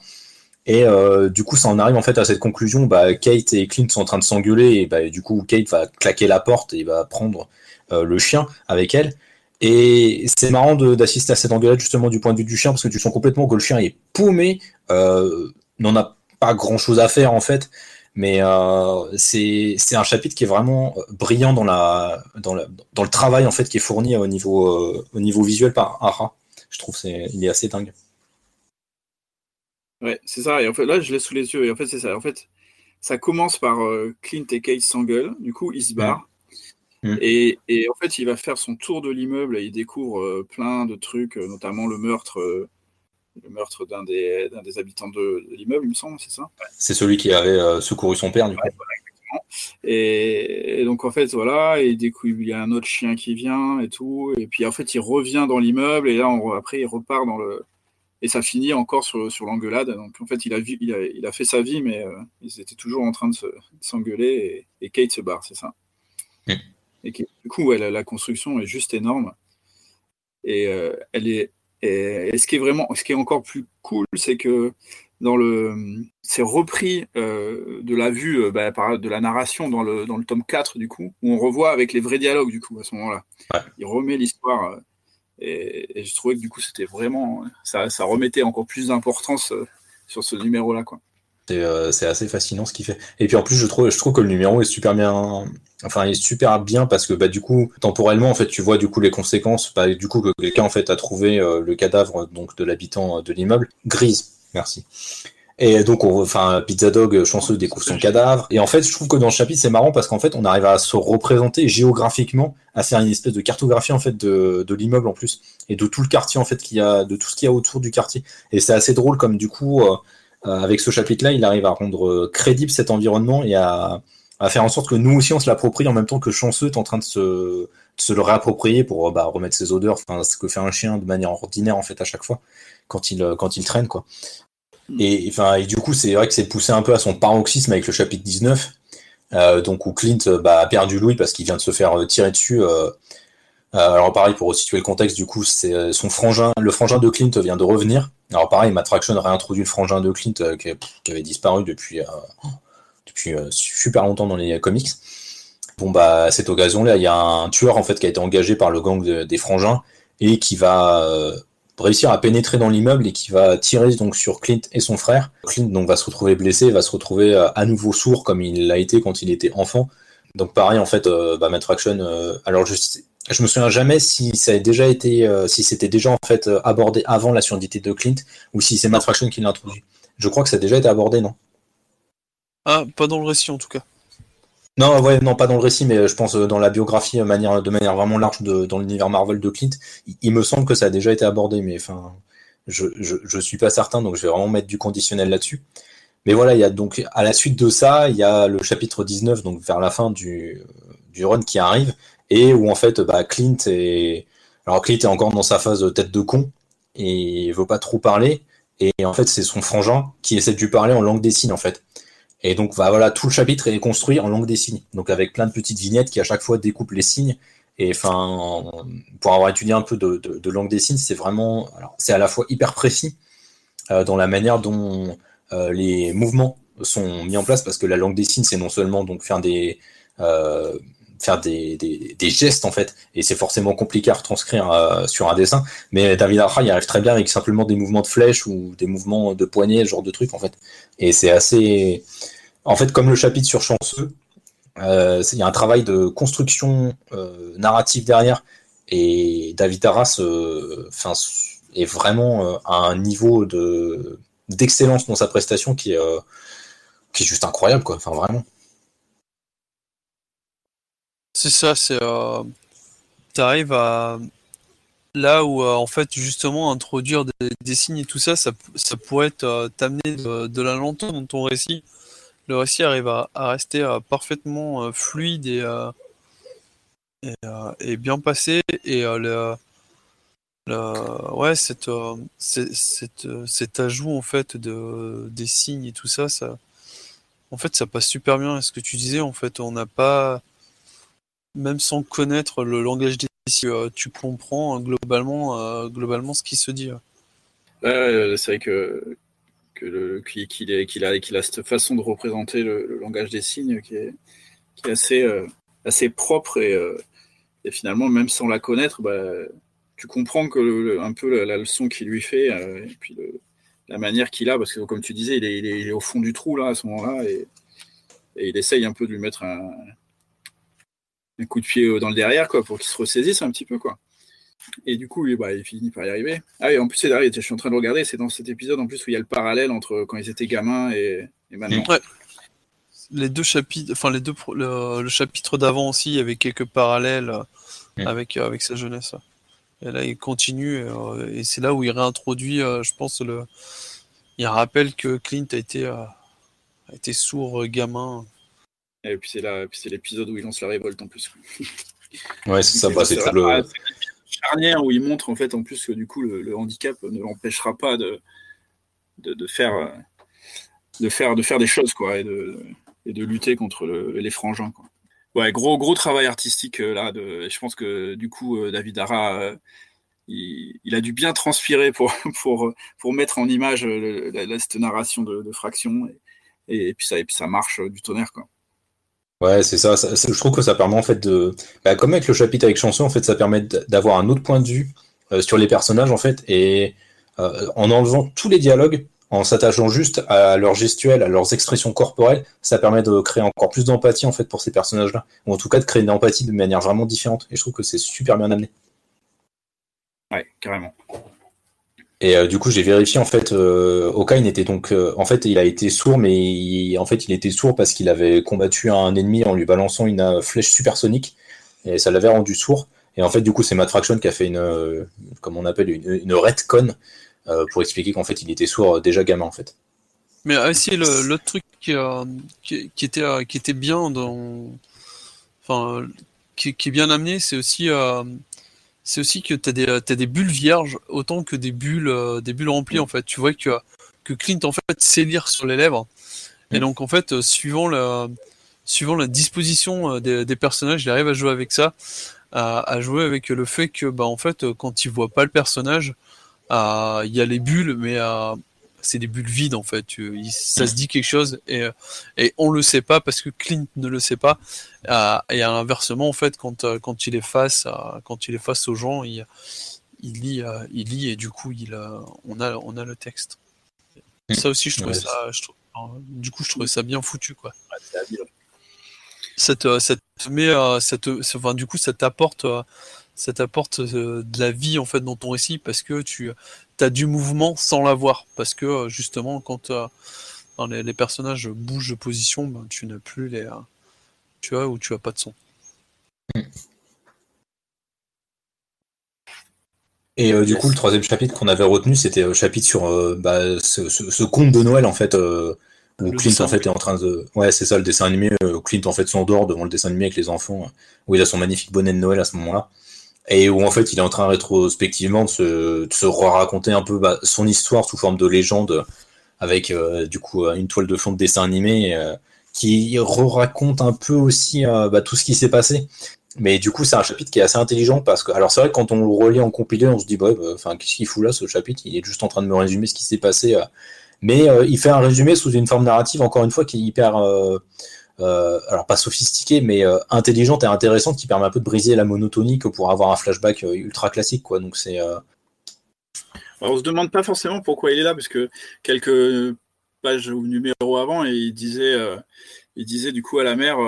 [SPEAKER 1] Et euh, du coup, ça en arrive en fait à cette conclusion. Bah, Kate et Clint sont en train de s'engueuler et bah, du coup, Kate va claquer la porte et va prendre euh, le chien avec elle. Et c'est marrant d'assister à cette engueulade justement du point de vue du chien parce que tu sens complètement que le chien est paumé, euh, n'en a pas grand chose à faire en fait. Mais euh, c'est un chapitre qui est vraiment brillant dans, le travail en fait qui est fourni au niveau, au niveau visuel par Ara. Je trouve c'est il est assez dingue.
[SPEAKER 3] Ouais, c'est ça. Et en fait, là, je l'ai sous les yeux. Et en fait, c'est ça. En fait, ça commence par euh, Clint et Kate s'engueulent. Du coup, il se barre. Mm. Et, et, en fait, il va faire son tour de l'immeuble et il découvre euh, plein de trucs, euh, notamment le meurtre, le meurtre d'un des, des, habitants de, l'immeuble, il me semble, c'est ça?
[SPEAKER 1] C'est celui qui avait secouru son père, du coup.
[SPEAKER 3] et, et, donc, en fait, voilà, et il y a un autre chien qui vient et tout. Et puis, en fait, il revient dans l'immeuble et là, on, après, il repart dans le et ça finit encore sur, sur l'engueulade. Donc en fait, il a, vu, il a, il a fait sa vie, mais euh, ils étaient toujours en train de s'engueuler et, Kate se barre, c'est ça. Et du coup, la construction est juste énorme. Et euh, elle est. Et, ce qui est vraiment, ce qui est encore plus cool, c'est que dans le, c'est repris euh, de la vue, bah, par, de la narration dans le, dans le tome 4 du coup, où on revoit avec les vrais dialogues du coup à ce moment-là. Il remet l'histoire et, je trouvais que du coup, c'était vraiment. Ça, remettait encore plus d'importance euh, sur ce numéro-là.
[SPEAKER 1] Euh, c'est assez fascinant ce qu'il fait. Et puis en plus, je trouve, je trouve que le numéro est super bien. Enfin, est super bien parce que bah, du coup, temporellement, en fait, tu vois du coup les conséquences. Bah, du coup, que quelqu'un en fait a trouvé euh, le cadavre donc de l'habitant de l'immeuble grise. Merci. Et donc, on, enfin, Pizza Dog chanceux découvre son cadavre. Et en fait, je trouve que dans le chapitre, c'est marrant parce qu'en fait, on arrive à se représenter géographiquement, à faire une espèce de cartographie en fait de, de l'immeuble en plus et de tout le quartier en fait qu'il y a, de tout ce qu'il y a autour du quartier. Et c'est assez drôle comme du coup, euh, euh, avec ce chapitre-là, il arrive à rendre euh, crédible cet environnement et à, à faire en sorte que nous aussi on se l'approprie en même temps que chanceux est en train de se, de se le réapproprier pour bah, remettre ses odeurs, enfin ce que fait un chien de manière ordinaire en fait à chaque fois quand il quand il traîne quoi. Et, enfin, et du coup, c'est vrai que c'est poussé un peu à son paroxysme avec le chapitre 19, euh, donc où Clint euh, bah, a perdu Louis parce qu'il vient de se faire euh, tirer dessus. Euh, alors pareil, pour situer le contexte, du coup, c'est son frangin, le frangin de Clint vient de revenir. Alors pareil, Matt Fraction réintroduit le frangin de Clint qui, avait disparu depuis, depuis super longtemps dans les comics. Bon bah à cette occasion-là, il y a un tueur en fait qui a été engagé par le gang des frangins et qui va réussir à pénétrer dans l'immeuble et qui va tirer donc sur Clint et son frère. Clint donc va se retrouver blessé, va se retrouver euh, à nouveau sourd comme il l'a été quand il était enfant. Donc pareil en fait, euh, bah, Matt Fraction. Euh, alors je me souviens jamais si ça a déjà été, si c'était déjà en fait abordé avant la surdité de Clint ou si c'est Matt Fraction qui l'a introduit. Je crois que ça a déjà été abordé, non?
[SPEAKER 2] Ah, pas dans le récit en tout cas.
[SPEAKER 1] Non, ouais, non, pas dans le récit, mais je pense euh, dans la biographie, euh, manière, de manière vraiment large de, dans l'univers Marvel de Clint. Il, me semble que ça a déjà été abordé, mais enfin, je, je, suis pas certain, donc je vais vraiment mettre du conditionnel là-dessus. Mais voilà, il y a donc à la suite de ça, il y a le chapitre 19, donc vers la fin du, du run qui arrive, et où en fait, bah, Clint est, alors Clint est encore dans sa phase de tête de con et il veut pas trop parler. Et en fait, c'est son frangin qui essaie de lui parler en langue des signes, en fait. Et donc bah, voilà, tout le chapitre est construit en langue des signes, donc avec plein de petites vignettes qui à chaque fois découpent les signes. Et enfin, pour avoir étudié un peu de, langue des signes, c'est vraiment, c'est à la fois hyper précis euh, dans la manière dont euh, les mouvements sont mis en place, parce que la langue des signes, c'est non seulement donc faire des euh, faire des, gestes en fait, et c'est forcément compliqué à retranscrire sur un dessin. Mais David Arra, il arrive très bien avec simplement des mouvements de flèche ou des mouvements de poignet, ce genre de trucs en fait. Et c'est assez, en fait, comme le chapitre sur Chanceux, euh, il y a un travail de construction euh, narrative derrière. Et David Arras, euh, est vraiment à un niveau de d'excellence dans sa prestation qui est qui est juste incroyable quoi. Enfin vraiment.
[SPEAKER 2] C'est ça, c'est tu arrives à là où en fait justement introduire des, signes et tout ça, ça, pourrait t'amener de, la lenteur dans ton récit. Le récit arrive à, rester parfaitement fluide et, et, bien passé et le, ouais cette, cet ajout en fait de des signes et tout ça, ça en fait ça passe super bien. Ce que tu disais en fait, on n'a pas même sans connaître le langage des signes, tu comprends hein, globalement, euh, globalement ce qui se dit.
[SPEAKER 3] c'est vrai que, qu'il, a, cette façon de représenter le, langage des signes qui est, assez, euh, assez propre euh, et, finalement, même sans la connaître, bah, tu comprends que un peu la, leçon qu'il lui fait et puis la manière qu'il a, parce que comme tu disais, il est, au fond du trou là à ce moment-là et il essaye un peu de lui mettre un, un coup de pied euh, dans le derrière, quoi, pour qu'il se ressaisisse un petit peu, quoi. Et du coup, bah, il finit par y arriver. Ah oui, en plus, c'est derrière, je suis en train de regarder, c'est dans cet épisode en plus où il y a le parallèle entre quand ils étaient gamins et, maintenant.
[SPEAKER 2] Ouais. Les deux chapitres, enfin les deux, le, chapitre d'avant aussi, il y avait quelques parallèles euh, avec euh, avec sa jeunesse. Et là, il continue et, c'est là où il réintroduit, je pense, le. Il rappelle que Clint a été a été sourd gamin.
[SPEAKER 3] Et puis c'est là, c'est l'épisode où il lance la révolte en plus.
[SPEAKER 1] ouais, c'est ça. Bah, c'est tout
[SPEAKER 3] le charnière où il montre en fait en plus que du coup le, handicap ne l'empêchera pas de, de, faire de faire de faire des choses quoi et de, et de lutter contre les frangins quoi. Ouais, gros gros travail artistique euh, là. De, je pense que du coup euh, David Ara euh, il, a dû bien transpirer pour, pour, pour mettre en image la, cette narration de, de Fraction. Et, et, puis ça, et puis ça marche du tonnerre. Quoi.
[SPEAKER 1] Ouais, c'est ça, Je trouve que ça permet en fait de, bah, comme avec le chapitre avec chanson, en fait, ça permet d'avoir un autre point de vue euh, sur les personnages en fait, et euh, en enlevant tous les dialogues, en s'attachant juste à leurs gestuels, à leurs expressions corporelles, ça permet de créer encore plus d'empathie en fait pour ces personnages-là, ou en tout cas de créer une empathie de manière vraiment différente. Et je trouve que c'est super bien amené.
[SPEAKER 3] Ouais, carrément.
[SPEAKER 1] Et euh, du coup, j'ai vérifié en fait, euh, Okain était donc, euh, en fait, il a été sourd, mais en fait, il était sourd parce qu'il avait combattu un ennemi en lui balançant une euh, flèche supersonique et ça l'avait rendu sourd. Et en fait, du coup, c'est Matt Fraction qui a fait une, comme on appelle, une, une retcon pour expliquer qu'en fait, il était sourd déjà gamin en fait.
[SPEAKER 2] Mais aussi le, le truc qui, qui, était qui était bien dans, enfin, qui est bien amené, c'est aussi c'est aussi que tu as des, as des bulles vierges autant que des bulles, euh, des bulles remplies, en fait. Tu vois que, que Clint, en fait, sait lire sur les lèvres. Et donc, en fait, euh, suivant la, suivant la disposition euh, des, des personnages, il arrive à jouer avec ça, à, à, jouer avec le fait que, bah, en fait, quand il voit pas le personnage, il y a les bulles, mais c'est des bulles vides en fait. ça se dit quelque chose et, et on le sait pas parce que Clint ne le sait pas. Euh, et inversement en fait, quand, euh, quand il est face à, quand il est face aux gens, il, il lit, euh, il lit et du coup il, on a, on a le texte. Mm. Ça aussi, je trouvais ça, je trouve, du coup, je trouvais ça bien foutu quoi. Ça te, ça te met, ça te, enfin, du coup, ça t'apporte ça t'apporte de la vie en fait dans ton récit parce que tu as du mouvement sans l'avoir. Parce que euh, justement quand euh, les, personnages bougent de position ben, tu n'as plus les euh, tu vois ou tu as pas de son.
[SPEAKER 1] Et du coup le troisième chapitre qu'on avait retenu c'était le chapitre sur bah, ce, conte de Noël en fait où Clint en fait est en train de ouais c'est ça le dessin animé Clint en fait s'endort devant le dessin animé avec les enfants où il a son magnifique bonnet de Noël à ce moment-là et où en fait il est en train rétrospectivement de se, de raconter un peu bah, son histoire sous forme de légende avec euh, du coup une toile de fond de dessin animé euh, qui re-raconte un peu aussi euh, bah, tout ce qui s'est passé. Mais du coup c'est un chapitre qui est assez intelligent parce que alors c'est vrai que quand on le relit en compilé on se dit bah, enfin qu'est-ce qu'il fout là ce chapitre? Il est juste en train de me résumer ce qui s'est passé mais il fait un résumé sous une forme narrative encore une fois qui est hyper euh, alors pas sophistiquée, mais euh, intelligente et intéressante, qui permet un peu de briser la monotonie que pour avoir un flashback euh, ultra classique, quoi. Donc c'est.
[SPEAKER 3] on se demande pas forcément pourquoi il est là, parce que quelques pages ou numéros avant, il disait, il disait du coup à la mère.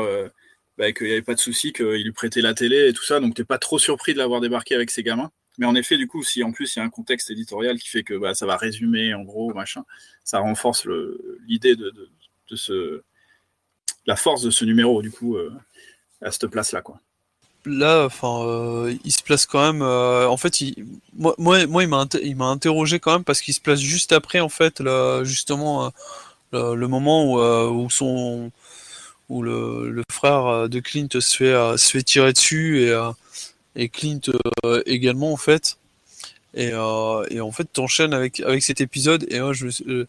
[SPEAKER 3] Bah, qu'il n'y avait pas de souci, qu'il lui prêtait la télé et tout ça, donc t'es pas trop surpris de l'avoir débarqué avec ses gamins. Mais en effet, du coup, si en plus il y a un contexte éditorial qui fait que bah, ça va résumer en gros, machin, ça renforce l'idée de, de, ce, la force de ce numéro, du coup, euh, à cette place-là, quoi.
[SPEAKER 2] Là, enfin, euh, il se place quand même. Euh, en fait, moi, moi, il m'a interrogé quand même parce qu'il se place juste après, en fait, là, justement, le, moment où, où son où le, le, frère de Clint se fait, se fait tirer dessus et, et Clint également, en fait. Et, et en fait, t'enchaînes avec avec cet épisode. Et moi, je,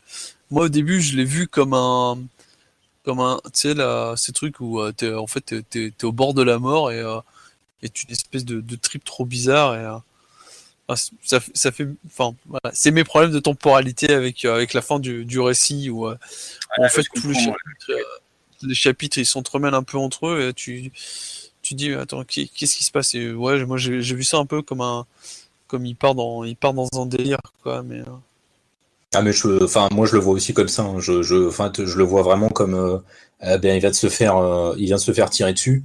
[SPEAKER 2] moi au début, je l'ai vu comme un comme un tu sais là ces trucs où euh, t'es en fait t'es, es, au bord de la mort et euh, et tu une espèce de, de trip trop bizarre et euh, ça, ça fait enfin voilà, c'est mes problèmes de temporalité avec avec la fin du, du récit où, où en fait tous les chapitres, les chapitres ils s'entremêlent un peu entre eux et tu tu dis attends qu'est-ce qui se passe? Et ouais moi j'ai, j'ai vu ça un peu comme un comme il part dans, il part dans un délire, quoi. Mais, euh.
[SPEAKER 1] Ah mais je, enfin moi je le vois aussi comme ça. Hein. Je, je, enfin je le vois vraiment comme, euh, eh bien il va de se faire, euh, il vient de se faire tirer dessus.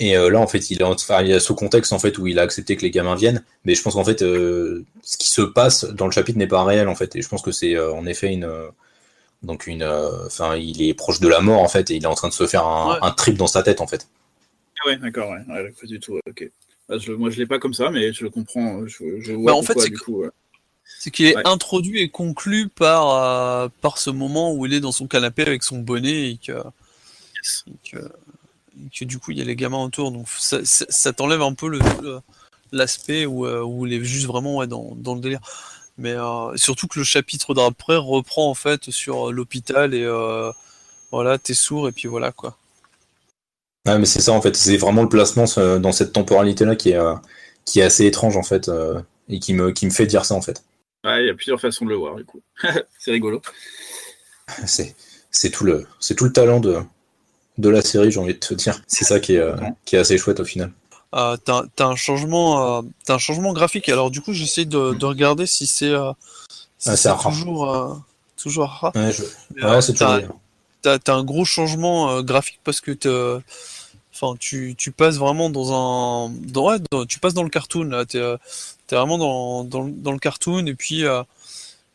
[SPEAKER 1] Et là en fait il, a, enfin, il a ce contexte en fait où il a accepté que les gamins viennent. Mais je pense qu'en fait ce qui se passe dans le chapitre n'est pas réel en fait. Et je pense que c'est en effet une, donc une, enfin il est proche de la mort en fait et il est en train de se faire un, trip dans sa tête en fait.
[SPEAKER 3] Ah ouais d'accord ouais, ouais pas du tout. Ok. Bah, moi, je l'ai pas comme ça, mais je le comprends. Je, vois bah, en fait,
[SPEAKER 2] c'est C'est qu'il est introduit et conclu par, euh, par ce moment où il est dans son canapé avec son bonnet et que, que, du coup il y a les gamins autour. Donc ça, ça, t'enlève un peu l'aspect où, euh, où il est juste vraiment ouais, dans, dans le délire. Mais euh, surtout que le chapitre d'après reprend en fait sur l'hôpital et voilà, t'es sourd et puis voilà quoi
[SPEAKER 1] mais c'est ça en fait, c'est vraiment le placement dans cette temporalité-là qui est, euh, qui est assez étrange en fait, euh, et qui me, qui me fait dire ça en fait.
[SPEAKER 3] Ouais, il y a plusieurs façons de le voir du coup. c'est rigolo.
[SPEAKER 1] C'est tout, le, tout le talent de, de la série, j'ai envie de te dire. C'est ça qui est, euh, qui est assez chouette au final.
[SPEAKER 2] t'as, un changement, un changement graphique. Alors du coup, j'essaie de, de regarder si c'est, ah, toujours, toujours
[SPEAKER 1] ouais c'est toujours.
[SPEAKER 2] T'as, un gros changement graphique parce que Enfin, tu, tu, passes vraiment dans un. Dans, ouais, tu passes dans le cartoon, là. T'es, es vraiment dans, dans, dans, le cartoon, et puis. Euh,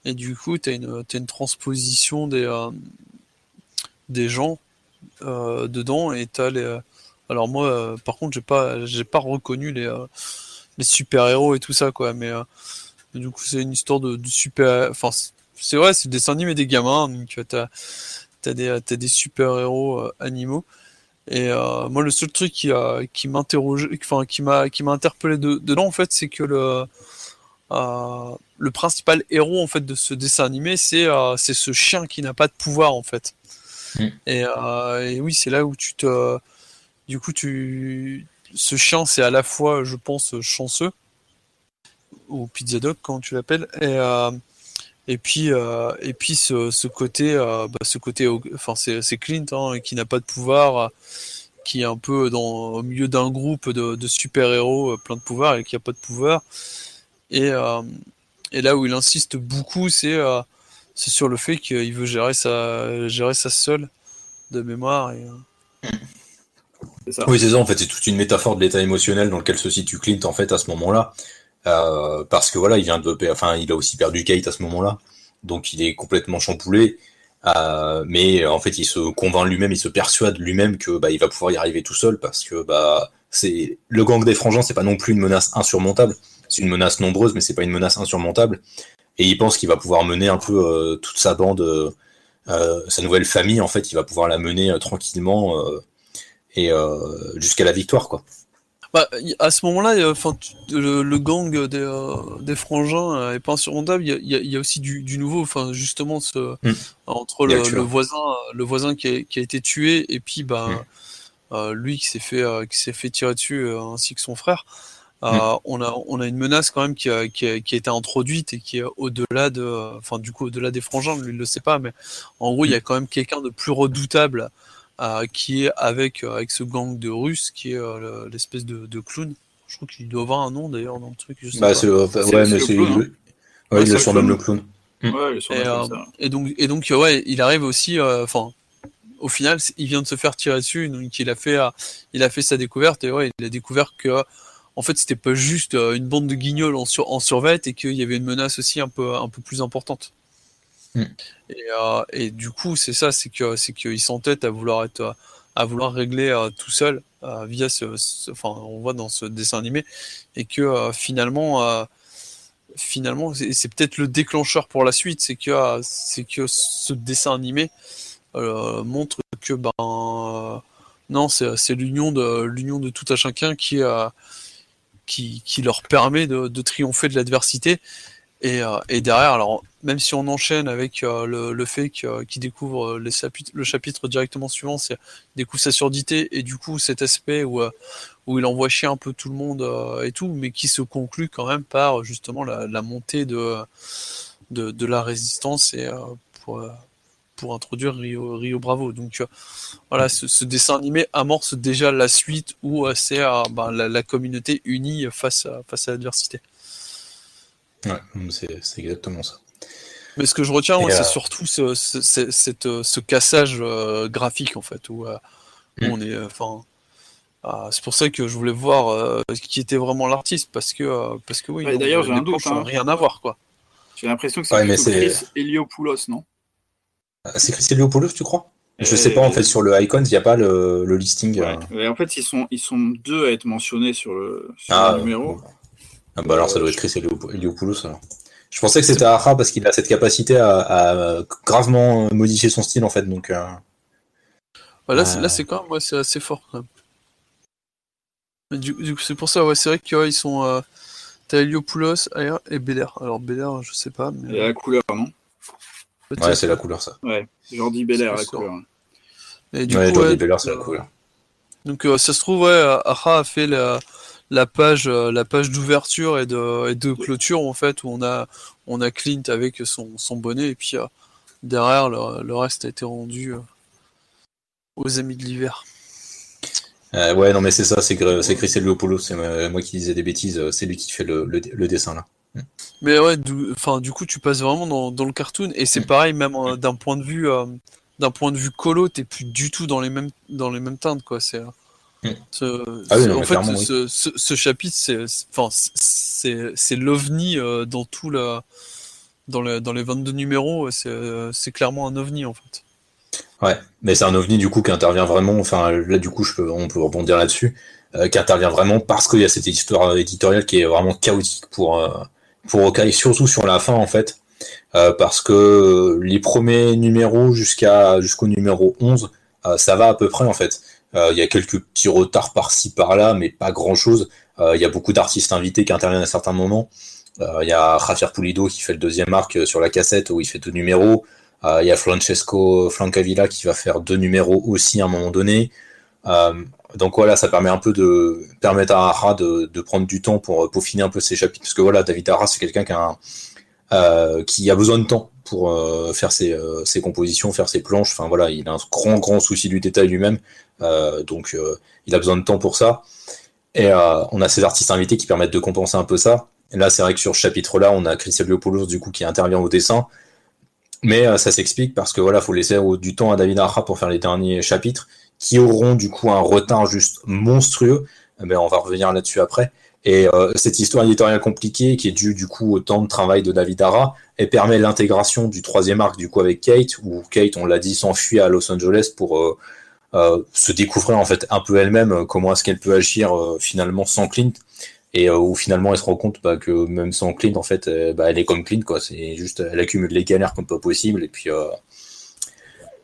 [SPEAKER 2] et du coup, t'as une, une transposition des, euh, des gens euh, dedans, et t'as les. Alors, moi, par contre, j'ai pas, j'ai pas reconnu les, les super-héros et tout ça, quoi, mais. du coup, c'est une histoire de, super. Enfin, c'est vrai, c'est dessin animé des gamins, donc t'as as des, des super-héros animaux. Et euh, moi, le seul truc qui, qui m'interroge, enfin, qui m'a, qui m'a interpellé de, dedans, en fait, c'est que le, euh, le principal héros, en fait, de ce dessin animé, c'est, euh, c'est ce chien qui n'a pas de pouvoir, en fait. Mm. Et, et, oui, c'est là où tu te, du coup, tu, ce chien, c'est à la fois, je pense, chanceux ou pizza dog, quand tu l'appelles, et et puis, euh, et puis ce, ce côté, euh, bah, ce côté, enfin c'est Clint hein, qui n'a pas de pouvoir, euh, qui est un peu dans, au milieu d'un groupe de, de super-héros plein de pouvoir et qui a pas de pouvoir. Et, et là où il insiste beaucoup, c'est c'est sur le fait qu'il veut gérer ça, gérer ça seul de mémoire. Et,
[SPEAKER 1] Oui, c'est ça. En fait, c'est toute une métaphore de l'état émotionnel dans lequel se situe Clint en fait à ce moment-là. Euh, parce que voilà, il vient de, enfin, il a aussi perdu Kate à ce moment-là, donc il est complètement champoulé. Euh, mais en fait, il se convainc lui-même, il se persuade lui-même que bah, il va pouvoir y arriver tout seul parce que bah, c'est le gang des frangins, c'est pas non plus une menace insurmontable. C'est une menace nombreuse, mais c'est pas une menace insurmontable. Et il pense qu'il va pouvoir mener un peu euh, toute sa bande, sa nouvelle famille, en fait, il va pouvoir la mener tranquillement et jusqu'à la victoire, quoi.
[SPEAKER 2] Bah, à ce moment-là, enfin, le, gang des, euh, des frangins euh, est pas insurmontable. Il y a, y a, aussi du, du, nouveau, enfin, justement, ce, hmm. entre le, le, voisin, le voisin qui a, qui a, été tué et puis, bah, hmm. euh, lui qui s'est fait, qui s'est fait tirer dessus, ainsi que son frère. Hmm. on a, on a une menace quand même qui a, qui a, qui a été introduite et qui est au-delà de, enfin, du coup, au-delà des frangins. Lui, il le sait pas, mais en gros, il y a quand même quelqu'un de plus redoutable euh, qui est avec, euh, avec ce gang de Russes, qui est euh, l'espèce de, de, clown. Je crois qu'il doit avoir un nom d'ailleurs dans le truc.
[SPEAKER 1] bah, c'est le, ouais, mais c'est le, ouais, il le surnomme le clown.
[SPEAKER 3] Ouais,
[SPEAKER 2] et, et, donc, et donc, ouais, il arrive aussi, enfin, au final, il vient de se faire tirer dessus, donc il a fait, il a fait sa découverte et ouais, il a découvert que en fait, c'était pas juste une bande de guignols en, sur, en survêt et qu'il y avait une menace aussi un peu, un peu plus importante. Hmm. Et, et, du coup, c'est ça, c'est que c'est qu'ils s'entêtent à vouloir être, à vouloir régler tout seul via enfin, on voit dans ce dessin animé, et que finalement finalement, c'est peut-être le déclencheur pour la suite, c'est que euh, c'est que ce dessin animé euh, montre que ben euh, non, c'est l'union de l'union de tout à chacun qui, qui, qui leur permet de triompher de l'adversité euh, et, derrière, alors même si on enchaîne avec euh, le, fait qu'il découvre le chapitre directement suivant, c'est découvre sa surdité et du coup cet aspect où, euh, où il envoie chier un peu tout le monde et tout, mais qui se conclut quand même par justement la, montée de, de, la résistance et pour, pour introduire Rio, Rio Bravo. Donc voilà, ce, dessin animé amorce déjà la suite où c'est ben, la, la, communauté unie face face à l'adversité.
[SPEAKER 1] Ouais, c'est exactement ça.
[SPEAKER 2] Mais ce que je retiens, c'est euh, surtout ce, ce, cassage euh, graphique en fait, où, euh, hmm. on est, enfin, c'est pour ça que je voulais voir qui était vraiment l'artiste, parce que, parce que oui,
[SPEAKER 3] d'ailleurs, j'ai un doute,
[SPEAKER 2] hein. rien à voir quoi.
[SPEAKER 3] J'ai l'impression que c'est Chris Heliopoulos, non?
[SPEAKER 1] C'est Chris Heliopoulos, tu crois? Je sais pas en fait sur le Icons, il n'y a pas le, listing.
[SPEAKER 3] en fait, ils sont, ils sont deux à être mentionnés sur le, ah, numéro.
[SPEAKER 1] Ah bah alors ça doit être Chris Eliopoulos alors. Je pensais que c'était Ara parce qu'il a cette capacité à, gravement modifier son style en fait donc. Euh...
[SPEAKER 2] Bah là, là c'est quand? Même c'est assez fort quand même. du, coup c'est pour ça ouais c'est vrai qu'ils sont euh, t'as Eliopoulos et Belair. Alors Belair je sais pas mais.
[SPEAKER 3] la couleur non?
[SPEAKER 1] Ouais c'est la couleur ça.
[SPEAKER 3] Ouais Jordi Belair la couleur.
[SPEAKER 1] Et du ouais, coup, Jordi Belair c'est la couleur.
[SPEAKER 2] Donc euh, ça se trouve ouais Ara a fait la la page, euh, la page d'ouverture et de, de, clôture en fait où on a, on a Clint avec son, son bonnet et puis euh, derrière le, reste a été rendu euh, aux amis de l'hiver.
[SPEAKER 1] ouais, non mais c'est ça, c'est Chris Eliopoulos, c'est moi qui disais des bêtises, c'est lui qui fait le, le, dessin là.
[SPEAKER 2] Mais ouais, enfin du coup tu passes vraiment dans, dans le cartoon et c'est mm. pareil même d'un point de vue d'un point de vue colo, t'es plus du tout dans les mêmes dans les mêmes teintes quoi. C'est ce, ah en fait, ce, chapitre, c'est l'ovni euh, dans tout la, dans, le, dans les 22 numéros, c'est clairement un ovni en fait.
[SPEAKER 1] Ouais, mais c'est un ovni du coup qui intervient vraiment, enfin là du coup je peux, on peut rebondir là-dessus, euh, qui intervient vraiment parce qu'il y a cette histoire éditoriale qui est vraiment chaotique pour, euh, pour et surtout sur la fin en fait, parce que les premiers numéros jusqu'à jusqu'au numéro 11, ça va à peu près en fait. Euh, il y a quelques petits retards par-ci par-là, mais pas grand-chose. Euh, il y a beaucoup d'artistes invités qui interviennent à certains moments. Euh, il y a Javier Pulido qui fait le deuxième arc sur la cassette où il fait deux numéros. Il y a Francesco Francavilla qui va faire deux numéros aussi à un moment donné. donc voilà, ça permet un peu de permettre à Ara de, de, prendre du temps pour peaufiner un peu ses chapitres. Parce que voilà, David Ara, c'est quelqu'un qui a besoin de temps pour faire ses, ses, compositions, faire ses planches. Enfin voilà, il a un grand grand souci du détail lui-même. Euh, donc euh, il a besoin de temps pour ça. Et euh, on a ces artistes invités qui permettent de compenser un peu ça. Là, c'est vrai que sur ce chapitre-là, on a Chris Eliopoulos du coup qui intervient au dessin. Mais ça s'explique parce que voilà, faut laisser du temps à David Arra pour faire les derniers chapitres qui auront du coup un retard juste monstrueux. Mais on va revenir là-dessus après. Et cette histoire éditoriale compliquée qui est due du coup au temps de travail de David Arra et permet l'intégration du troisième arc du coup avec Kate où Kate, on l'a dit, s'enfuit à Los Angeles pour se découvrir en fait un peu elle-même euh, comment est-ce qu'elle peut agir euh, finalement sans Clint. Et où finalement elle se rend compte bah, que même sans Clint en fait bah, elle est comme Clint quoi. C'est juste elle accumule les galères comme pas possible et puis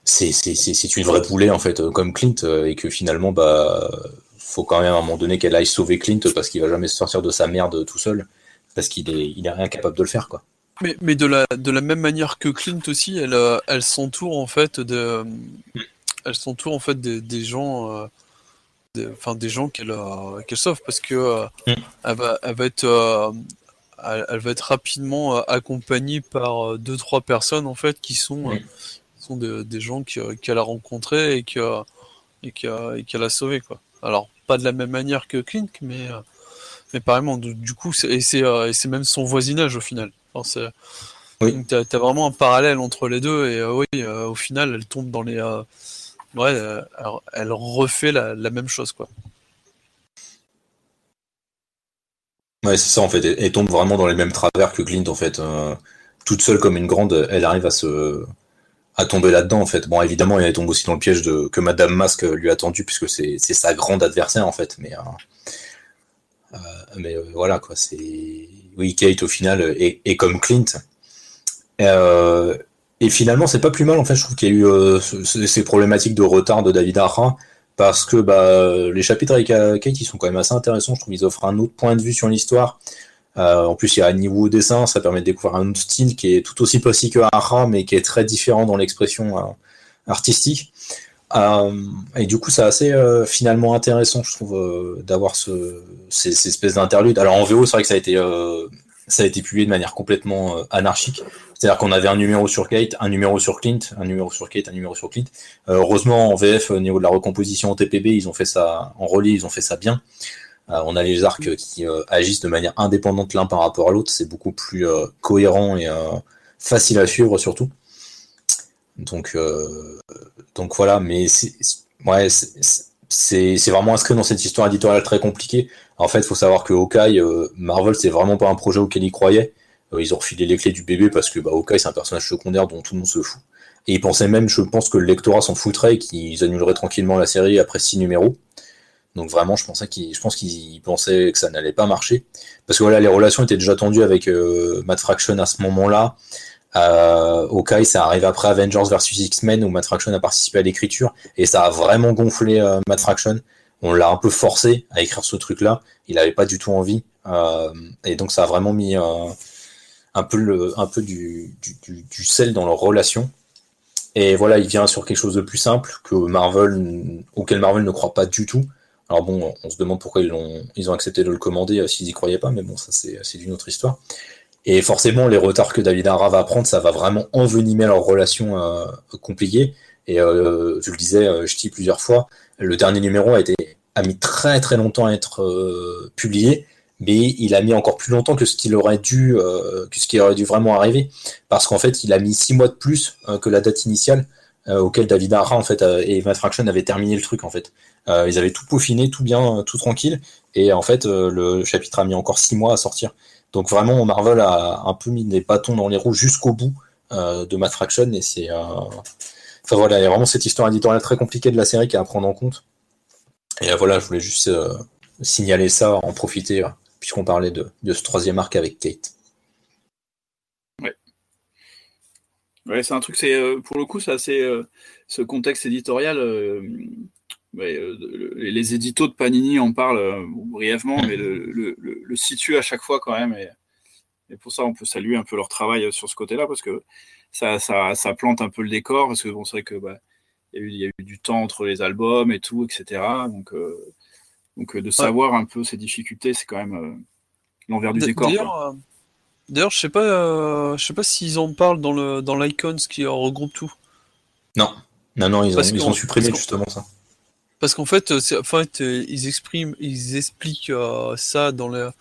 [SPEAKER 1] c'est une vraie poulet en fait comme Clint et que finalement bah faut quand même à un moment donné qu'elle aille sauver Clint parce qu'il va jamais se sortir de sa merde tout seul. Parce qu'il est il est rien capable de le faire quoi.
[SPEAKER 2] Mais, mais de la de la même manière que Clint aussi elle elle s'entoure en fait de elles sont tout en fait des, gens, euh, enfin des, gens qu'elle euh, qu'elle sauve parce que euh, mm. elle, va, elle va être elle, va être rapidement accompagnée par deux trois personnes en fait qui sont mm. sont des gens qu'elle a rencontrés et que et qu'elle a sauvé quoi. Alors pas de la même manière que Clink mais mais pareillement du, coup et c'est même son voisinage au final. Enfin, oui. tu as, vraiment un parallèle entre les deux et oui, au final, elle tombe dans les, ouais, euh, alors, elle refait la, même chose, quoi.
[SPEAKER 1] Ouais, c'est ça en fait. Elle, tombe vraiment dans les mêmes travers que Clint en fait. toute seule comme une grande, elle arrive à se à tomber là-dedans en fait. Bon, évidemment, elle tombe aussi dans le piège de que Madame Masque lui a tendu puisque c'est sa grande adversaire en fait. Mais mais voilà quoi. C'est oui, Kate au final est, comme Clint. Et finalement, c'est pas plus mal en fait. Je trouve qu'il y a eu ces problématiques de retard de David Arra parce que bah, les chapitres avec euh, Kate ils sont quand même assez intéressants. Je trouve qu'ils offrent un autre point de vue sur l'histoire. Euh, en plus, il y a un niveau au dessin, ça permet de découvrir un autre style qui est tout aussi précis que Ara, mais qui est très différent dans l'expression euh, artistique. et du coup, c'est assez finalement intéressant, je trouve, d'avoir ce, ces, ces espèces d'interludes. Alors en VO, c'est vrai que ça a été ça a été publié de manière complètement euh, anarchique. C'est-à-dire qu'on avait un numéro sur Kate, un numéro sur Clint, un numéro sur Kate, un numéro sur Clint. Euh, heureusement, en VF, au niveau de la recomposition en TPB, ils ont fait ça, en relié, ils ont fait ça bien. Euh, on a les arcs qui agissent de manière indépendante l'un par rapport à l'autre. C'est beaucoup plus cohérent et facile à suivre surtout. Donc, donc voilà, mais c'est, ouais, c'est vraiment inscrit dans cette histoire éditoriale très compliquée. En fait, il faut savoir que Hawkeye, euh, Marvel, c'est vraiment pas un projet auquel ils croyaient. Euh, ils ont refilé les clés du bébé parce que bah, Hawkeye, c'est un personnage secondaire dont tout le monde se fout. Et ils pensaient même, je pense que le lectorat s'en foutrait et qu'ils annuleraient tranquillement la série après six numéros. Donc vraiment, je pensais qu'ils, je pense qu'ils pensaient que ça n'allait pas marcher parce que voilà, les relations étaient déjà tendues avec euh, Matt Fraction à ce moment-là. Euh, ça arrive après Avengers vs X-Men où Matt Fraction a participé à l'écriture et ça a vraiment gonflé Matt Fraction on l'a un peu forcé à écrire ce truc-là. Il n'avait pas du tout envie. Euh, et donc ça a vraiment mis euh, un peu, du, sel dans leur relation. Et voilà, il vient sur quelque chose de plus simple que Marvel, auquel Marvel ne croit pas du tout. Alors bon, on se demande pourquoi ils ont, accepté de le commander euh, s'ils y croyaient pas, mais bon, ça c'est une autre histoire. Et forcément, les retards que David Arra va prendre, ça va vraiment envenimer leur relation euh, compliquée. Et euh, je le disais, je dis plusieurs fois, le dernier numéro a, été, a mis très très longtemps à être euh, publié, mais il a mis encore plus longtemps que ce qu'il aurait dû, euh, que ce qui aurait dû vraiment arriver, parce qu'en fait, il a mis six mois de plus euh, que la date initiale auquel David Ara en fait et Matt Fraction avaient terminé le truc en fait. ils avaient tout peaufiné, tout bien, tout tranquille, et en fait, le chapitre a mis encore six mois à sortir. Donc vraiment, Marvel a un peu mis des bâtons dans les roues jusqu'au bout de Matt Fraction, et c'est Enfin voilà, il y a vraiment cette histoire éditoriale très compliquée de la série qui est à prendre en compte. Et euh, voilà, je voulais juste euh, signaler ça, en profiter, euh, puisqu'on parlait de, ce troisième arc avec Kate.
[SPEAKER 3] Ouais. C'est un truc, c'est pour le coup, c'est ce contexte éditorial. Les éditos de Panini en parlent brièvement, mais le, le, situent à chaque fois quand même. Et, et, pour ça, on peut saluer un peu leur travail sur ce côté-là, parce que ça, ça, ça, plante un peu le décor parce que bon, c'est vrai que bah, il, y a eu, il y, a eu du temps entre les albums et tout, etc. Donc, euh, donc euh, de savoir un peu ces difficultés, c'est quand même euh, l'envers du décor.
[SPEAKER 2] D'ailleurs, je sais pas, je sais pas s'ils en parlent dans le dans l'Icons qui regroupe tout.
[SPEAKER 1] Non, non, non, ils ont, ils ont supprimé justement ça.
[SPEAKER 2] Parce qu'en fait, en fait, ils expriment, ils expliquent ça dans le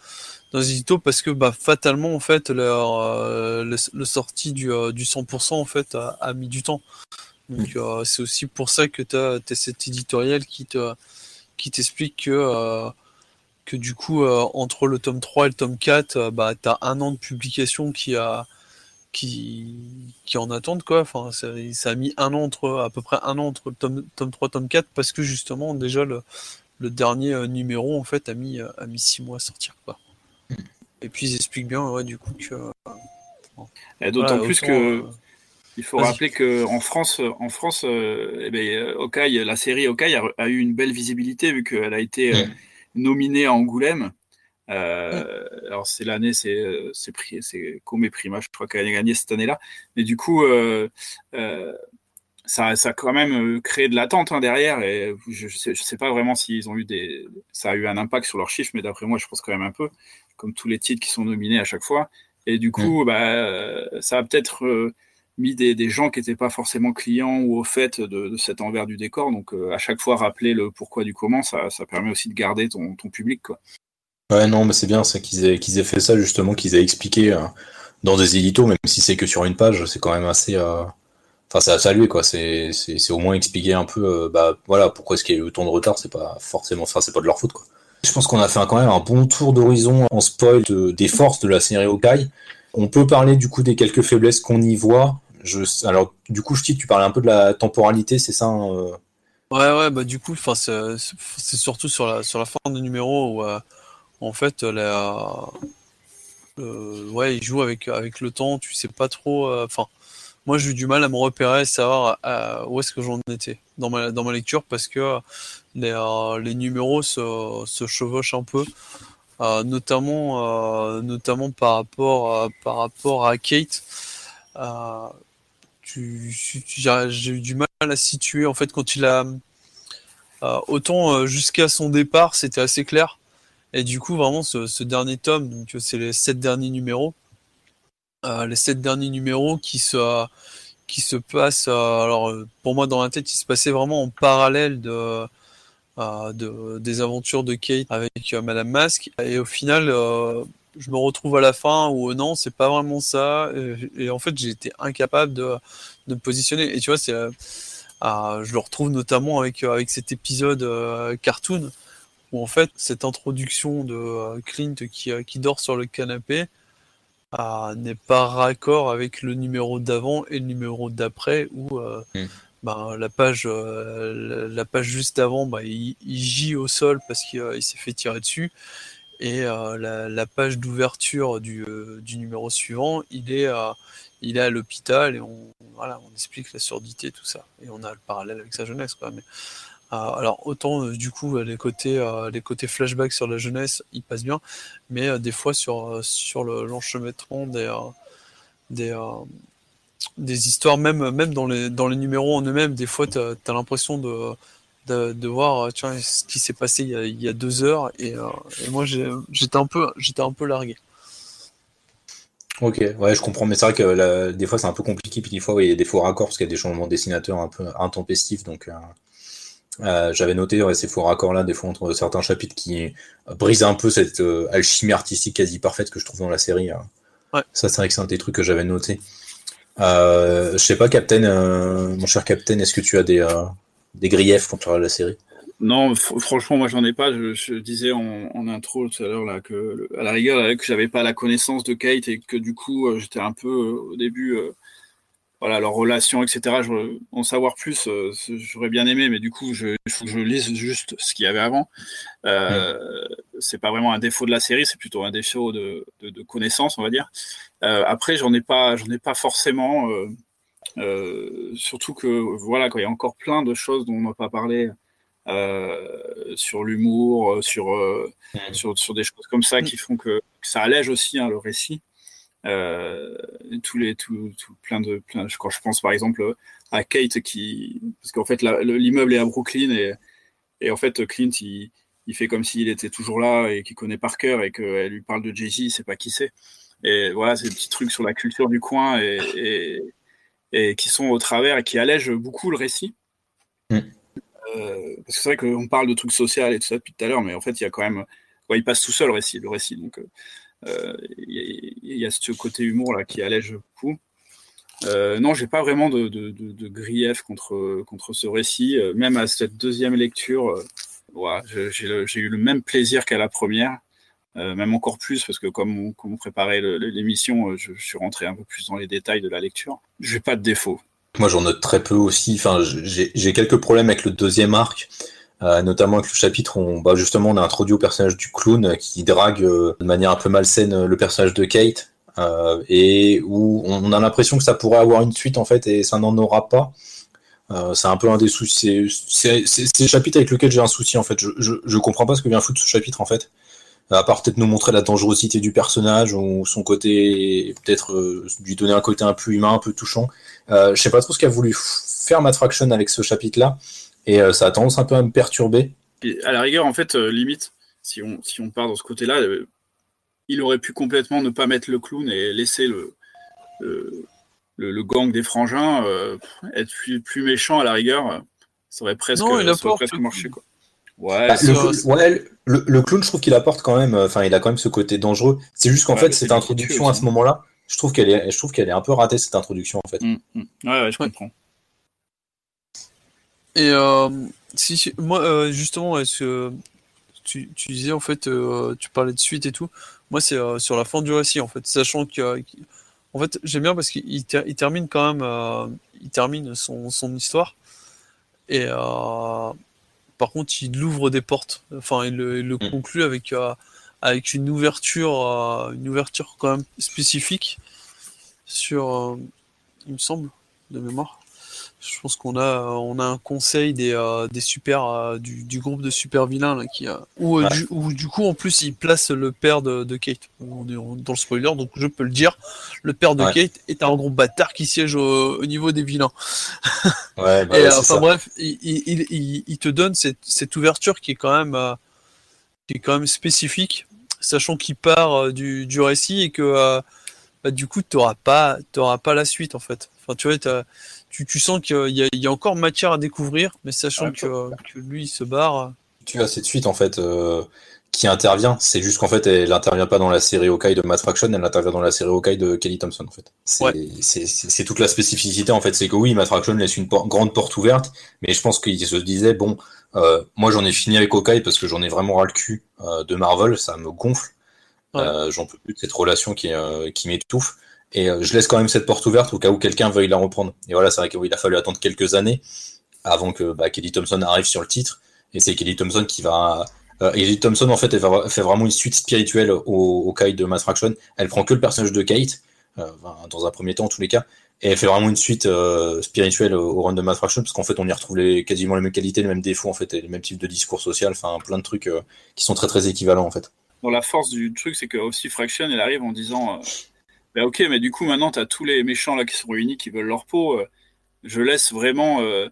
[SPEAKER 2] dans les parce que bah, fatalement en fait leur, euh, le, sortie du, euh, du 100% en fait a, mis du temps. Donc mm. euh, c'est aussi pour ça que tu as, cet éditorial qui te qui t'explique que que du coup entre le tome 3 et le tome 4 bah tu as un an de publication qui a qui, qui en attendent quoi. Enfin, ça, ça, a mis un an entre à peu près un an entre le tome, tome 3 tome 4 parce que justement déjà le, le dernier numéro en fait a mis a mis six mois à sortir quoi. Et puis ils expliquent bien, ouais, du coup, que.
[SPEAKER 3] Euh, d'autant plus que. Euh, il faut rappeler qu'en France, en France euh, eh ben, la série Hawkeye a, eu une belle visibilité vu qu'elle a été nominée à Angoulême. Alors c'est l'année, c'est c'est c'est Comé Prima, je crois qu'elle a gagné cette année-là. Mais du coup, ça, ça a quand même créé de l'attente hein, derrière. Et je, ne sais, pas vraiment s'ils ont eu des, ça a eu un impact sur leurs chiffres, mais d'après moi, je pense quand même un peu comme tous les titres qui sont nominés à chaque fois. Et du coup, mm. bah, ça a peut-être euh, mis des, gens qui n'étaient pas forcément clients ou au fait de, cet envers du décor. Donc, euh, à chaque fois, rappeler le pourquoi du comment, ça, permet aussi de garder ton, public. Quoi.
[SPEAKER 1] Ouais, non, mais c'est bien ça qu'ils aient, fait ça, justement, qu'ils aient expliqué euh, dans des éditos, même si c'est que sur une page, c'est quand même assez. Enfin, c'est à saluer, quoi. C'est, au moins expliquer un peu, bah, voilà, pourquoi est-ce qu'il y a eu autant de retard, c'est pas forcément. Enfin, c'est pas de leur faute, quoi. Je pense qu'on a fait quand même un bon tour d'horizon en spoil des forces de la série Hawkeye. On peut parler du coup des quelques faiblesses qu'on y voit. Alors du coup, je dis tu parlais un peu de la temporalité, c'est ça hein,
[SPEAKER 2] Ouais, ouais, bah du coup, c'est surtout sur la sur la fin du numéro où euh, en fait, la, euh, ouais, il joue avec avec le temps. Tu sais pas trop. Euh, enfin, moi, j'ai eu du mal à me repérer, savoir où est-ce que j'en étais dans ma dans ma lecture parce que les les numéros se se chevauchent un peu. notamment notamment par rapport par rapport à Kate j'ai eu du mal à situer en fait quand il a euh, autant euh, jusqu'à son départ c'était assez clair et du coup vraiment ce, dernier tome donc c'est les sept derniers numéros euh, les sept derniers numéros qui se qui se passent alors pour moi dans la tête il se passait vraiment en parallèle de de, des aventures de Kate avec Madame Mask et au final je me retrouve à la fin ou non, c'est pas vraiment ça. Et, en fait, j'ai été incapable de, de, me positionner. Et tu vois, c'est, euh, je le retrouve notamment avec, euh, avec cet épisode euh, cartoon où en fait, cette introduction de Clint qui, qui dort sur le canapé n'est pas raccord avec le numéro d'avant et le numéro d'après où hmm. ben, la page la, page juste avant bah, il, il, gît au sol parce qu'il s'est fait tirer dessus et euh, la, page d'ouverture du, euh, du, numéro suivant, il est, il est à l'hôpital et on, voilà, on explique la surdité, tout ça. Et on a le parallèle avec sa jeunesse. Quoi. Mais, alors autant du coup les côtés, les côtés flashback sur la jeunesse, ils passent bien, mais des fois sur, sur des, des, histoires, même, dans, les, numéros en eux-mêmes, des fois tu as, l'impression de voir euh, ce qui s'est passé il y, a, deux heures. Et, euh, moi j'étais un peu j'étais un peu largué.
[SPEAKER 1] Ok, ouais, je comprends, mais c'est vrai que des fois c'est un peu compliqué, puis des fois il y a des faux raccords parce qu'il y a des changements de dessinateurs un peu intempestifs, donc euh, j'avais noté ces faux raccords là, des fois entre certains chapitres qui brisent un peu cette alchimie artistique quasi parfaite que je trouve dans la série. Ça, c'est vrai que c'est un des trucs que j'avais noté. je sais pas, Captain, mon cher Captain, est-ce que tu as des, des griefs contre la série?
[SPEAKER 3] Non, franchement, moi j'en ai pas. Je, disais en, intro tout à l'heure là que à la rigueur là, que j'avais pas la connaissance de Kate et que du coup euh, j'étais un peu euh, au début, euh, voilà leur relation, etc. Je, en savoir plus, j'aurais bien aimé, mais du coup je, il faut que je lise juste ce qu'il y avait avant. C'est pas vraiment un défaut de la série, c'est plutôt un défaut de, de, de connaissance, on va dire. après, j'en ai pas, j'en ai pas forcément. Euh, surtout que voilà, quand il y a encore plein de choses dont on n'a pas parlé euh, sur l'humour, euh, sur, sur, sur, des choses comme ça qui font que, ça allège aussi hein, le récit. Tous les tout, tout, plein de plein, quand je pense par exemple à Kate qui parce qu'en fait l'immeuble est à Brooklyn et, et en fait Clint il, il fait comme s'il était toujours là et qu'il connaît par cœur et qu'elle lui parle de Jay-Z, il sait pas qui c'est. Et voilà, ces petits trucs sur la culture du coin et, et, et qui sont au travers et qui allègent beaucoup le récit. Mm. Euh, parce que c'est vrai qu'on parle de trucs sociaux et tout ça depuis tout à l'heure, mais en fait, il y a quand même. il passe tout seul le récit. Le récit donc, euh, il y, a ce côté humour là qui allège beaucoup. Euh, non, j'ai pas vraiment de, grief contre, contre ce récit. Même à cette deuxième lecture, voilà, j'ai eu le même plaisir qu'à la première. Euh, même encore plus, parce que comme on, préparait l'émission, euh, je, suis rentré un peu plus dans les détails de la lecture. Je n'ai pas de défaut.
[SPEAKER 1] Moi, j'en note très peu aussi. Enfin, j'ai quelques problèmes avec le deuxième arc. Euh, notamment avec le chapitre où bah justement on a introduit au personnage du clown qui drague de manière un peu malsaine le personnage de Kate et où on a l'impression que ça pourrait avoir une suite en fait et ça n'en aura pas. c'est un peu un des soucis. C'est le chapitre avec lequel j'ai un souci en fait. Je, je, je, comprends pas ce que vient foutre ce chapitre en fait à part peut-être nous montrer la dangerosité du personnage ou son côté, peut-être euh, lui donner un côté un peu humain, un peu touchant. Euh, je sais pas trop ce qu'a voulu faire Matt Fraction avec ce chapitre-là, et euh, ça a tendance un peu à me perturber.
[SPEAKER 3] à la rigueur, en fait, limite, si on, si on part dans ce côté-là, il aurait pu complètement ne pas mettre le clown et laisser le, le, gang des frangins être plus, plus, méchant à la rigueur. Ça aurait presque,
[SPEAKER 2] non, il
[SPEAKER 3] ça aurait presque marché. Quoi.
[SPEAKER 1] Ouais, bah, le, clown, je trouve qu'il apporte quand même, enfin, il a quand même ce côté dangereux. C'est juste qu'en fait, cette introduction à ce moment-là, je trouve qu'elle est, je trouve qu'elle est un peu ratée cette introduction en fait.
[SPEAKER 3] Mm, mm. Ouais, ouais, je comprends.
[SPEAKER 2] Et euh, si, moi, euh, justement, est-ce que tu, tu, disais en fait, tu parlais de suite et tout. Moi, c'est sur la fin du récit en fait, sachant que, en fait, j'aime bien parce qu'il il termine quand même, il termine son, son histoire et par contre, il ouvre des portes. Enfin, il, le mm. conclut avec avec une ouverture, une ouverture quand même spécifique sur, il me semble, de mémoire. Je pense qu'on a, on a un conseil des, euh, des super, euh, du, du, groupe de super vilains là, qui, a où, du, du, coup en plus il place le père de, de, Kate. On est dans le spoiler, donc je peux le dire. Le père de Kate est un gros bâtard qui siège au, niveau des vilains.
[SPEAKER 1] Ouais, bah
[SPEAKER 2] Et, enfin bref, il, il, il, il, te donne cette, cette, ouverture qui est quand même, euh, qui est quand même spécifique, sachant qu'il part du, du récit et que bah, du coup, tu n'auras pas, pas la suite en fait. Enfin, tu vois, tu, tu, sens qu'il y, y, a encore matière à découvrir, mais sachant que, que, lui, il se barre.
[SPEAKER 1] Tu as cette suite en fait euh, qui intervient. C'est juste qu'en fait, elle n'intervient pas dans la série Hawkeye de Matt Fraction, elle intervient dans la série Hawkeye de Kelly Thompson en fait. C'est toute la spécificité en fait. C'est que oui, Matt Fraction laisse une grande porte ouverte, mais je pense qu'il se disait bon, euh, moi j'en ai fini avec Hawkeye parce que j'en ai vraiment ras le cul euh, de Marvel, ça me gonfle. Euh, j'en peux plus de cette relation qui, euh, qui m'étouffe. Et euh, je laisse quand même cette porte ouverte au cas où quelqu'un veuille la reprendre. Et voilà, c'est vrai qu'il a fallu attendre quelques années avant que bah, Kelly Thompson arrive sur le titre. Et c'est Kelly Thompson qui va. Euh, Kelly Thompson, en fait, elle fait vraiment une suite spirituelle au, au Kite de Mass Fraction. Elle prend que le personnage de Kate, euh, dans un premier temps, en tous les cas. Et elle fait vraiment une suite euh, spirituelle au, run de Mass Fraction, parce qu'en fait, on y retrouve les, quasiment les mêmes qualités, les mêmes défauts, en fait, et les mêmes types de discours social, enfin, plein de trucs qui sont très très équivalents, en fait
[SPEAKER 3] dans la force du truc, c'est que aussi Fraction, elle arrive en disant bah, Ok, mais du coup, maintenant, tu as tous les méchants là qui sont réunis, qui veulent leur peau. Euh, je laisse vraiment. Euh,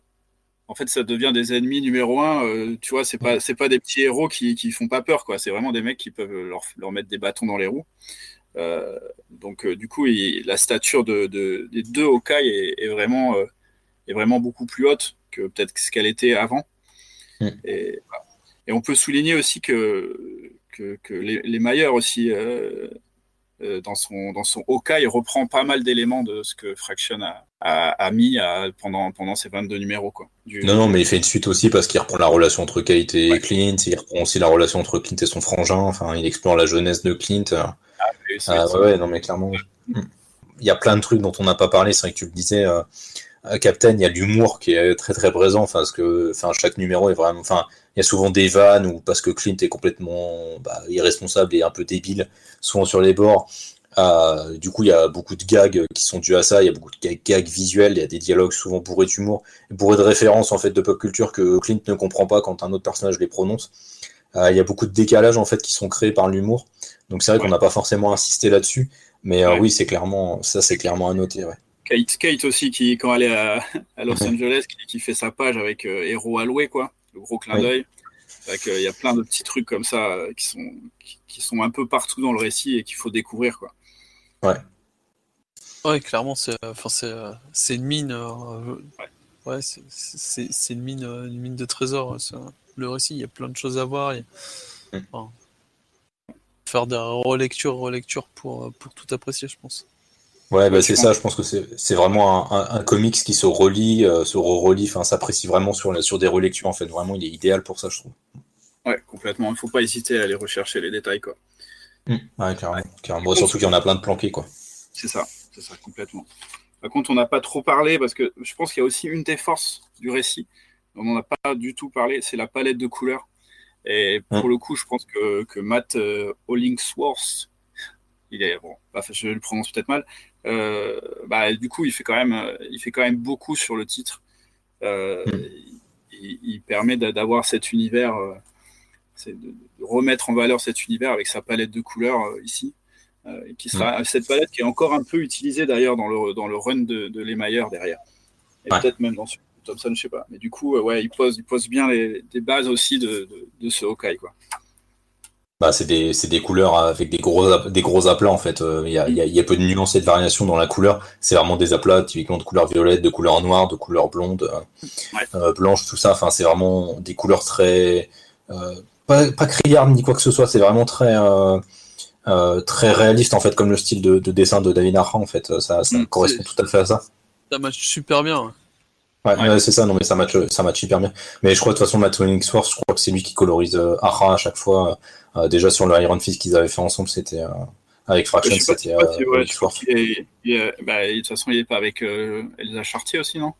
[SPEAKER 3] en fait, ça devient des ennemis numéro un. tu vois, c'est pas, c'est pas des petits héros qui, qui font pas peur, quoi. C'est vraiment des mecs qui peuvent leur, leur mettre des bâtons dans les roues. donc, du coup, la stature de, de, des deux Hawkeye est, est vraiment, est vraiment beaucoup plus haute que peut-être ce qu'elle était avant. Et, et, on peut souligner aussi que que, les, les aussi, euh, euh, dans, son, dans son il reprend pas mal d'éléments de ce que Fraction a, a, mis pendant, pendant ses 22 numéros. Quoi,
[SPEAKER 1] non, non, mais il fait une suite aussi parce qu'il reprend la relation entre Kate et Clint, il reprend aussi la relation entre Clint et son frangin, enfin, il explore la jeunesse de Clint. Ah, ah ouais, non, mais clairement. Hmm. Il y a plein de trucs dont on n'a pas parlé, c'est vrai que tu le disais. Euh, Captain, il y a l'humour qui est très très présent, enfin, parce que enfin, chaque numéro est vraiment. Enfin, il y a souvent des vannes ou parce que Clint est complètement bah, irresponsable et un peu débile, souvent sur les bords. Euh, du coup, il y a beaucoup de gags qui sont dus à ça. Il y a beaucoup de gags, visuels. Il y a des dialogues souvent bourrés d'humour, bourrés de références en fait de pop culture que Clint ne comprend pas quand un autre personnage les prononce. Euh, il y a beaucoup de décalages en fait qui sont créés par l'humour. Donc c'est vrai qu'on n'a pas forcément insisté là-dessus, mais euh, oui, c'est clairement ça, c'est clairement à noter. Ouais.
[SPEAKER 3] Kate, Kate aussi qui quand elle est à, Los Angeles, qui, fait sa page avec Héros Alloué quoi le gros clin d'œil. Il y a plein de petits trucs comme ça euh, qui sont, qui, sont un peu partout dans le récit et qu'il faut découvrir. Quoi.
[SPEAKER 1] Ouais.
[SPEAKER 2] Ouais, clairement, c'est c'est une mine. Euh, ouais, c'est une mine, une mine de trésors. Le récit, il y a plein de choses à voir. Mm. faire des relectures, relectures pour, pour tout apprécier, je pense.
[SPEAKER 1] Ouais, bah c'est ça, je pense que c'est vraiment un, un, comics qui se relie, euh, se relie, enfin s'apprécie vraiment sur, sur des relectures en fait. Vraiment, il est idéal pour ça, je trouve.
[SPEAKER 3] Ouais, complètement. Il ne faut pas hésiter à aller rechercher les détails, quoi.
[SPEAKER 1] Mmh. Ouais, carrément. surtout qu'il y en a plein de planqués, quoi.
[SPEAKER 3] C'est ça, c'est ça, complètement. Par contre, on n'a pas trop parlé parce que je pense qu'il y a aussi une des forces du récit dont on n'a pas du tout parlé, c'est la palette de couleurs. Et pour mmh. le coup, je pense que, que Matt euh, Hollingsworth, il est bon, je le prononce peut-être mal, bah, du coup, il fait, quand même, euh, il fait quand même beaucoup sur le titre. Euh, hmm. il, permet d'avoir cet univers, de, remettre en valeur cet univers avec sa palette de couleurs ici. qui sera hmm. cette palette qui est encore un peu utilisée d'ailleurs dans le, dans le run de, de Lemayer derrière. Et peut-être même dans Thompson, je sais pas. Mais du coup, ouais, il pose, il pose bien les, bases aussi de, de, ce Hawkeye. Quoi.
[SPEAKER 1] Bah, c'est des, des, couleurs avec des gros, des gros aplats en fait. Il y, a, y, peu de nuances et de variations dans la couleur. C'est vraiment des aplats typiquement de couleur violette, de couleur noire, de couleur blonde, euh, blanche, tout ça. Enfin, c'est vraiment des couleurs très euh, pas, pas criardes ni quoi que ce soit. C'est vraiment très euh, euh, très réaliste en fait, comme le style de, de dessin de David Arra en fait. Ça, ça mm, correspond tout à fait à ça.
[SPEAKER 2] Ça marche super bien.
[SPEAKER 1] Ouais, c'est ça, non mais ça match, ça match hyper bien. Mais je crois de toute façon Matt Wingworth, je crois que c'est lui qui colorise euh, Ara à chaque fois. Euh, déjà sur le Iron Fist qu'ils avaient fait ensemble, c'était euh, avec Fraction, c'était
[SPEAKER 3] euh, ouais, bah, De toute façon, il est pas avec Elsa Chartier aussi, non?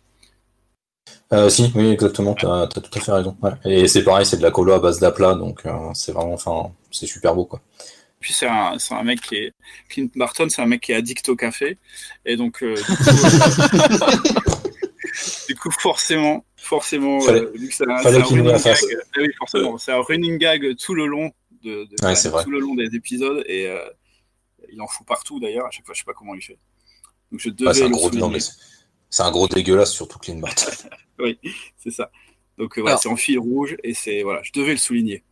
[SPEAKER 1] Si, oui, exactement, tu as, tout à fait raison. Ouais. Et c'est pareil, c'est de la colo à base d'aplat, donc c'est vraiment, enfin, c'est super beau quoi.
[SPEAKER 3] Puis c'est un, un, mec qui est. Clint Barton, c'est un mec qui est addict au café. Et donc, du coup, forcément, forcément,
[SPEAKER 1] fallait,
[SPEAKER 3] vu que c'est un, oui, forcément, c'est running gag tout le long de, de
[SPEAKER 1] ouais, c'est vrai.
[SPEAKER 3] tout le long des épisodes et euh, il en fout partout d'ailleurs. À chaque fois, je sais pas comment il fait. Donc je devais
[SPEAKER 1] ouais, c'est un
[SPEAKER 3] le
[SPEAKER 1] gros, non, mais c'est un gros dégueulasse surtout Clint Barton.
[SPEAKER 3] oui, c'est ça. Donc euh, voilà, c'est en fil rouge et c'est voilà, je devais le souligner.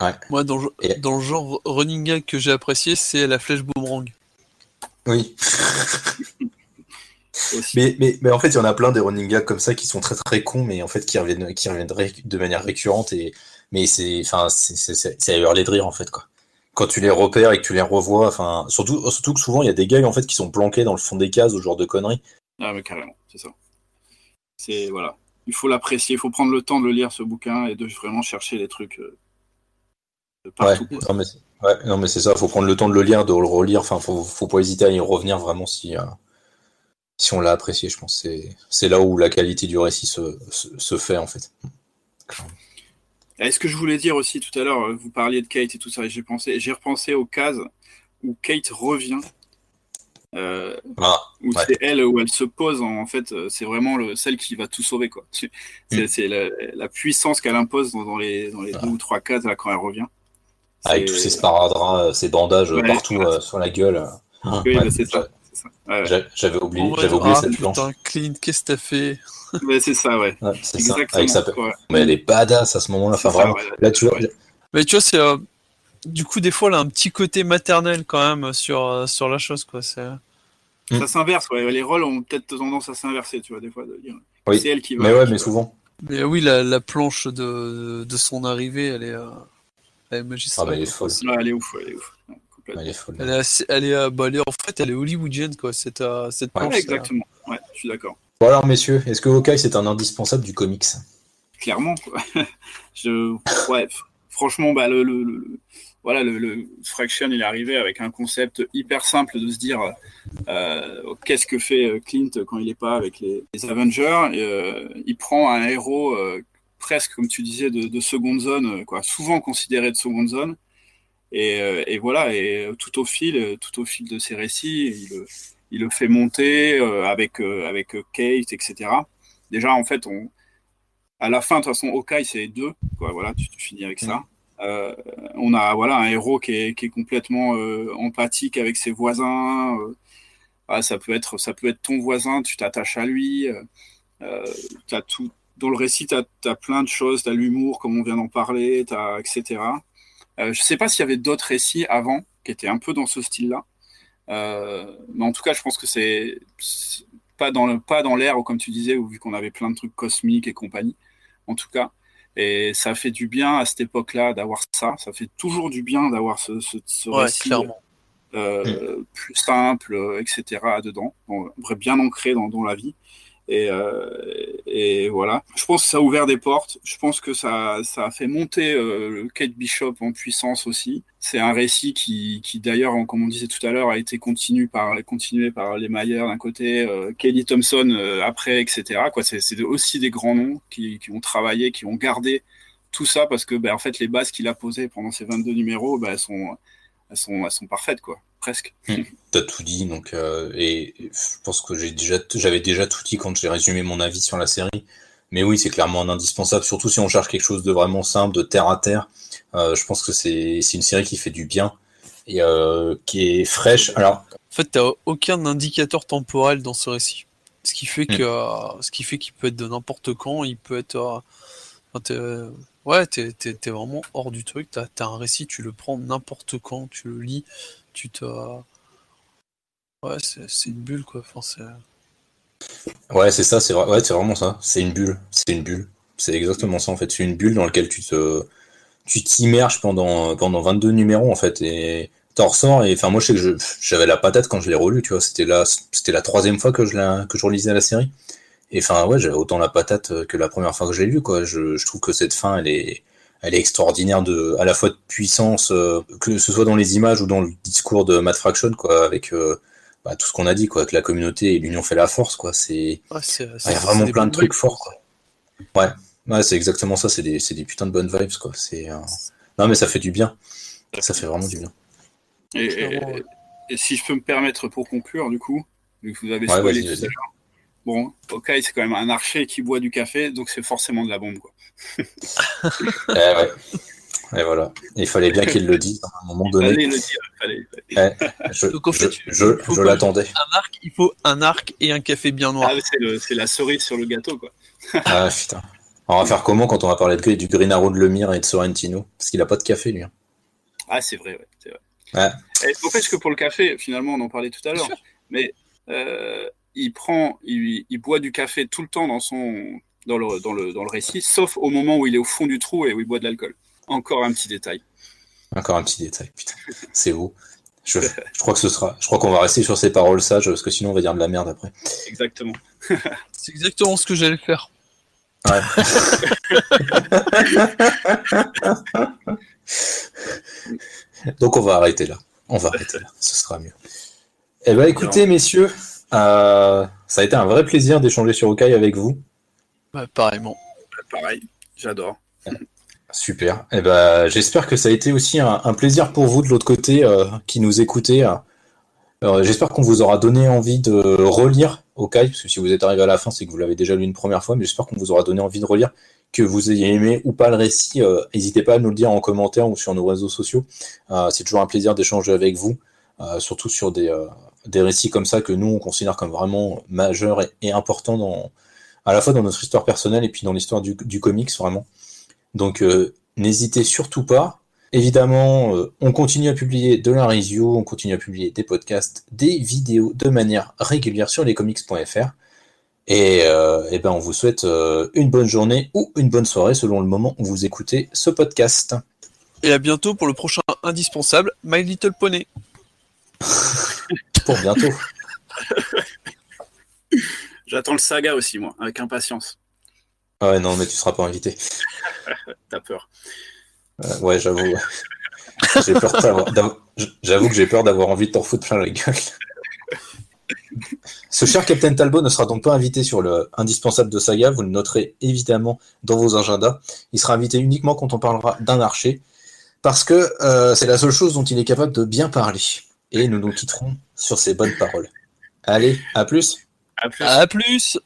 [SPEAKER 1] Ouais.
[SPEAKER 2] Moi, dans,
[SPEAKER 1] Et-
[SPEAKER 2] dans le genre running gag que j'ai apprécié, c'est la flèche boomerang.
[SPEAKER 1] Oui.
[SPEAKER 3] Aussi.
[SPEAKER 1] Mais, mais, mais en fait, il y en a plein des running gags comme ça qui sont très très cons, mais en fait qui reviennent, qui reviennent de manière récurrente. Et, mais c'est enfin, à hurler de rire en fait. Quoi. Quand tu les repères et que tu les revois, enfin, surtout, surtout que souvent il y a des gags en fait qui sont planqués dans le fond des cases ce genre de conneries.
[SPEAKER 3] Ah, mais carrément, c'est ça. C'est voilà, il faut l'apprécier, il faut prendre le temps de le lire ce bouquin et de vraiment chercher les trucs euh, de
[SPEAKER 1] Ouais,
[SPEAKER 3] partout.
[SPEAKER 1] non, mais, c'est- ouais, mais c'est ça, faut prendre le temps de le lire, de le relire. Enfin, faut, faut pas hésiter à y revenir vraiment si, euh, si on l'a apprécié. Je pense c'est c'est là où la qualité du récit se, se, se fait en fait.
[SPEAKER 3] Et ce que je voulais dire aussi tout à l'heure, euh, vous parliez de Kate et tout ça, et j'ai pensé, j'ai repensé aux cases où Kate revient, euh,
[SPEAKER 1] Ah,
[SPEAKER 3] où
[SPEAKER 1] Ouais.
[SPEAKER 3] c'est elle où elle se pose. En, en fait, euh, c'est vraiment le, celle qui va tout sauver quoi. C'est
[SPEAKER 1] Mm.
[SPEAKER 3] la, la puissance qu'elle impose dans, dans les dans les deux ou trois cases là quand elle revient.
[SPEAKER 1] avec
[SPEAKER 3] C'est-
[SPEAKER 1] tous ces sparadraps, ces bandages
[SPEAKER 3] Ouais,
[SPEAKER 1] partout euh, sur la gueule.
[SPEAKER 3] Oui,
[SPEAKER 1] Ouais,
[SPEAKER 3] bah, c'est ça. Ça. Ouais,
[SPEAKER 1] J'avais oublié, j'avais oublié
[SPEAKER 2] ah,
[SPEAKER 1] cette planche.
[SPEAKER 2] putain, Clint, qu'est-ce que t'as fait?
[SPEAKER 3] Ouais, c'est ça, ouais.
[SPEAKER 1] Ouais, c'est ça. Avec sa...
[SPEAKER 3] ouais.
[SPEAKER 1] Mais elle est badass à ce moment-là. Enfin,
[SPEAKER 3] ça,
[SPEAKER 1] vraiment.
[SPEAKER 3] ouais.
[SPEAKER 1] Là, tu vois,
[SPEAKER 3] Ouais.
[SPEAKER 2] Mais tu vois, c'est. euh, du coup, des fois, elle a un petit côté maternel quand même sur, euh, sur la chose, quoi. C'est...
[SPEAKER 3] Ça s'inverse, ouais. Les rôles ont peut-être tendance à s'inverser, tu vois, des fois. De dire.
[SPEAKER 1] Oui.
[SPEAKER 3] C'est elle qui va.
[SPEAKER 1] mais ouais, mais
[SPEAKER 3] va-
[SPEAKER 1] souvent.
[SPEAKER 2] Mais oui, la, la planche de, de son arrivée, elle est, euh, elle est
[SPEAKER 1] Ah,
[SPEAKER 2] magistrale.
[SPEAKER 1] bah, elle est folle.
[SPEAKER 3] Ouais, elle est ouf, ouais, elle est ouf. Complètement.
[SPEAKER 1] Elle est folle.
[SPEAKER 2] Elle est, assez- elle est, euh, bah, elle est- en fait, elle est hollywoodienne, quoi, cette, euh, cette
[SPEAKER 1] Ouais,
[SPEAKER 3] exactement. Ouais, je suis d'accord.
[SPEAKER 1] Bon, alors, messieurs, est-ce que Hawkeye, c'est un indispensable du comics?
[SPEAKER 3] Clairement. quoi. je... Ouais, franchement, bah, le, le, le- voilà, le, le Fraction, il est arrivé avec un concept hyper simple de se dire euh, qu'est-ce que fait Clint quand il n'est pas avec les, les Avengers? Et, euh, il prend un héros euh, presque, comme tu disais, de, de seconde zone, quoi, souvent considéré de seconde zone. Et, euh, et voilà, et euh, tout au fil, euh, tout au fil de ses récits, il, le- il le fait monter avec avec Kate, etc. Déjà, en fait, on, à la fin, de toute façon, Hawkeye, c'est deux, quoi. Voilà, tu, tu finis avec ça. Euh, on a voilà un héros qui est, qui est complètement euh, empathique avec ses voisins. euh, voilà, ça peut être ça peut être ton voisin, tu t'attaches à lui. T'as tout dans le récit, tu as, plein de choses, tu as l'humour, comme on vient d'en parler, t'as, etc. Euh, je sais pas s'il y avait d'autres récits avant qui étaient un peu dans ce style-là. Euh, mais en tout cas, je pense que c'est pas dans le pas dans l'air, comme tu disais, vu qu'on avait plein de trucs cosmiques et compagnie. En tout cas, et ça fait du bien à cette époque-là d'avoir ça. Ça fait toujours du bien d'avoir ce, ce, ce
[SPEAKER 2] Ouais,
[SPEAKER 3] récit euh, plus simple, etc. dedans, bon, bien ancré dans, dans la vie. Et, euh, et voilà. Je pense que ça a ouvert des portes. Je pense que ça, a fait monter euh, Kate Bishop en puissance aussi. C'est un récit qui, d'ailleurs, comme on disait tout à l'heure, a été continué par, les Mayer d'un côté, euh, Kelly Thompson euh, après, etc. C'est, aussi des grands noms qui, ont travaillé, qui ont gardé tout ça parce que, ben, en fait, les bases qu'il a posées pendant ces 22 numéros, ben, elles sont, sont parfaites, quoi, presque.
[SPEAKER 1] T'as tout dit, donc euh, et je pense que j'ai déjà, j'avais déjà tout dit quand j'ai résumé mon avis sur la série. Mais oui, c'est clairement un indispensable, surtout si on cherche quelque chose de vraiment simple, de terre à terre. Euh, je pense que c'est c'est une série qui fait du bien et euh, qui est fraîche. Alors,
[SPEAKER 2] En fait, t'as aucun indicateur temporel dans ce récit. Ce qui fait
[SPEAKER 1] Mm.
[SPEAKER 2] que, euh, ce qui fait qu'il peut être de n'importe quand, il peut être, ouais, t'es, t'es, t'es vraiment hors du truc. T'as, t'as un récit, tu le prends n'importe quand, tu le lis, tu te, ouais, c'est, une bulle quoi. Enfin,
[SPEAKER 1] ouais, c'est ça, c'est vrai, ouais, vraiment ça. C'est une bulle, c'est une bulle. C'est exactement ça en fait. C'est une bulle dans laquelle tu te, tu t'immerges pendant pendant 22 numéros en fait et t'en ressors et enfin moi je sais que j'avais la patate quand je l'ai relu, tu vois. C'était la la troisième fois que je que je relisais la série enfin, ouais, j'avais autant la patate que la première fois que je l'ai lu, quoi. Je, je, trouve que cette fin, elle est, elle est extraordinaire de, à la fois de puissance, euh, que ce soit dans les images ou dans le discours de Matt Fraction, quoi, avec euh, bah, tout ce qu'on a dit, quoi, que la communauté et l'union fait la force, quoi. C'est,
[SPEAKER 2] Ouais, c'est-
[SPEAKER 1] il y
[SPEAKER 2] c'est-
[SPEAKER 1] a vraiment plein de trucs forts, quoi. Ouais, ouais, c'est exactement ça. C'est des, c'est des putains de bonnes vibes, quoi. C'est, euh, non, mais ça fait du bien. Ça fait vraiment du bien.
[SPEAKER 3] Et,
[SPEAKER 2] Clairement,
[SPEAKER 3] et-
[SPEAKER 2] ouais.
[SPEAKER 3] et si je peux me permettre pour conclure, du coup, vu que vous avez
[SPEAKER 1] Ouais,
[SPEAKER 3] Bon, Hawkeye, c'est quand même un archer qui boit du café, donc c'est forcément de la bombe, quoi.
[SPEAKER 1] Eh ouais. Et voilà. Il fallait bien qu'il le dise à un moment donné.
[SPEAKER 3] Fallait le dire, fallait.
[SPEAKER 1] Je,
[SPEAKER 2] Donc, en
[SPEAKER 1] je,
[SPEAKER 2] fait,
[SPEAKER 1] je,
[SPEAKER 2] il
[SPEAKER 1] l'attendais.
[SPEAKER 2] Un arc, il faut un arc et un café bien noir.
[SPEAKER 3] Ah, c'est la cerise sur le gâteau, quoi.
[SPEAKER 1] Ah putain. On va faire comment quand on va parler de, du Green Arrow de Lemire et de Sorrentino? Parce qu'il a pas de café, lui. hein.
[SPEAKER 3] Ah, c'est vrai, ouais, c'est vrai.
[SPEAKER 1] Ouais.
[SPEAKER 3] Et n'empêche que pour le café, finalement, on en parlait tout à l'heure, mais euh, il prend, il, il boit du café tout le temps dans son, dans le, dans le, dans le récit, sauf au moment où il est au fond du trou et où il boit de l'alcool. Encore un petit détail.
[SPEAKER 1] Encore un petit détail. Putain, c'est beau. Je, je crois que ce sera. Je crois qu'on va rester sur ces paroles sages parce que sinon on va dire de la merde après.
[SPEAKER 3] Exactement.
[SPEAKER 2] C'est exactement ce que j'allais faire.
[SPEAKER 1] Ouais. Donc on va arrêter là. On va arrêter là. Ce sera mieux. Eh ben écoutez messieurs, euh, ça a été un vrai plaisir d'échanger sur Okai avec vous.
[SPEAKER 2] Ouais, pareillement.
[SPEAKER 3] Pareil, j'adore.
[SPEAKER 1] Super. Eh ben, j'espère que ça a été aussi un, un plaisir pour vous de l'autre côté euh, qui nous écoutez. Euh, j'espère qu'on vous aura donné envie de relire Okai, parce que si vous êtes arrivé à la fin, c'est que vous l'avez déjà lu une première fois, mais j'espère qu'on vous aura donné envie de relire, que vous ayez aimé ou pas le récit. euh, N'hésitez pas à nous le dire en commentaire ou sur nos réseaux sociaux. Euh, c'est toujours un plaisir d'échanger avec vous, euh, surtout sur des, euh, des récits comme ça que nous, on considère comme vraiment majeurs et, et importants à la fois dans notre histoire personnelle et puis dans l'histoire du, comics, vraiment. Donc euh, n'hésitez surtout pas. Évidemment, euh, on continue à publier de la review, on continue à publier des podcasts, des vidéos de manière régulière sur lescomics.fr. Et, euh, eh ben on vous souhaite une bonne journée ou une bonne soirée selon le moment où vous écoutez ce podcast.
[SPEAKER 2] Et à bientôt pour le prochain indispensable, My Little Pony.
[SPEAKER 1] Pour bientôt.
[SPEAKER 3] J'attends le saga aussi, moi, avec impatience.
[SPEAKER 1] Ah ouais, non, mais tu seras pas invité.
[SPEAKER 3] T'as peur.
[SPEAKER 1] Euh, ouais, j'avoue. J'ai peur J'avoue que j'ai peur d'avoir envie de t'en foutre plein la gueule. Ce cher Captain Talbot ne sera donc pas invité sur le indispensable de saga, vous le noterez évidemment dans vos agendas. Il sera invité uniquement quand on parlera d'un archer, parce que euh, c'est la seule chose dont il est capable de bien parler. Et nous nous quitterons sur ces bonnes paroles. Allez, à plus
[SPEAKER 3] À plus.
[SPEAKER 2] À plus